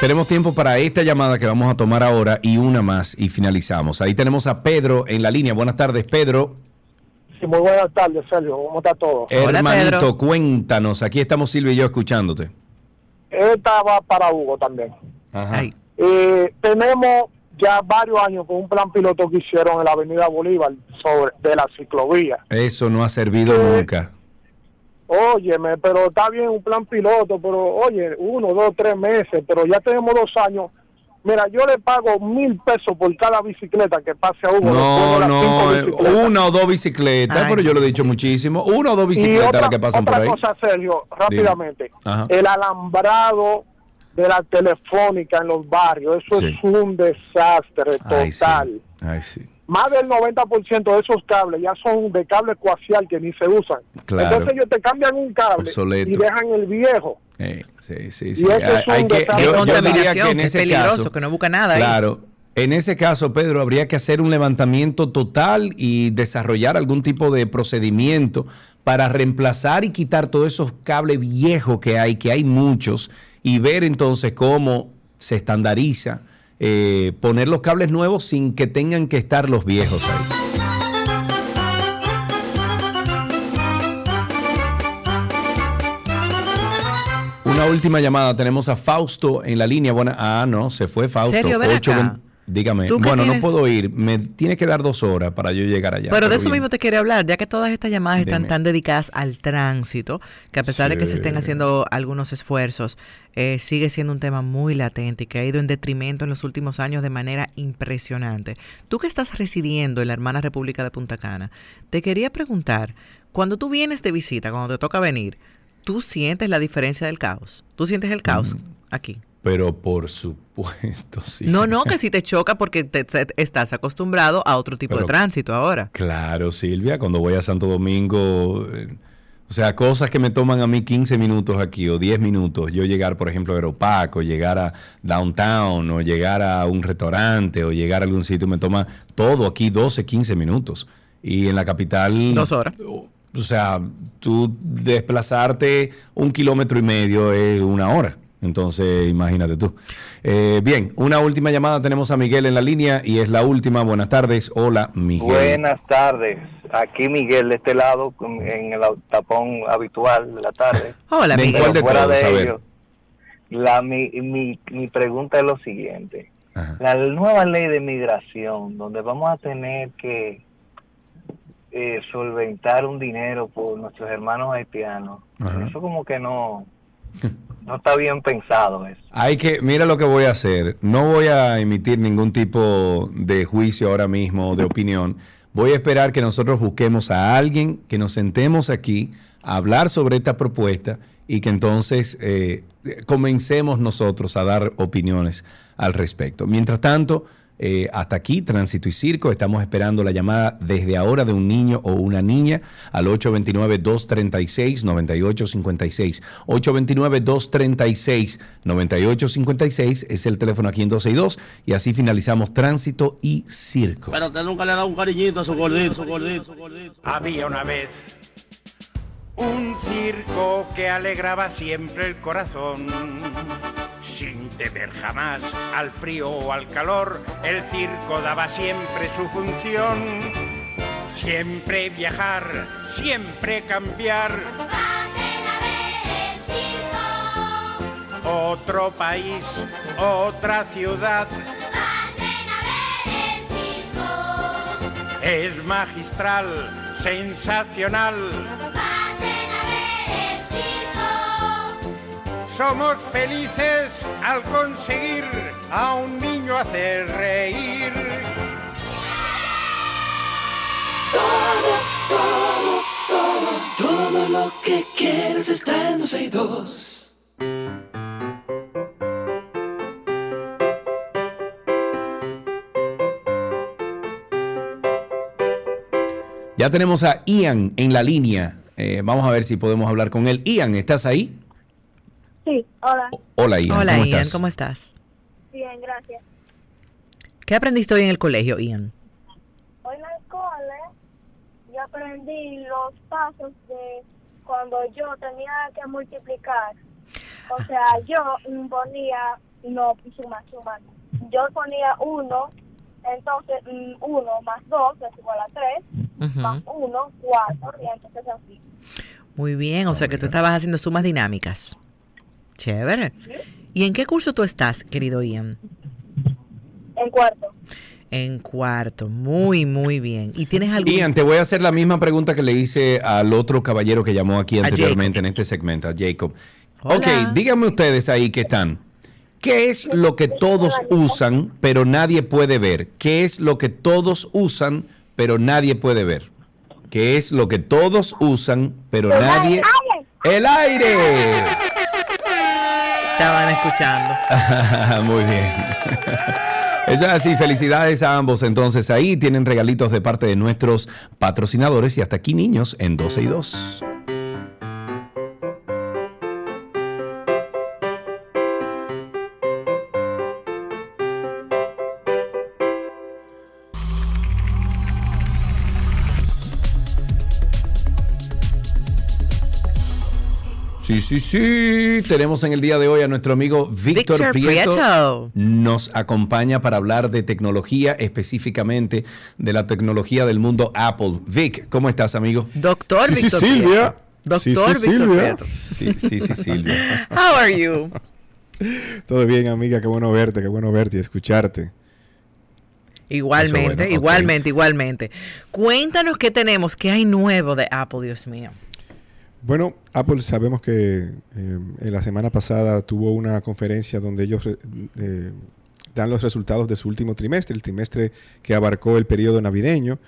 Tenemos tiempo para esta llamada que vamos a tomar ahora y una más y finalizamos. Ahí tenemos a Pedro en la línea. Buenas tardes, Pedro. Sí, muy buenas tardes, Sergio. ¿Cómo está todo? Hermanito, cuéntanos. Aquí estamos Silvia y yo escuchándote. Esta va para Hugo también. Ajá. Eh, tenemos ya varios años con un plan piloto que hicieron en la Avenida Bolívar sobre de la ciclovía. Eso no ha servido nunca. Óyeme, pero está bien un plan piloto, pero oye, uno, dos, tres meses, pero ya tenemos dos años. Mira, yo le pago mil pesos por cada bicicleta que pase a Hugo. No, no, eh, una o dos bicicletas, Ay. pero yo lo he dicho muchísimo. Una o dos bicicletas otra, las que pasan por otra ahí. cosa, Sergio, rápidamente. El alambrado de la telefónica en los barrios, eso Sí. es un desastre Ay, sí. total. Ay, sí. Más del 90% de esos cables ya son de cable coaxial que ni se usan. Claro. Entonces ellos te cambian un cable Obsoleto. y dejan el viejo. Eh, sí, sí, sí. Hay, hay que, desastre. yo, yo diría que en que es ese peligroso, caso, que no busca nada ahí. Claro. En ese caso, Pedro, habría que hacer un levantamiento total y desarrollar algún tipo de procedimiento para reemplazar y quitar todos esos cables viejos que hay, que hay muchos, y ver entonces cómo se estandariza eh, poner los cables nuevos sin que tengan que estar los viejos ahí. Una última llamada. Tenemos a Fausto en la línea. Buena, ah, no, se fue Fausto. Ven acá. Dígame. ¿Tú qué Bueno, tienes? no puedo ir. Me tiene que dar dos horas para yo llegar allá. pero de eso bien. mismo te quería hablar, ya que todas estas llamadas están tan dedicadas al tránsito, que a pesar de que se estén haciendo algunos esfuerzos, eh, sigue siendo un tema muy latente y que ha ido en detrimento en los últimos años de manera impresionante. Tú que estás residiendo en la hermana República de Punta Cana, te quería preguntar, cuando tú vienes de visita, cuando te toca venir, ¿tú sientes la diferencia del caos? ¿Tú sientes el caos aquí? Pero por supuesto, [laughs] sí. No, no, que si te choca porque te- te- estás acostumbrado a otro tipo Pero- de tránsito ahora. Claro, Silvia, cuando voy a Santo Domingo, eh, o sea, cosas que me toman a mí 15 minutos aquí o 10 minutos, yo llegar, por ejemplo, a Aeropaco, llegar a Downtown o llegar a un restaurante o llegar a algún sitio, me toma todo aquí 12, 15 minutos. Y en la capital... Dos horas. O sea, tú desplazarte un kilómetro y medio es una hora. Entonces, imagínate tú. Eh, bien, una última llamada. Tenemos a Miguel en la línea y es la última. Buenas tardes. Hola, Miguel. Buenas tardes. Aquí Miguel de este lado, en el tapón habitual de la tarde. [laughs] Hola, ¿De Miguel. cuál de Fuera todos? de ello, la, mi, mi, mi pregunta es lo siguiente. La nueva ley de migración, donde vamos a tener que eh, solventar un dinero por nuestros hermanos haitianos, Ajá. eso como que no, [laughs] no está bien pensado eso. Hay que, mira lo que voy a hacer. No voy a emitir ningún tipo de juicio ahora mismo, de opinión. Voy a esperar que nosotros busquemos a alguien, que nos sentemos aquí a hablar sobre esta propuesta y que entonces eh, comencemos nosotros a dar opiniones al respecto. Mientras tanto, eh, hasta aquí, Tránsito y Circo, estamos esperando la llamada desde ahora de un niño o una niña al 829-236-9856. 829-236-9856 es el teléfono aquí en 12 y 2 y así finalizamos Tránsito y Circo. Pero usted nunca le ha dado un cariñito a su gordito, su gordito, su gordito. Había una vez un circo que alegraba siempre el corazón. Sin temer jamás al frío o al calor, el circo daba siempre su función. Siempre viajar, siempre cambiar. Otro país, otra ciudad. Es magistral, sensacional. Somos felices al conseguir a un niño hacer reír. Todo, todo, todo lo que quieres está en 12 y 2. Ya tenemos a Ian en la línea. Eh, vamos a ver si podemos hablar con él. Ian, ¿estás ahí? Sí, hola. Hola Ian, Hola, ¿cómo Ian, estás? ¿cómo estás? Bien, gracias. ¿Qué aprendiste hoy en el colegio, Ian? Hoy en la escuela yo aprendí los pasos de cuando yo tenía que multiplicar. O sea, yo ponía, no, suma, suma. Yo ponía uno, entonces mm, uno más dos es igual a tres, más uno, cuatro, y entonces así. Muy bien, o sea que tú estabas haciendo sumas dinámicas. Chévere. ¿Y en qué curso tú estás, querido Ian? En cuarto. En cuarto. Muy, muy bien. ¿Y tienes algún... Ian, te voy a hacer la misma pregunta que le hice al otro caballero que llamó aquí anteriormente en este segmento, a Jacob. Hola. Ok, díganme ustedes ahí que están. ¿Qué es lo que todos usan pero nadie puede ver? ¿Qué es lo que todos usan pero nadie puede ver? ¿Qué es lo que todos usan pero nadie... ¡El aire! Estaban escuchando. [laughs] Muy bien. Eso es así, felicidades a ambos. Entonces ahí tienen regalitos de parte de nuestros patrocinadores y hasta aquí niños en 12 y 2. Sí, sí, sí. Tenemos en el día de hoy a nuestro amigo Víctor Víctor Prieto. Prieto. Nos acompaña para hablar de tecnología, específicamente de la tecnología del mundo Apple. Vic, ¿cómo estás, amigo? Doctor Sí, sí, Víctor Silvia. Prieto. Doctor Sí, sí, Víctor Silvia. Prieto. Sí, sí, sí, Silvia. [laughs] How are you? Todo bien, amiga, qué bueno verte, qué bueno verte y escucharte. Igualmente, bueno, igualmente, igualmente. Cuéntanos qué tenemos, qué hay nuevo de Apple, Dios mío. Bueno, Apple sabemos que eh, en la semana pasada tuvo una conferencia donde ellos eh, dan los resultados de su último trimestre, el trimestre que abarcó el periodo navideño.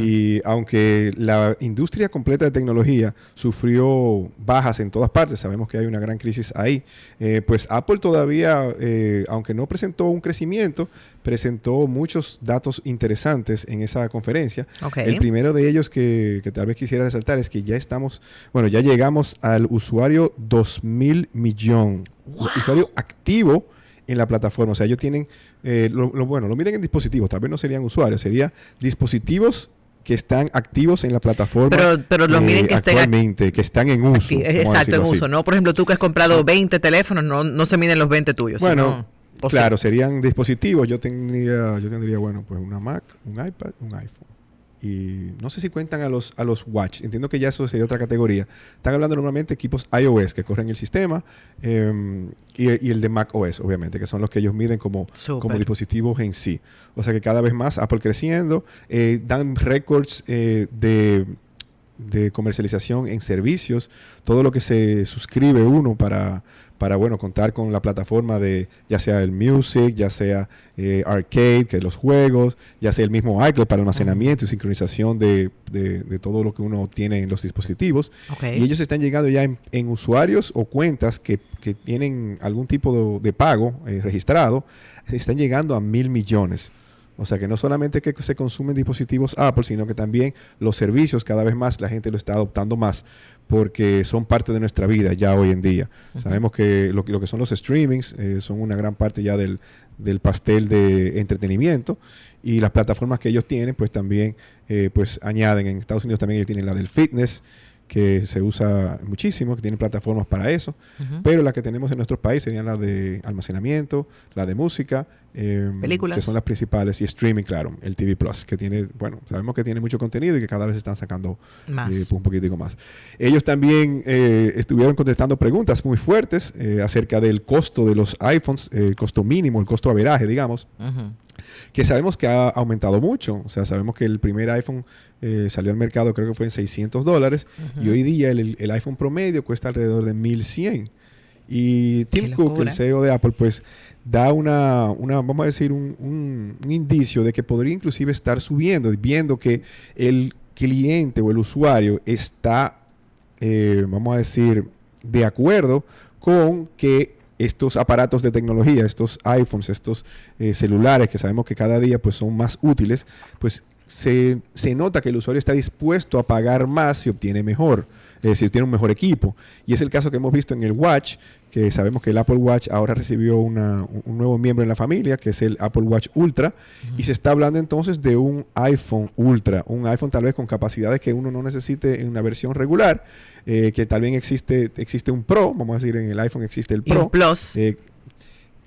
Y aunque la industria completa de tecnología sufrió bajas en todas partes, sabemos que hay una gran crisis ahí, eh, pues Apple todavía, eh, aunque no presentó un crecimiento, presentó muchos datos interesantes en esa conferencia. El primero de ellos que, que tal vez quisiera resaltar es que ya estamos, bueno, ya llegamos al usuario 2000 millón, usuario activo en la plataforma. O sea, ellos tienen, eh, lo, lo bueno, lo miden en dispositivos, tal vez no serían usuarios, serían dispositivos que están activos en la plataforma. Pero, pero los eh, miden que estén actualmente, que están en uso. Exacto, en así. uso. No, por ejemplo, tú que has comprado 20 teléfonos, no, no se miden los 20 tuyos. Bueno, sino- sí. claro, serían dispositivos. Yo tendría, yo tendría, bueno, pues una Mac, un iPad, un iPhone. Y no sé si cuentan a los, a los Watch. Entiendo que ya eso sería otra categoría. Están hablando normalmente de equipos iOS que corren el sistema eh, y, y el de Mac OS, obviamente, que son los que ellos miden como, como dispositivos en sí. O sea que cada vez más Apple creciendo, eh, dan récords eh, de de comercialización en servicios, todo lo que se suscribe uno para, para bueno, contar con la plataforma de ya sea el music, ya sea eh, arcade, que es los juegos, ya sea el mismo iCloud para almacenamiento y sincronización de, de- de todo lo que uno tiene en los dispositivos. Y ellos están llegando ya en, en usuarios o cuentas que, que tienen algún tipo de, de pago eh, registrado, están llegando a mil millones. O sea que no solamente que se consumen dispositivos Apple, sino que también los servicios cada vez más la gente lo está adoptando más porque son parte de nuestra vida ya hoy en día. Sabemos que lo, que lo que son los streamings eh, son una gran parte ya del, del pastel de entretenimiento y las plataformas que ellos tienen pues también eh, pues añaden. En Estados Unidos también ellos tienen la del fitness que se usa muchísimo, que tienen plataformas para eso, pero las que tenemos en nuestro país serían la de almacenamiento, la de música, eh, Películas. que son las principales, y streaming, claro, el TV Plus, que tiene, bueno, sabemos que tiene mucho contenido y que cada vez están sacando Más. eh, un poquitico más. Ellos también eh, estuvieron contestando preguntas muy fuertes eh, acerca del costo de los iPhones, el costo mínimo, el costo averaje, digamos Ujú. Que sabemos que ha aumentado mucho. O sea, sabemos que el primer iPhone eh, salió al mercado, creo que fue en 600 dólares, y hoy día el, el iPhone promedio cuesta alrededor de 1100. Y Tim Cook, locura. el CEO de Apple, pues da una, una vamos a decir, un, un- un indicio de que podría inclusive estar subiendo, viendo que el cliente o el usuario está, eh, vamos a decir, de acuerdo con que estos aparatos de tecnología, estos iPhones, estos eh, celulares que sabemos que cada día pues, son más útiles, pues se, se nota que el usuario está dispuesto a pagar más si obtiene mejor, eh, si obtiene un mejor equipo. Y es el caso que hemos visto en el Watch, que sabemos que el Apple Watch ahora recibió una- un- nuevo miembro en la familia, que es el Apple Watch Ultra, y se está hablando entonces de un iPhone Ultra, un iPhone tal vez con capacidades que uno no necesite en una versión regular, eh, que tal vez existe, existe un Pro, vamos a decir, en el iPhone existe el Y un Pro. Plus. Eh,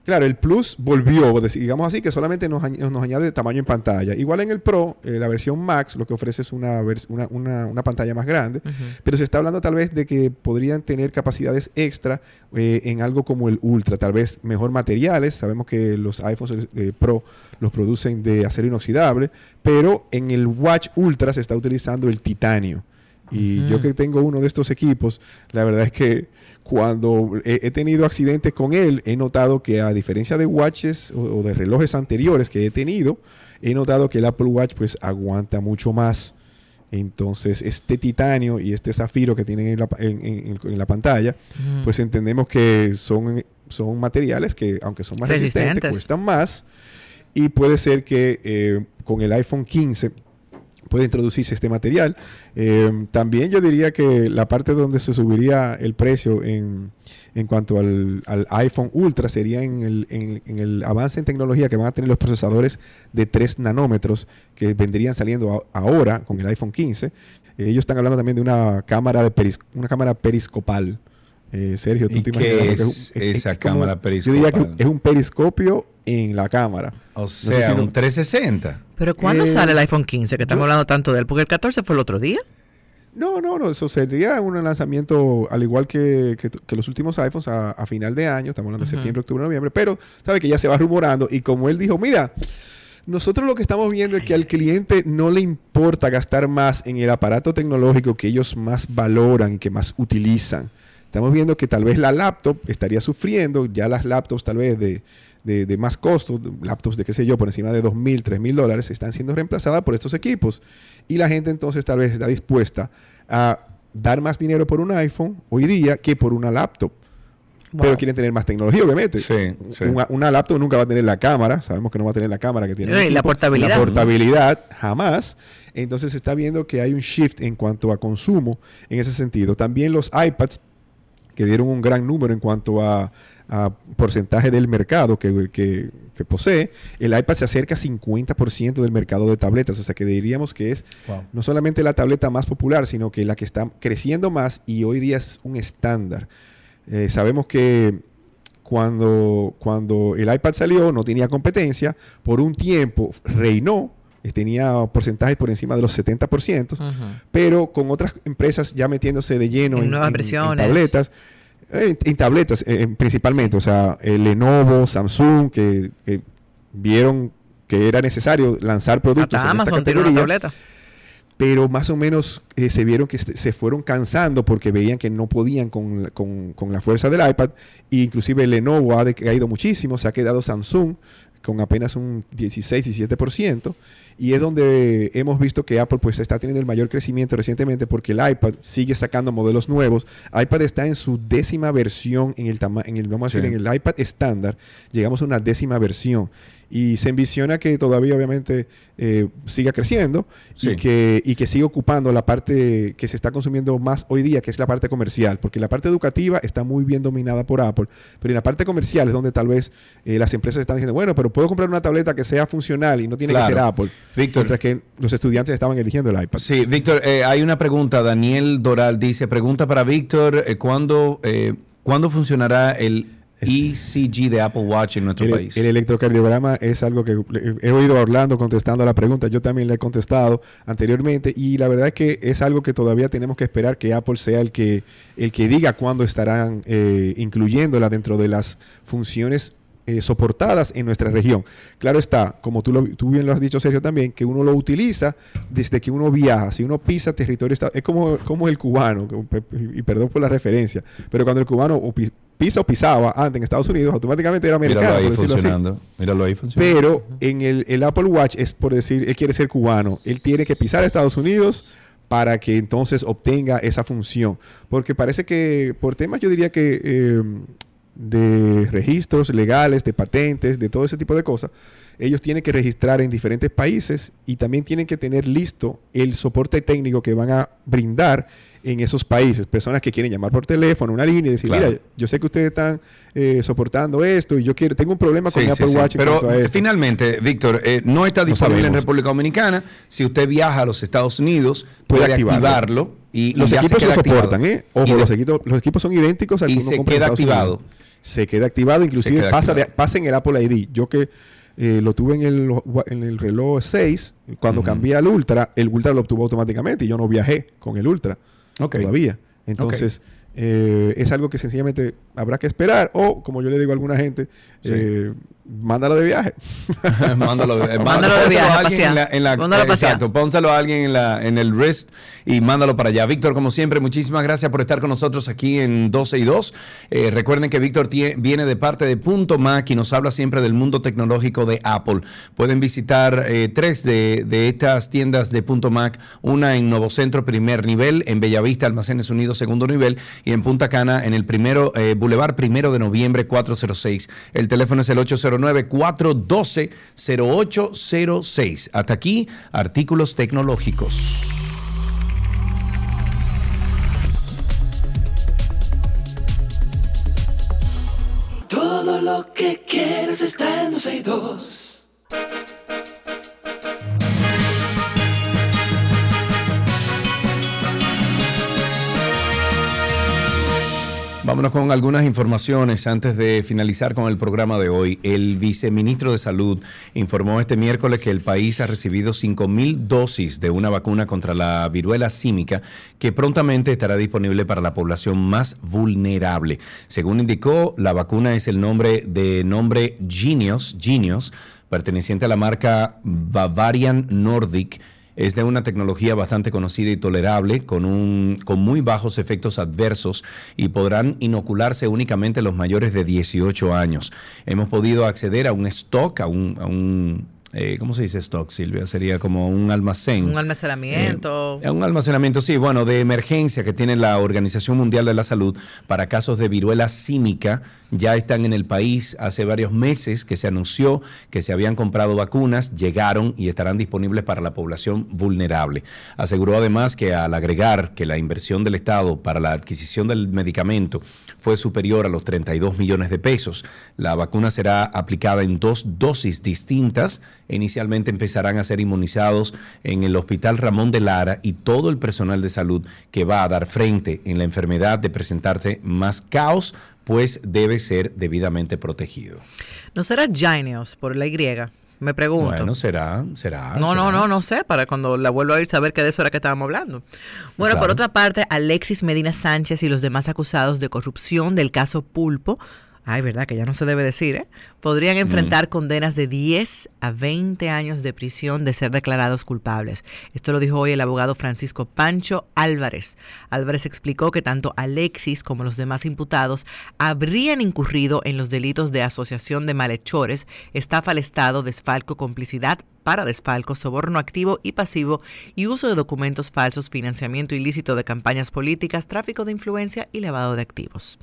Claro, el Plus volvió, digamos así, que solamente nos, añ- nos añade tamaño en pantalla. Igual en el Pro, eh, la versión Max lo que ofrece es una, una- una pantalla más grande, pero se está hablando tal vez de que podrían tener capacidades extra eh, en algo como el Ultra, tal vez mejor materiales. Sabemos que los iPhones eh, Pro los producen de acero inoxidable, pero en el Watch Ultra se está utilizando el titanio. Y yo que tengo uno de estos equipos, la verdad es que cuando he, he tenido accidentes con él, he notado que a diferencia de watches o, o de relojes anteriores que he tenido, he notado que el Apple Watch pues aguanta mucho más. Entonces, este titanio y este zafiro que tienen en la, pa- en- en- en la pantalla, pues entendemos que son, son materiales que, aunque son más resistentes, Resistentes. cuestan más. Y puede ser que eh, con el iPhone 15 puede introducirse este material. Eh, también yo diría que la parte donde se subiría el precio en, en cuanto al, al iPhone Ultra sería en el, en- en el avance en tecnología que van a tener los procesadores de 3 nanómetros que vendrían saliendo a- ahora con el iPhone 15. Eh, ellos están hablando también de una cámara, de peris- una cámara periscopal. Eh, Sergio, tú ¿Y te qué imaginas lo que es esa como- cámara Yo diría que periscopal? es un periscopio en la cámara. O No sé sea, lo- un 360. Pero ¿cuándo Eh, sale el iPhone 15? Que estamos yo- hablando tanto de él. Porque el 14 fue el otro día. No, no, no, eso sería un lanzamiento al igual que, que- que los últimos iPhones a, a final de año, estamos hablando de septiembre, octubre, noviembre, pero sabe que ya se va rumorando y como él dijo, mira, nosotros lo que estamos viendo es que al cliente no le importa gastar más en el aparato tecnológico que ellos más valoran y que más utilizan. Estamos viendo que tal vez la laptop estaría sufriendo, ya las laptops tal vez de, de- de más costo, laptops de qué sé yo, por encima de 2.000, 3.000 dólares, están siendo reemplazadas por estos equipos. Y la gente entonces tal vez está dispuesta a dar más dinero por un iPhone hoy día que por una laptop. Pero quieren tener más tecnología, obviamente. Una, una laptop nunca va a tener la cámara. Sabemos que no va a tener la cámara que tiene. No, y la portabilidad. La portabilidad, jamás. Entonces se está viendo que hay un shift en cuanto a consumo en ese sentido. También los iPads que dieron un gran número en cuanto a, a porcentaje del mercado que, que- que posee, el iPad se acerca a 50% del mercado de tabletas. O sea que diríamos que es Wow. no solamente la tableta más popular, sino que la que está creciendo más y hoy día es un estándar. Eh, sabemos que cuando, cuando el iPad salió no tenía competencia, por un tiempo reinó, eh, tenía porcentajes por encima de los 70%, pero con otras empresas ya metiéndose de lleno En en, en- tabletas. Eh, En, tabletas eh, principalmente, o sea, el Lenovo, Samsung, que, que vieron que era necesario lanzar productos Hasta en esta una categoría tableta. pero más o menos eh, se vieron que se fueron cansando porque veían que no podían con, la- con- con la fuerza del iPad. E inclusive Lenovo ha decaído muchísimo, se ha quedado Samsung con apenas un 16-17%. Y es donde hemos visto que Apple pues está teniendo el mayor crecimiento recientemente porque el iPad sigue sacando modelos nuevos. iPad está en su décima versión en el tama- en el vamos a Sí. decir en el iPad estándar. Llegamos a una décima versión y se envisiona que todavía obviamente eh, siga creciendo Sí. y que y que siga ocupando la parte que se está consumiendo más hoy día, que es la parte comercial, porque la parte educativa está muy bien dominada por Apple, pero en la parte comercial es donde tal vez eh, las empresas están diciendo, bueno, pero puedo comprar una tableta que sea funcional y no tiene Claro. que ser Apple. Víctor. Mientras que los estudiantes estaban eligiendo el iPad. Sí, Víctor, eh, hay una pregunta. Daniel Doral dice, pregunta para Víctor, eh, ¿cuándo, eh, ¿cuándo funcionará el ECG de Apple Watch en nuestro El, país? el electrocardiograma es algo que he oído a Orlando contestando a la pregunta. Yo también le he contestado anteriormente y la verdad es que es algo que todavía tenemos que esperar que Apple sea el que, el que diga cuándo estarán eh, incluyéndola dentro de las funciones eh, soportadas en nuestra región. Claro está, como tú, lo- tú bien lo has dicho, Sergio, también, que uno lo utiliza desde que uno viaja. Si uno pisa territorio, es como, como el cubano, y perdón por la referencia, pero cuando el cubano pisa o pisaba antes en Estados Unidos, automáticamente era americano. Míralo ahí por decirlo así. funcionando. Míralo ahí funcionando. Pero en el, el Apple Watch es por decir, él quiere ser cubano. Él tiene que pisar a Estados Unidos para que entonces obtenga esa función. Porque parece que por temas yo diría que eh, de registros legales, de patentes, de todo ese tipo de cosas, ellos tienen que registrar en diferentes países y también tienen que tener listo el soporte técnico que van a brindar en esos países. Personas que quieren llamar por teléfono, una línea y decir, Claro. mira, yo sé que ustedes están eh, soportando esto y yo quiero, tengo un problema con Sí, mi Apple sí. Watch en Pero cuanto a esto. finalmente, Víctor, eh, no está disponible en. República Dominicana. Si usted viaja a los Estados Unidos, puede, Puede activarlo. activarlo. y, los y ya se equipos lo soportan, ¿eh? Y Ojo, de- los, equipos, los equipos son idénticos al y que uno se compra queda activado. Unidos. Se queda activado, inclusive queda pasa, de- pasa en el Apple ID. Yo que eh, lo tuve en el, en el reloj 6, cuando Ujú. cambié al Ultra, el Ultra lo obtuvo automáticamente y yo no viajé con el Ultra Ok. todavía. Entonces, eh, es algo que sencillamente habrá que esperar o, como yo le digo a alguna gente, Sí. eh, mándalo de viaje. mándalo, [laughs] eh, Mándalo de [laughs] viaje a a alguien en la, en la- Mándalo exacto, pónselo a alguien en, la, en el wrist y mándalo para allá. Víctor, como siempre, muchísimas gracias por estar con nosotros aquí en 12 y 2. Eh, recuerden que Víctor viene de parte de Punto Mac y nos habla siempre del mundo tecnológico de Apple. Pueden visitar eh, tres de, de estas tiendas de Punto Mac, una en Nuevo Centro, primer nivel, en Bellavista, Almacenes Unidos, segundo nivel, y en Punta Cana, en el primero, eh, Boulevard primero de noviembre 406. El teléfono es el 809-412-0806. Hasta aquí, artículos tecnológicos. Todo lo que quieres está en 12 y 2. Vámonos con algunas informaciones antes de finalizar con el programa de hoy. El viceministro de Salud informó este miércoles que el país ha recibido 5.000 dosis de una vacuna contra la viruela símica que prontamente estará disponible para la población más vulnerable. Según indicó, la vacuna es el nombre de nombre Genius, Genius perteneciente a la marca Bavarian Nordic es de una tecnología bastante conocida y tolerable, con, un, con muy bajos efectos adversos y podrán inocularse únicamente los mayores de 18 años. Hemos podido acceder a un stock, a un, a un eh, ¿cómo se dice stock, Silvia? Sería como un almacén. Un almacenamiento. Eh, un almacenamiento, sí, bueno, de emergencia que tiene la Organización Mundial de la Salud para casos de viruela símica. Ya están en el país hace varios meses que se anunció que se habían comprado vacunas, llegaron y estarán disponibles para la población vulnerable. Aseguró además que al agregar que la inversión del Estado para la adquisición del medicamento fue superior a los 32 millones de pesos, la vacuna será aplicada en dos dosis distintas inicialmente empezarán a ser inmunizados en el Hospital Ramón de Lara y todo el personal de salud que va a dar frente en la enfermedad de presentarse más caos, pues debe ser debidamente protegido. ¿No será Gineos por la Y? Me pregunto. Bueno, será, será. No, no, no, no sé, para cuando la vuelva a ir saber que de eso era que estábamos hablando. Bueno, por otra parte, Alexis Medina Sánchez y los demás acusados de corrupción del caso Pulpo ay, verdad que ya no se debe decir, ¿eh? Podrían enfrentar condenas de 10 a 20 años de prisión de ser declarados culpables. Esto lo dijo hoy el abogado Francisco Pancho Álvarez. Álvarez explicó que tanto Alexis como los demás imputados habrían incurrido en los delitos de asociación de malhechores, estafa al Estado, desfalco, complicidad para desfalco, soborno activo y pasivo y uso de documentos falsos, financiamiento ilícito de campañas políticas, tráfico de influencia y lavado de activos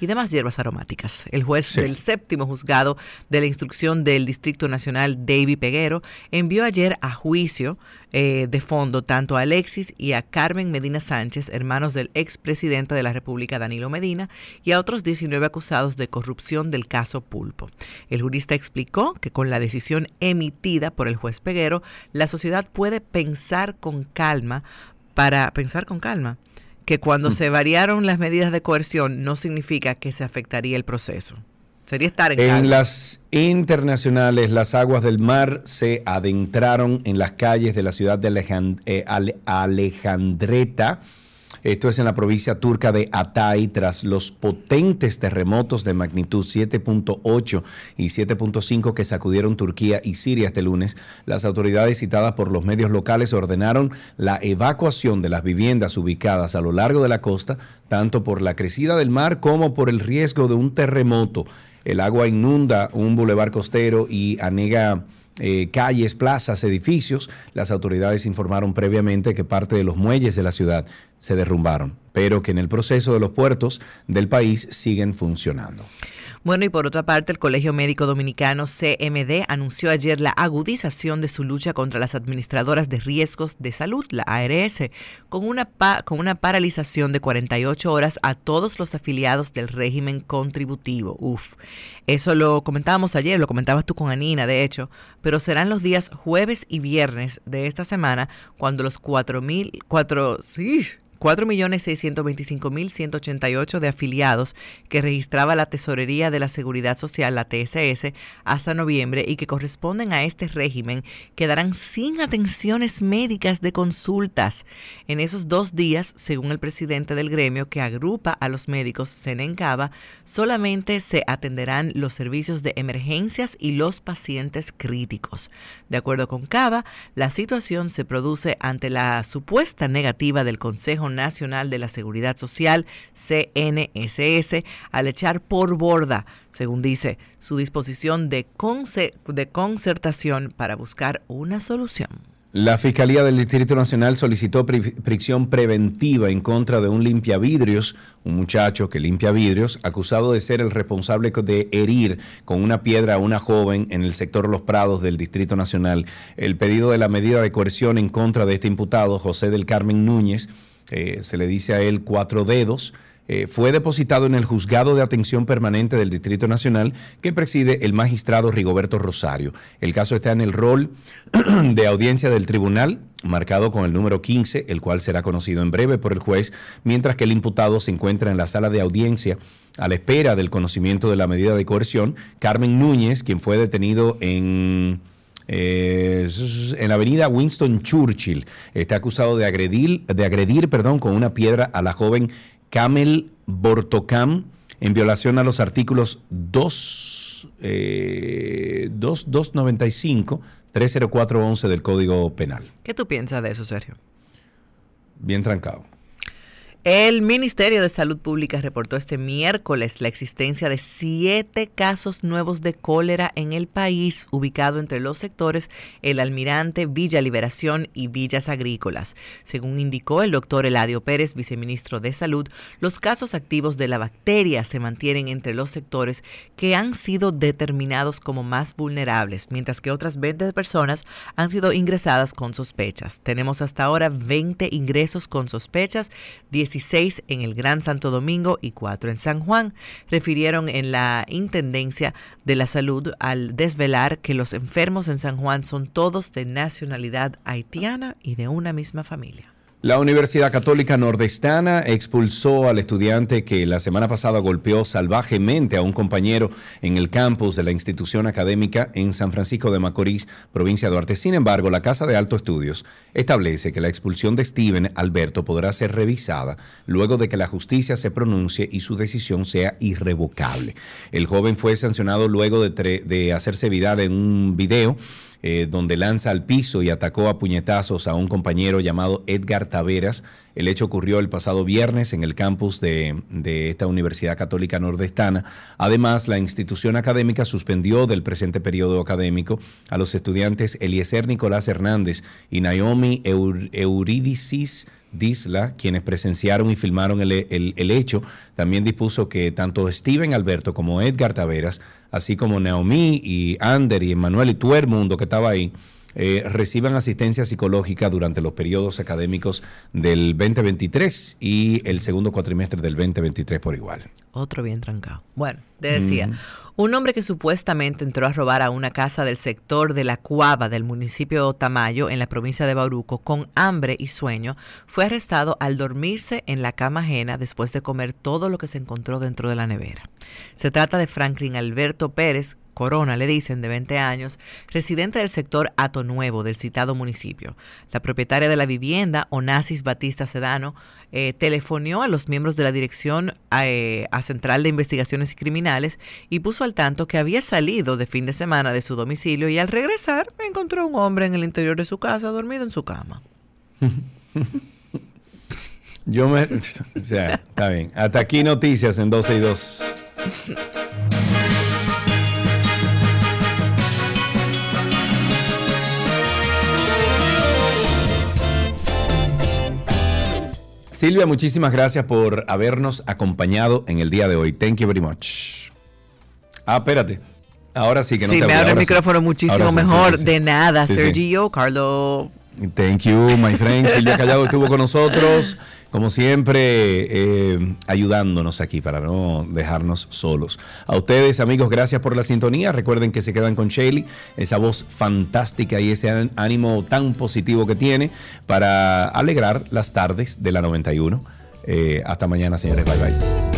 y demás hierbas aromáticas. El juez del séptimo juzgado de la instrucción del Distrito Nacional, David Peguero, envió ayer a juicio eh, de fondo tanto a Alexis y a Carmen Medina Sánchez, hermanos del expresidente de la República Danilo Medina, y a otros 19 acusados de corrupción del caso Pulpo. El jurista explicó que con la decisión emitida por el juez Peguero, la sociedad puede pensar con calma para pensar con calma que cuando mm. se variaron las medidas de coerción no significa que se afectaría el proceso. Sería estar en, en las internacionales, las aguas del mar se adentraron en las calles de la ciudad de eh, Alejandreta esto es en la provincia turca de Atay, tras los potentes terremotos de magnitud 7.8 y 7.5 que sacudieron Turquía y Siria este lunes. Las autoridades citadas por los medios locales ordenaron la evacuación de las viviendas ubicadas a lo largo de la costa, tanto por la crecida del mar como por el riesgo de un terremoto. El agua inunda un bulevar costero y anega eh, calles, plazas, edificios. Las autoridades informaron previamente que parte de los muelles de la ciudad se derrumbaron, pero que en el proceso de los puertos del país siguen funcionando. Bueno, y por otra parte, el Colegio Médico Dominicano CMD anunció ayer la agudización de su lucha contra las administradoras de riesgos de salud, la ARS, con una, con una paralización de 48 horas a todos los afiliados del régimen contributivo. Uf, eso lo comentábamos ayer, lo comentabas tú con Anina, de hecho, pero serán los días jueves y viernes de esta semana cuando los 4.000, 4, sí, 4.625.188 de afiliados que registraba la Tesorería de la Seguridad Social, la TSS, hasta noviembre y que corresponden a este régimen quedarán sin atenciones médicas de consultas. En esos dos días, según el presidente del gremio que agrupa a los médicos, Senencaba, solamente se atenderán los servicios de emergencias y los pacientes críticos. De acuerdo con Cava, la situación se produce ante la supuesta negativa del Consejo Nacional de la Seguridad Social, CNSS, al echar por borda, según dice, su disposición de, de concertación para buscar una solución. La Fiscalía del Distrito Nacional solicitó prisión preventiva en contra de un limpiavidrios, un muchacho que limpia vidrios, acusado de ser el responsable de herir con una piedra a una joven en el sector Los Prados del Distrito Nacional. El pedido de la medida de coerción en contra de este imputado, José del Carmen Núñez, eh, se le dice a él cuatro dedos, eh, fue depositado en el Juzgado de Atención Permanente del Distrito Nacional que preside el magistrado Rigoberto Rosario. El caso está en el rol [clears throat] de audiencia del tribunal, marcado con el número 15, el cual será conocido en breve por el juez, mientras que el imputado se encuentra en la sala de audiencia a la espera del conocimiento de la medida de coerción. Carmen Núñez, quien fue detenido en eh, en la avenida Winston Churchill. Está acusado de agredir, de agredir perdón, con una piedra a la joven Camel Bortocam en violación a los artículos 2, eh, 295, 30411 del Código Penal. ¿Qué tú piensas de eso, Sergio? Bien trancado. El Ministerio de Salud Pública reportó este miércoles la existencia de siete casos nuevos de cólera en el país, ubicado entre los sectores El Almirante, Villa Liberación y Villas Agrícolas. Según indicó el doctor Eladio Pérez, viceministro de Salud, los casos activos de la bacteria se mantienen entre los sectores que han sido determinados como más vulnerables, mientras que otras 20 personas han sido ingresadas con sospechas. Tenemos hasta ahora 20 ingresos con sospechas, 16 en el Gran Santo Domingo y 4 en San Juan, refirieron en la Intendencia de la Salud al desvelar que los enfermos en San Juan son todos de nacionalidad haitiana y de una misma familia. La Universidad Católica Nordestana expulsó al estudiante que la semana pasada golpeó salvajemente a un compañero en el campus de la institución académica en San Francisco de Macorís, provincia de Duarte. Sin embargo, la Casa de Alto Estudios establece que la expulsión de Steven Alberto podrá ser revisada luego de que la justicia se pronuncie y su decisión sea irrevocable. El joven fue sancionado luego de, de hacerse viral en un video eh, donde lanza al piso y atacó a puñetazos a un compañero llamado Edgar Taveras. El hecho ocurrió el pasado viernes en el campus de, de, esta Universidad Católica Nordestana. Además, la institución académica suspendió del presente periodo académico a los estudiantes Eliezer Nicolás Hernández y Naomi Eurídicis Disla, quienes presenciaron y filmaron el, el, hecho, también dispuso que tanto Steven Alberto como Edgar Taveras, así como Naomi y Ander y Emanuel y todo el mundo que estaba ahí, eh, reciban asistencia psicológica durante los periodos académicos del 2023 y el segundo cuatrimestre del 2023 por igual. Otro bien trancado. Bueno, decía, un hombre que supuestamente entró a robar a una casa del sector de la Cuava del municipio de Tamayo en la provincia de Bauruco con hambre y sueño fue arrestado al dormirse en la cama ajena después de comer todo lo que se encontró dentro de la nevera. Se trata de Franklin Alberto Pérez, Corona, le dicen, de 20 años, residente del sector Ato Nuevo del citado municipio. La propietaria de la vivienda, Onassis Batista Sedano, eh, telefonió a los miembros de la Dirección eh, a Central de Investigaciones Criminales y puso al tanto que había salido de fin de semana de su domicilio y al regresar encontró un hombre en el interior de su casa dormido en su cama. [laughs] Yo me... [laughs] O sea, está bien. Hasta aquí noticias en 12 y 2. [laughs] Silvia, muchísimas gracias por habernos acompañado en el día de hoy. Thank you very much. Ah, espérate. Ahora sí que no sí, te me abre el micrófono muchísimo mejor. de nada, Sergio, Carlos. Thank you, my friend. Silvia Callado estuvo con nosotros, como siempre, eh, ayudándonos aquí para no dejarnos solos. A ustedes, amigos, gracias por la sintonía. Recuerden que se quedan con Shaley, esa voz fantástica y ese ánimo tan positivo que tiene para alegrar las tardes de la 91. Eh, hasta mañana, señores. Bye bye.